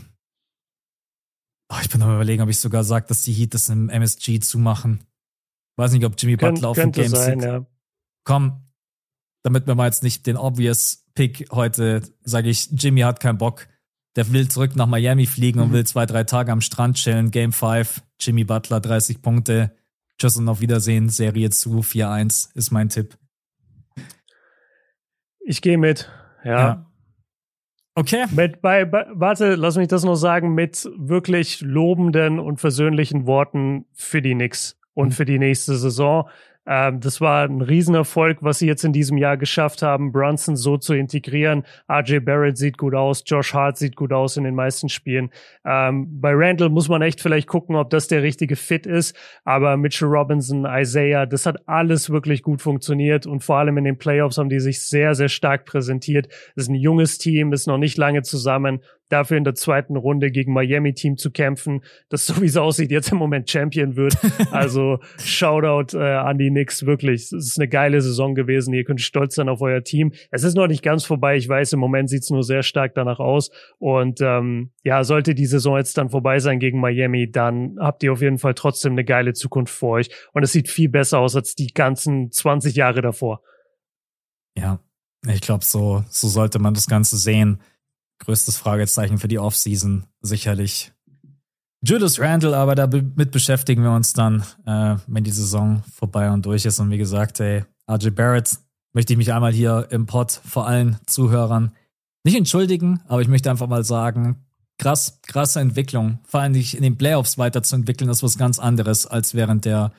Oh, ich bin am überlegen, ob ich sogar sage, dass die Heat das im MSG zumachen. Weiß nicht, ob Jimmy Kön Butler auf dem Game sein, ja. Komm, damit wir mal jetzt nicht den obvious Pick heute, sage ich, Jimmy hat keinen Bock. Der will zurück nach Miami fliegen mhm. und will zwei, drei Tage am Strand chillen. Game 5, Jimmy Butler 30 Punkte. Tschüss und auf Wiedersehen. Serie zu 4-1 ist mein Tipp. Ich gehe mit. Ja. ja. Okay. Mit, bei, bei, warte, lass mich das noch sagen, mit wirklich lobenden und versöhnlichen Worten für die Knicks und mhm. für die nächste Saison. Ähm, das war ein Riesenerfolg, was sie jetzt in diesem Jahr geschafft haben, Brunson so zu integrieren. RJ Barrett sieht gut aus, Josh Hart sieht gut aus in den meisten Spielen. Ähm, bei Randall muss man echt vielleicht gucken, ob das der richtige Fit ist. Aber Mitchell Robinson, Isaiah, das hat alles wirklich gut funktioniert und vor allem in den Playoffs haben die sich sehr, sehr stark präsentiert. Das ist ein junges Team, ist noch nicht lange zusammen dafür in der zweiten Runde gegen Miami-Team zu kämpfen, das so wie es aussieht jetzt im Moment Champion wird. Also Shoutout äh, an die Knicks, wirklich. Es ist eine geile Saison gewesen. Ihr könnt stolz sein auf euer Team. Es ist noch nicht ganz vorbei. Ich weiß, im Moment sieht es nur sehr stark danach aus. Und ähm, ja, sollte die Saison jetzt dann vorbei sein gegen Miami, dann habt ihr auf jeden Fall trotzdem eine geile Zukunft vor euch. Und es sieht viel besser aus als die ganzen 20 Jahre davor. Ja, ich glaube, so, so sollte man das Ganze sehen größtes Fragezeichen für die Offseason sicherlich Julius Randle, aber damit beschäftigen wir uns dann, äh, wenn die Saison vorbei und durch ist. Und wie gesagt, ey, RJ Barrett möchte ich mich einmal hier im Pod vor allen Zuhörern nicht entschuldigen, aber ich möchte einfach mal sagen, krass, krasse Entwicklung. Vor allem dich in den Playoffs weiterzuentwickeln, ist was ganz anderes als während der,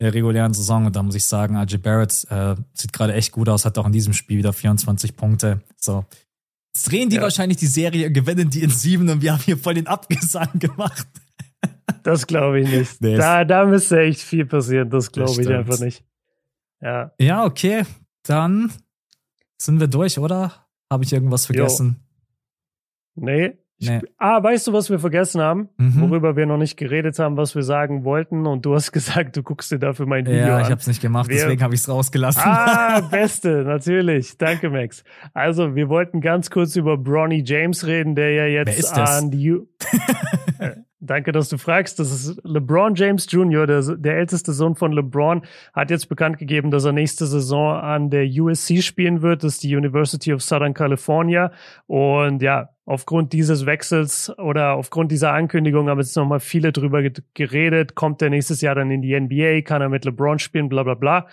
der regulären Saison. Und da muss ich sagen, RJ Barrett äh, sieht gerade echt gut aus, hat auch in diesem Spiel wieder 24 Punkte. So, drehen die ja. wahrscheinlich die Serie, gewinnen die in sieben und wir haben hier voll den Abgesang gemacht. Das glaube ich nicht. Nee, da, da müsste echt viel passieren. Das glaube ich einfach nicht. Ja. Ja, okay. Dann sind wir durch, oder? Habe ich irgendwas vergessen? Jo. Nee, Nee. Ah, weißt du, was wir vergessen haben? Mhm. Worüber wir noch nicht geredet haben, was wir sagen wollten. Und du hast gesagt, du guckst dir dafür mein Video ja, an. Ja, ich habe es nicht gemacht, wir, deswegen habe ich es rausgelassen. Ah, beste, natürlich. Danke, Max. Also, wir wollten ganz kurz über Bronny James reden, der ja jetzt an die... Äh, danke, dass du fragst. Das ist LeBron James Jr., der, der älteste Sohn von LeBron, hat jetzt bekannt gegeben, dass er nächste Saison an der USC spielen wird. Das ist die University of Southern California. Und ja, aufgrund dieses Wechsels oder aufgrund dieser Ankündigung haben jetzt nochmal viele drüber geredet. Kommt er nächstes Jahr dann in die NBA? Kann er mit LeBron spielen? Bla bla bla.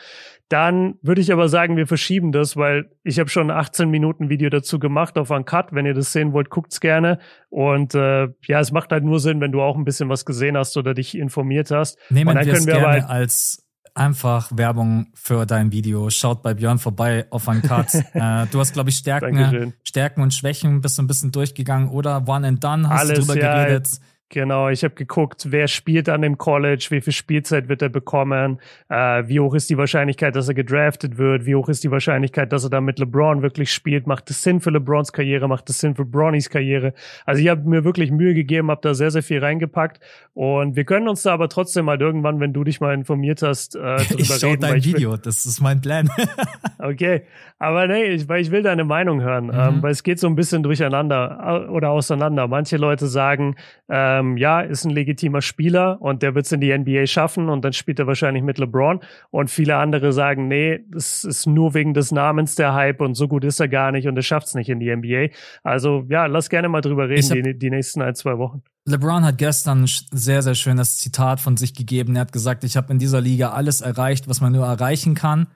Dann würde ich aber sagen, wir verschieben das, weil ich habe schon ein 18 Minuten Video dazu gemacht auf Uncut. Wenn ihr das sehen wollt, guckt's gerne. Und äh, ja, es macht halt nur Sinn, wenn du auch ein bisschen was gesehen hast oder dich informiert hast. Nehmen Und dann wir können wir gerne halt als einfach Werbung für dein Video. Schaut bei Björn vorbei auf einen Cut. äh, du hast, glaube ich, Stärken, Stärken und Schwächen bist du ein bisschen durchgegangen oder One and Done hast Alles, du drüber ja, geredet. Genau, ich habe geguckt, wer spielt an dem College, wie viel Spielzeit wird er bekommen, äh, wie hoch ist die Wahrscheinlichkeit, dass er gedraftet wird, wie hoch ist die Wahrscheinlichkeit, dass er da mit LeBron wirklich spielt, macht es Sinn für LeBrons Karriere, macht es Sinn für Bronnys Karriere. Also ich habe mir wirklich Mühe gegeben, habe da sehr, sehr viel reingepackt und wir können uns da aber trotzdem mal irgendwann, wenn du dich mal informiert hast, äh, drüber ich schau reden. dein Video, will, das ist mein Plan. okay, aber nee, ich, weil ich will deine Meinung hören, mhm. ähm, weil es geht so ein bisschen durcheinander oder auseinander. Manche Leute sagen, äh, ähm, ja, ist ein legitimer Spieler und der wird es in die NBA schaffen und dann spielt er wahrscheinlich mit LeBron. Und viele andere sagen, nee, das ist nur wegen des Namens der Hype und so gut ist er gar nicht und er schafft es nicht in die NBA. Also ja, lass gerne mal drüber reden, die, die nächsten ein, zwei Wochen. LeBron hat gestern ein sehr, sehr schönes Zitat von sich gegeben. Er hat gesagt, ich habe in dieser Liga alles erreicht, was man nur erreichen kann.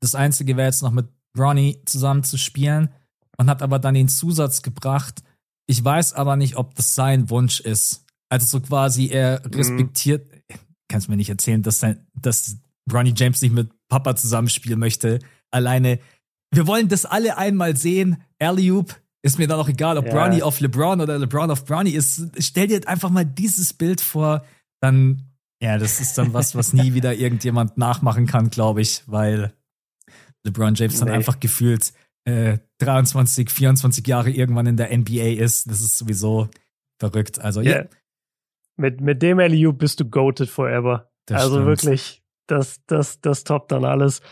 Das Einzige wäre jetzt noch mit Bronny zusammen zu spielen und hat aber dann den Zusatz gebracht, ich weiß aber nicht, ob das sein Wunsch ist. Also so quasi, er mhm. respektiert, mhm. kannst mir nicht erzählen, dass, sein, dass Ronnie James nicht mit Papa zusammenspielen möchte. Alleine, wir wollen das alle einmal sehen. Alley-Oop, ist mir dann auch egal, ob ja. Bronny auf LeBron oder LeBron auf Bronny ist. Stell dir einfach mal dieses Bild vor, dann, ja, das ist dann was, was nie wieder irgendjemand nachmachen kann, glaube ich, weil LeBron James dann einfach gefühlt äh, 23, 24 Jahre irgendwann in der NBA ist. Das ist sowieso verrückt. Also, ja. Yeah. Mit, mit dem LU bist du goated forever. Das also stimmt. wirklich, das, das, das toppt dann alles.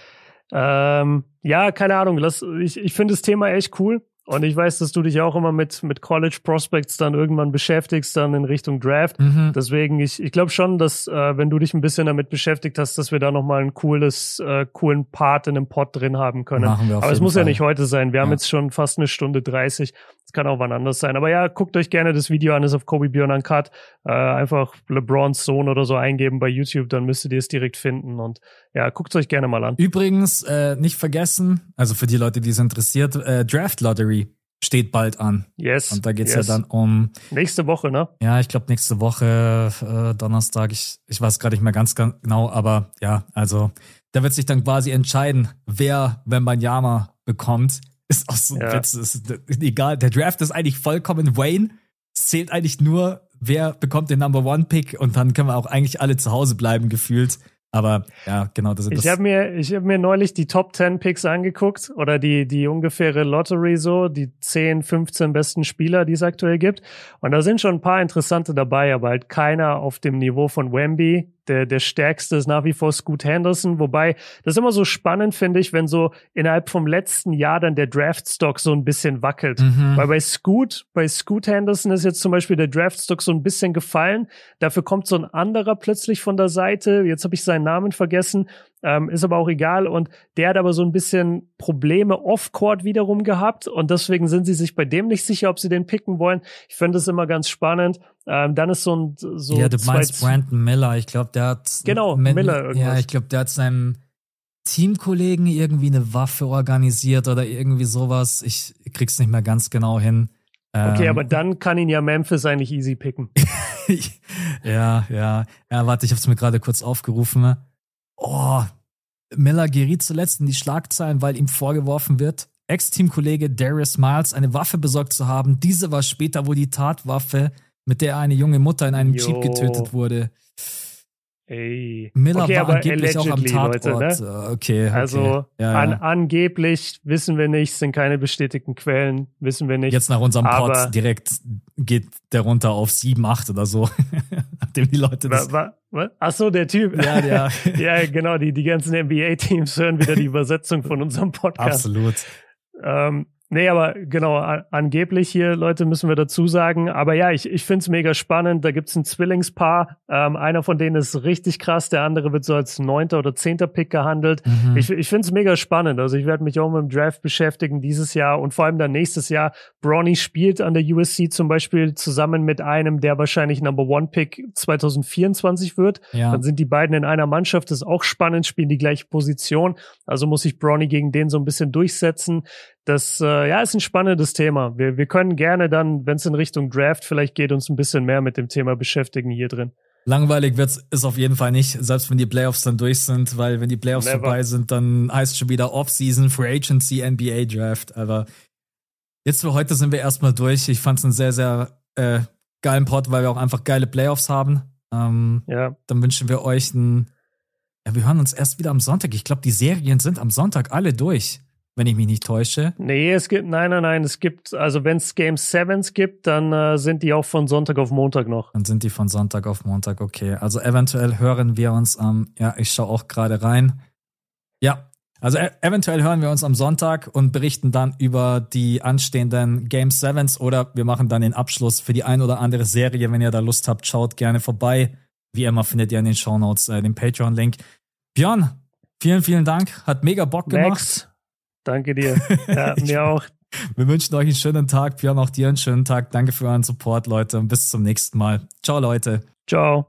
Ähm, ja, keine Ahnung. Lass, ich ich finde das Thema echt cool. Und ich weiß, dass du dich auch immer mit, mit College Prospects dann irgendwann beschäftigst, dann in Richtung Draft. Mhm. Deswegen, ich, ich glaube schon, dass, äh, wenn du dich ein bisschen damit beschäftigt hast, dass wir da nochmal ein cooles, äh, coolen Part in dem Pod drin haben können. Machen wir auf Aber es muss Fall. ja nicht heute sein. Wir ja. haben jetzt schon fast eine Stunde 30. Es kann auch wann anders sein. Aber ja, guckt euch gerne das Video an, ist auf Kobe Björn Uncut. Äh, einfach LeBrons Sohn oder so eingeben bei YouTube, dann müsstet ihr es direkt finden. Und ja, guckt es euch gerne mal an. Übrigens, äh, nicht vergessen, also für die Leute, die es interessiert, äh, Draft Lottery steht bald an. Yes. Und da geht's yes. ja dann um. Nächste Woche, ne? Ja, ich glaube nächste Woche, äh, Donnerstag. Ich, ich weiß gerade nicht mehr ganz genau, aber ja, also da wird sich dann quasi entscheiden, wer wenn man Yama bekommt. Ist auch so ein ja. Witz. Ist, egal, der Draft ist eigentlich vollkommen Wayne. Es zählt eigentlich nur, wer bekommt den Number One Pick und dann können wir auch eigentlich alle zu Hause bleiben gefühlt. Aber ja, genau, das ist Ich habe mir, ich habe mir neulich die Top 10 Picks angeguckt oder die, die ungefähre Lottery so, die 10, 15 besten Spieler, die es aktuell gibt. Und da sind schon ein paar interessante dabei, aber halt keiner auf dem Niveau von Wemby, der, der stärkste ist nach wie vor Scoot Henderson, wobei das ist immer so spannend, finde ich, wenn so innerhalb vom letzten Jahr dann der Draftstock so ein bisschen wackelt. Mhm. Weil bei Scoot, bei Scoot Henderson ist jetzt zum Beispiel der Draftstock so ein bisschen gefallen. Dafür kommt so ein anderer plötzlich von der Seite. Jetzt habe ich seinen Namen vergessen. Ähm, ist aber auch egal. Und der hat aber so ein bisschen Probleme off-court wiederum gehabt. Und deswegen sind sie sich bei dem nicht sicher, ob sie den picken wollen. Ich finde es immer ganz spannend. Ähm, dann ist so ein so Ja, du meinst Brandon Miller. Ich glaube, der hat genau Miller irgendwas. Ja, ich glaube, der hat seinem Teamkollegen irgendwie eine Waffe organisiert oder irgendwie sowas. Ich krieg's nicht mehr ganz genau hin. Okay, ähm, aber dann kann ihn ja Memphis eigentlich easy picken. ja, ja. Ja, warte, ich habe es mir gerade kurz aufgerufen. Oh, Miller geriet zuletzt in die Schlagzeilen, weil ihm vorgeworfen wird, Ex-Teamkollege Darius Miles eine Waffe besorgt zu haben. Diese war später wohl die Tatwaffe, mit der eine junge Mutter in einem Yo. Jeep getötet wurde. Ey. Miller okay, war angeblich auch am Tatort. Leute, ne? Äh, okay, okay. Also ja, ja. An, angeblich wissen wir nicht, sind keine bestätigten Quellen, wissen wir nicht. Jetzt nach unserem Pod direkt geht der runter auf 7, 8 oder so. Nachdem die Leute das. Wa, wa, Ach so, der Typ. Ja, der. ja, genau. Die, die ganzen NBA-Teams hören wieder die Übersetzung von unserem Podcast. Absolut. Ähm, Nee, aber genau, angeblich hier, Leute, müssen wir dazu sagen. Aber ja, ich, ich finde es mega spannend. Da gibt's ein Zwillingspaar. Ähm, einer von denen ist richtig krass, der andere wird so als neunter oder zehnter Pick gehandelt. Mhm. Ich, ich finde es mega spannend. Also ich werde mich auch mit dem Draft beschäftigen dieses Jahr und vor allem dann nächstes Jahr. Bronny spielt an der USC zum Beispiel zusammen mit einem, der wahrscheinlich Number One Pick 2024 wird. Ja. Dann sind die beiden in einer Mannschaft. Das ist auch spannend, spielen die gleiche Position. Also muss sich Bronny gegen den so ein bisschen durchsetzen. Das äh, ja ist ein spannendes Thema. Wir, wir können gerne dann, wenn es in Richtung Draft vielleicht geht, uns ein bisschen mehr mit dem Thema beschäftigen hier drin. Langweilig wird's ist auf jeden Fall nicht, selbst wenn die Playoffs dann durch sind, weil wenn die Playoffs Never. vorbei sind, dann heißt schon wieder Off-Season, Free Agency, NBA Draft. Aber jetzt für heute sind wir erstmal durch. Ich fand's einen sehr, sehr äh, geilen Pod, weil wir auch einfach geile Playoffs haben. Ähm, ja. Dann wünschen wir euch einen. Ja, wir hören uns erst wieder am Sonntag. Ich glaube, die Serien sind am Sonntag alle durch wenn ich mich nicht täusche. Nee, es gibt, nein, nein, nein, es gibt, also wenn es Game Sevens gibt, dann äh, sind die auch von Sonntag auf Montag noch. Dann sind die von Sonntag auf Montag, okay. Also eventuell hören wir uns am, ja, ich schaue auch gerade rein. Ja, also e eventuell hören wir uns am Sonntag und berichten dann über die anstehenden Game Sevens oder wir machen dann den Abschluss für die ein oder andere Serie. Wenn ihr da Lust habt, schaut gerne vorbei. Wie immer findet ihr in den Show Notes äh, den Patreon-Link. Björn, vielen, vielen Dank. Hat mega Bock gemacht. Max. Danke dir. Ja, mir auch. Wir wünschen euch einen schönen Tag. Björn, auch dir einen schönen Tag. Danke für euren Support, Leute. Und bis zum nächsten Mal. Ciao, Leute. Ciao.